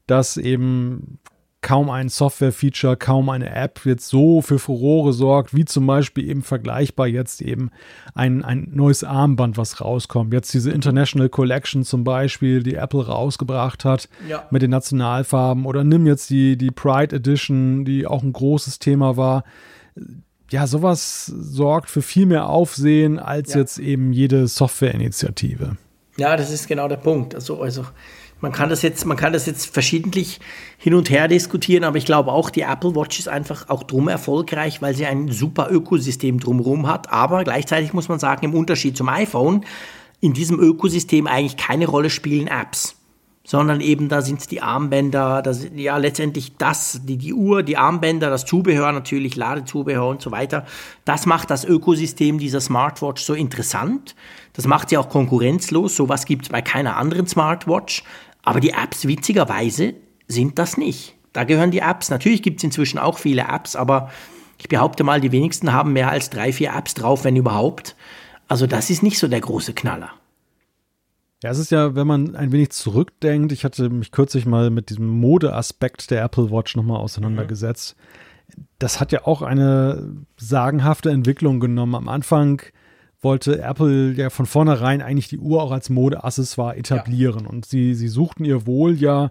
dass eben kaum ein Software-Feature, kaum eine App jetzt so für Furore sorgt, wie zum Beispiel eben vergleichbar jetzt eben ein, ein neues Armband, was rauskommt. Jetzt diese International Collection zum Beispiel, die Apple rausgebracht hat ja. mit den Nationalfarben oder nimm jetzt die, die Pride Edition, die auch ein großes Thema war. Ja, sowas sorgt für viel mehr Aufsehen als ja. jetzt eben jede Software-Initiative. Ja, das ist genau der Punkt. Also, also man kann das jetzt, man kann das jetzt verschiedentlich hin und her diskutieren, aber ich glaube auch, die Apple Watch ist einfach auch drum erfolgreich, weil sie ein super Ökosystem drumherum hat. Aber gleichzeitig muss man sagen, im Unterschied zum iPhone, in diesem Ökosystem eigentlich keine Rolle spielen Apps sondern eben da sind es die Armbänder, das, ja letztendlich das, die, die Uhr, die Armbänder, das Zubehör natürlich, Ladezubehör und so weiter. Das macht das Ökosystem dieser Smartwatch so interessant. Das macht sie auch konkurrenzlos. Sowas gibt es bei keiner anderen Smartwatch. Aber die Apps, witzigerweise, sind das nicht. Da gehören die Apps. Natürlich gibt es inzwischen auch viele Apps, aber ich behaupte mal, die wenigsten haben mehr als drei, vier Apps drauf, wenn überhaupt. Also das ist nicht so der große Knaller. Ja, es ist ja, wenn man ein wenig zurückdenkt, ich hatte mich kürzlich mal mit diesem Modeaspekt der Apple Watch nochmal auseinandergesetzt. Mhm. Das hat ja auch eine sagenhafte Entwicklung genommen. Am Anfang wollte Apple ja von vornherein eigentlich die Uhr auch als Modeaccessoire etablieren. Ja. Und sie, sie suchten ihr Wohl ja.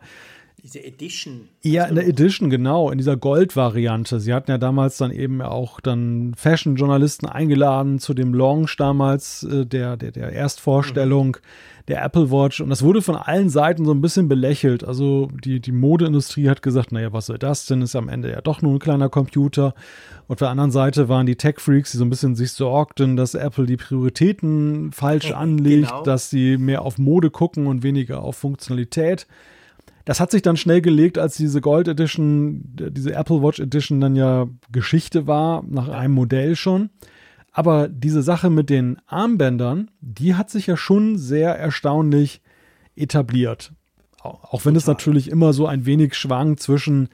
Diese Edition. Ja, in der Edition, genau, in dieser Gold-Variante. Sie hatten ja damals dann eben auch dann Fashion-Journalisten eingeladen zu dem Launch damals, äh, der, der, der Erstvorstellung. Mhm der Apple Watch. Und das wurde von allen Seiten so ein bisschen belächelt. Also die, die Modeindustrie hat gesagt, naja, was soll das denn? Ist am Ende ja doch nur ein kleiner Computer. Und auf der anderen Seite waren die Tech-Freaks, die so ein bisschen sich sorgten, dass Apple die Prioritäten falsch anlegt, genau. dass sie mehr auf Mode gucken und weniger auf Funktionalität. Das hat sich dann schnell gelegt, als diese Gold Edition, diese Apple Watch Edition dann ja Geschichte war, nach einem Modell schon. Aber diese Sache mit den Armbändern, die hat sich ja schon sehr erstaunlich etabliert. Auch wenn Total. es natürlich immer so ein wenig schwankt zwischen,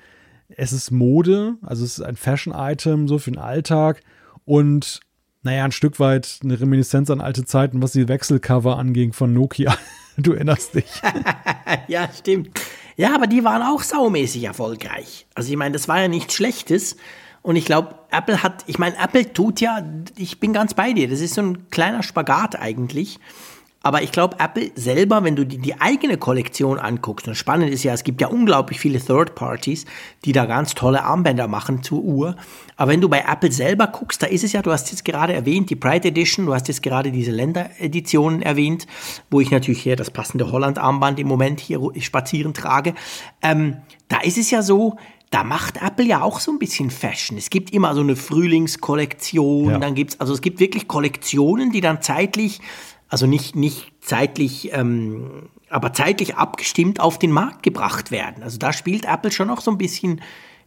es ist Mode, also es ist ein Fashion-Item, so für den Alltag und naja, ein Stück weit eine Reminiszenz an alte Zeiten, was die Wechselcover anging von Nokia. Du erinnerst dich. ja, stimmt. Ja, aber die waren auch saumäßig erfolgreich. Also ich meine, das war ja nichts Schlechtes. Und ich glaube, Apple hat, ich meine, Apple tut ja, ich bin ganz bei dir, das ist so ein kleiner Spagat eigentlich. Aber ich glaube, Apple selber, wenn du die, die eigene Kollektion anguckst, und spannend ist ja, es gibt ja unglaublich viele Third Parties, die da ganz tolle Armbänder machen zur Uhr. Aber wenn du bei Apple selber guckst, da ist es ja, du hast jetzt gerade erwähnt, die Pride Edition, du hast jetzt gerade diese Ländereditionen erwähnt, wo ich natürlich hier das passende Holland-Armband im Moment hier spazieren trage. Ähm, da ist es ja so, da macht Apple ja auch so ein bisschen Fashion. Es gibt immer so eine Frühlingskollektion, ja. dann gibt's, also es gibt wirklich Kollektionen, die dann zeitlich, also nicht, nicht zeitlich, ähm, aber zeitlich abgestimmt auf den Markt gebracht werden. Also da spielt Apple schon noch so ein bisschen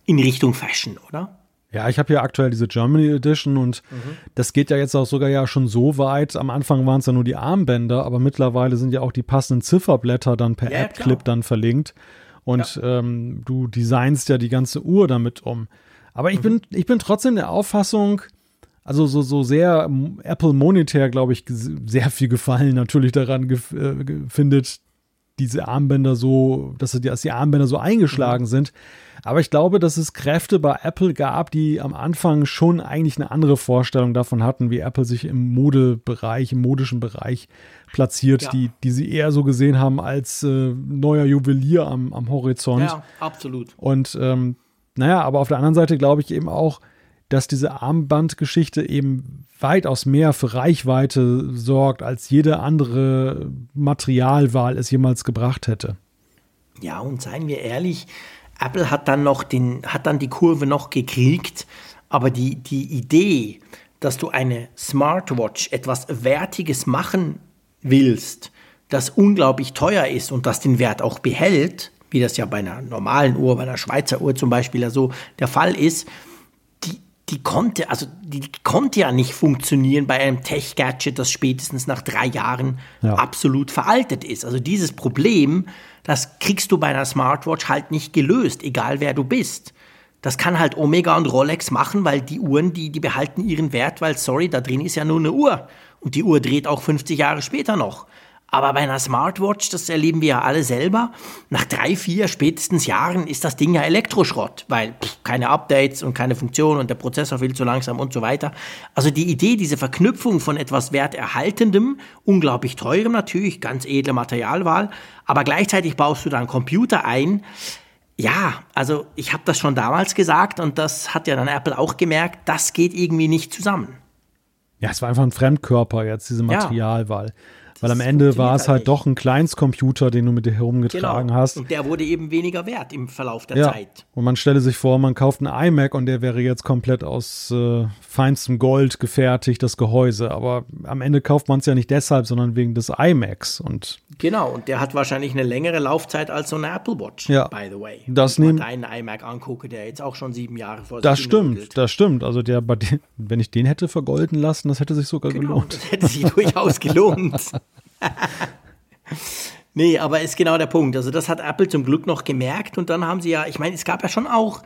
in Richtung Fashion, oder? Ja, ich habe hier aktuell diese Germany Edition und mhm. das geht ja jetzt auch sogar ja schon so weit. Am Anfang waren es ja nur die Armbänder, aber mittlerweile sind ja auch die passenden Zifferblätter dann per ja, App-Clip dann verlinkt und ja. ähm, du designst ja die ganze Uhr damit um. Aber ich, mhm. bin, ich bin trotzdem der Auffassung, also so, so sehr Apple monetär, glaube ich, sehr viel Gefallen natürlich daran äh, findet, diese Armbänder so, dass die, dass die Armbänder so eingeschlagen mhm. sind. Aber ich glaube, dass es Kräfte bei Apple gab, die am Anfang schon eigentlich eine andere Vorstellung davon hatten, wie Apple sich im Modebereich, im modischen Bereich platziert, ja. die, die sie eher so gesehen haben als äh, neuer Juwelier am, am Horizont. Ja, absolut. Und ähm, naja, aber auf der anderen Seite glaube ich eben auch, dass diese Armbandgeschichte eben weitaus mehr für Reichweite sorgt, als jede andere Materialwahl es jemals gebracht hätte. Ja, und seien wir ehrlich, Apple hat dann noch den, hat dann die Kurve noch gekriegt, aber die, die Idee, dass du eine Smartwatch etwas Wertiges machen willst, das unglaublich teuer ist und das den Wert auch behält, wie das ja bei einer normalen Uhr, bei einer Schweizer Uhr zum Beispiel ja so der Fall ist, die konnte, also die konnte ja nicht funktionieren bei einem Tech-Gadget, das spätestens nach drei Jahren ja. absolut veraltet ist. Also dieses Problem, das kriegst du bei einer Smartwatch halt nicht gelöst, egal wer du bist. Das kann halt Omega und Rolex machen, weil die Uhren, die, die behalten ihren Wert, weil, sorry, da drin ist ja nur eine Uhr. Und die Uhr dreht auch 50 Jahre später noch. Aber bei einer Smartwatch, das erleben wir ja alle selber, nach drei, vier, spätestens Jahren ist das Ding ja Elektroschrott, weil pff, keine Updates und keine Funktion und der Prozessor viel zu langsam und so weiter. Also die Idee, diese Verknüpfung von etwas Werterhaltendem, unglaublich teurem natürlich, ganz edle Materialwahl, aber gleichzeitig baust du da einen Computer ein, ja, also ich habe das schon damals gesagt und das hat ja dann Apple auch gemerkt, das geht irgendwie nicht zusammen. Ja, es war einfach ein Fremdkörper jetzt, diese Materialwahl. Ja. Weil am Ende war es halt, halt doch ein Kleinstcomputer, den du mit dir herumgetragen genau. hast. Und der wurde eben weniger wert im Verlauf der ja. Zeit. Und man stelle sich vor, man kauft einen iMac und der wäre jetzt komplett aus äh, feinstem Gold gefertigt, das Gehäuse. Aber am Ende kauft man es ja nicht deshalb, sondern wegen des iMacs. Und genau, und der hat wahrscheinlich eine längere Laufzeit als so eine Apple Watch, ja. by the way. Das Wenn ich mal deinen iMac angucke, der jetzt auch schon sieben Jahre vor Das stimmt, das stimmt. Also der, wenn ich den hätte vergolden lassen, das hätte sich sogar genau, gelohnt. Das hätte sich durchaus gelohnt. nee, aber ist genau der Punkt. Also das hat Apple zum Glück noch gemerkt und dann haben sie ja, ich meine, es gab ja schon auch,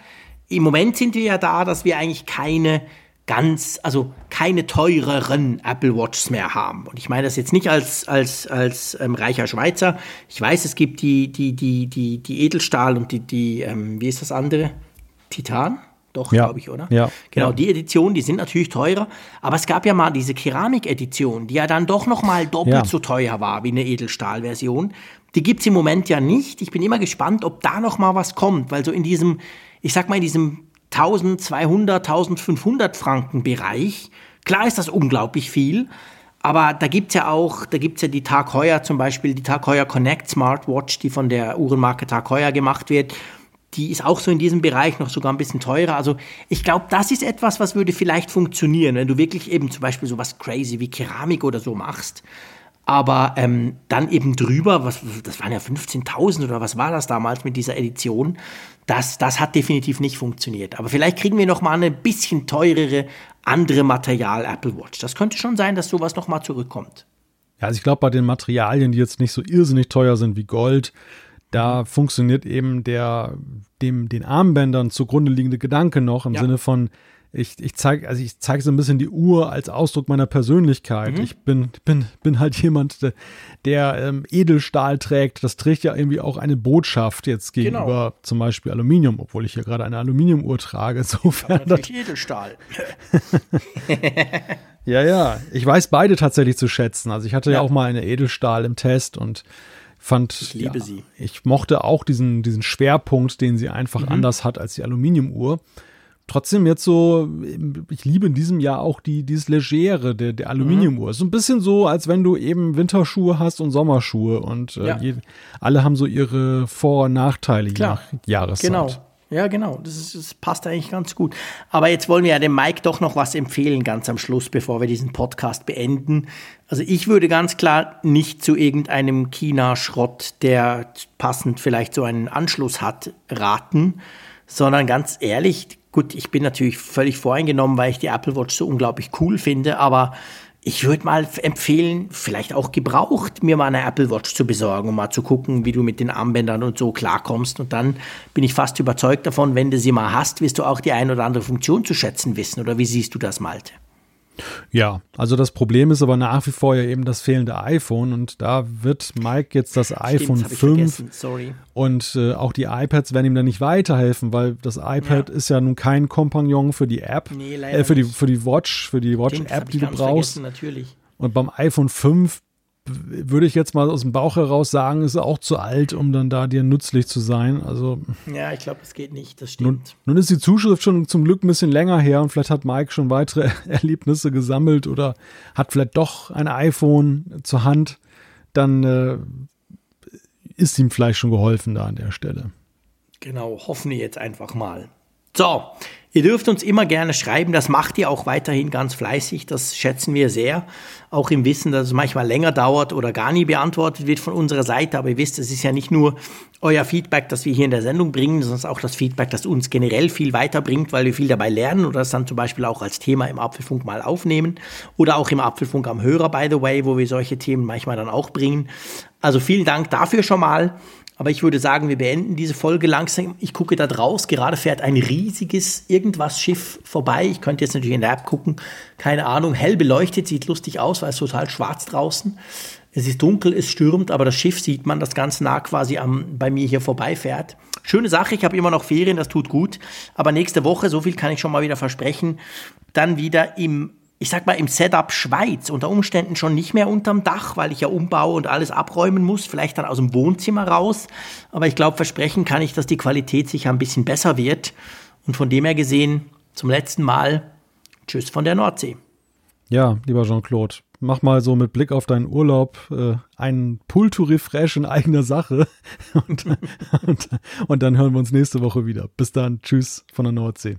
im Moment sind wir ja da, dass wir eigentlich keine ganz, also keine teureren Apple Watches mehr haben. Und ich meine das jetzt nicht als, als, als ähm, reicher Schweizer. Ich weiß, es gibt die, die, die, die, die Edelstahl und die, die ähm, wie ist das andere? Titan? Doch, ja. glaube ich, oder? Ja. Genau, die Editionen, die sind natürlich teurer, aber es gab ja mal diese Keramik-Edition, die ja dann doch noch mal doppelt ja. so teuer war wie eine Edelstahl-Version. Die gibt es im Moment ja nicht. Ich bin immer gespannt, ob da noch mal was kommt, weil so in diesem, ich sag mal, in diesem 1200, 1500 Franken Bereich, klar ist das unglaublich viel, aber da gibt es ja auch, da gibt es ja die Tag Heuer zum Beispiel, die Tag Heuer Connect Smartwatch, die von der Uhrenmarke Tag Heuer gemacht wird die ist auch so in diesem Bereich noch sogar ein bisschen teurer. Also ich glaube, das ist etwas, was würde vielleicht funktionieren, wenn du wirklich eben zum Beispiel so was crazy wie Keramik oder so machst. Aber ähm, dann eben drüber, was, das waren ja 15.000 oder was war das damals mit dieser Edition? Das, das hat definitiv nicht funktioniert. Aber vielleicht kriegen wir noch mal eine bisschen teurere, andere Material Apple Watch. Das könnte schon sein, dass sowas noch mal zurückkommt. Ja, also ich glaube, bei den Materialien, die jetzt nicht so irrsinnig teuer sind wie Gold, da funktioniert eben der, dem, den Armbändern zugrunde liegende Gedanke noch im ja. Sinne von, ich, ich zeige also ich zeige so ein bisschen die Uhr als Ausdruck meiner Persönlichkeit. Mhm. Ich bin, bin, bin halt jemand, der, der ähm, Edelstahl trägt. Das trägt ja irgendwie auch eine Botschaft jetzt gegenüber genau. zum Beispiel Aluminium, obwohl ich hier gerade eine Aluminiumuhr trage. Insofern. Das Edelstahl. ja, ja. Ich weiß beide tatsächlich zu schätzen. Also ich hatte ja, ja auch mal eine Edelstahl im Test und fand, ich liebe ja, sie. Ich mochte auch diesen, diesen Schwerpunkt, den sie einfach mhm. anders hat als die Aluminiumuhr. Trotzdem jetzt so, ich liebe in diesem Jahr auch die, dieses Legere der, der Aluminiumuhr. Mhm. So ein bisschen so, als wenn du eben Winterschuhe hast und Sommerschuhe und äh, ja. je, alle haben so ihre Vor- und Nachteile Klar. je nach Jahreszeit. Genau. Ja, genau. Das, ist, das passt eigentlich ganz gut. Aber jetzt wollen wir ja dem Mike doch noch was empfehlen, ganz am Schluss, bevor wir diesen Podcast beenden. Also ich würde ganz klar nicht zu irgendeinem China-Schrott, der passend vielleicht so einen Anschluss hat, raten, sondern ganz ehrlich, gut, ich bin natürlich völlig voreingenommen, weil ich die Apple Watch so unglaublich cool finde, aber ich würde mal empfehlen, vielleicht auch gebraucht, mir mal eine Apple Watch zu besorgen, um mal zu gucken, wie du mit den Armbändern und so klarkommst. Und dann bin ich fast überzeugt davon, wenn du sie mal hast, wirst du auch die ein oder andere Funktion zu schätzen wissen. Oder wie siehst du das, Malte? Ja, also das Problem ist aber nach wie vor ja eben das fehlende iPhone und da wird Mike jetzt das iPhone Stimmt, 5 Sorry. und äh, auch die iPads werden ihm da nicht weiterhelfen, weil das iPad ja. ist ja nun kein Kompagnon für die App, nee, äh, für die für die Watch, für die Watch App, die du brauchst. Natürlich. Und beim iPhone 5 würde ich jetzt mal aus dem Bauch heraus sagen, ist auch zu alt, um dann da dir nützlich zu sein. Also ja, ich glaube, es geht nicht. Das stimmt. Nun, nun, ist die Zuschrift schon zum Glück ein bisschen länger her und vielleicht hat Mike schon weitere Erlebnisse gesammelt oder hat vielleicht doch ein iPhone zur Hand. Dann äh, ist ihm vielleicht schon geholfen da an der Stelle. Genau, hoffen wir jetzt einfach mal. So, Ihr dürft uns immer gerne schreiben, das macht ihr auch weiterhin ganz fleißig, das schätzen wir sehr, auch im Wissen, dass es manchmal länger dauert oder gar nie beantwortet wird von unserer Seite, aber ihr wisst, es ist ja nicht nur euer Feedback, das wir hier in der Sendung bringen, sondern auch das Feedback, das uns generell viel weiterbringt, weil wir viel dabei lernen oder das dann zum Beispiel auch als Thema im Apfelfunk mal aufnehmen oder auch im Apfelfunk am Hörer, by the way, wo wir solche Themen manchmal dann auch bringen. Also vielen Dank dafür schon mal. Aber ich würde sagen, wir beenden diese Folge langsam. Ich gucke da draus. Gerade fährt ein riesiges irgendwas Schiff vorbei. Ich könnte jetzt natürlich in der App gucken. Keine Ahnung. Hell beleuchtet, sieht lustig aus, weil es total schwarz draußen. Es ist dunkel, es stürmt, aber das Schiff sieht man, das ganz nah quasi am, bei mir hier vorbeifährt. Schöne Sache, ich habe immer noch Ferien, das tut gut. Aber nächste Woche, so viel kann ich schon mal wieder versprechen, dann wieder im ich sag mal, im Setup Schweiz unter Umständen schon nicht mehr unterm Dach, weil ich ja umbaue und alles abräumen muss, vielleicht dann aus dem Wohnzimmer raus. Aber ich glaube, versprechen kann ich, dass die Qualität sicher ein bisschen besser wird. Und von dem her gesehen, zum letzten Mal, tschüss von der Nordsee. Ja, lieber Jean-Claude, mach mal so mit Blick auf deinen Urlaub äh, einen Pull-to-Refresh in eigener Sache. und, und, und dann hören wir uns nächste Woche wieder. Bis dann, tschüss von der Nordsee.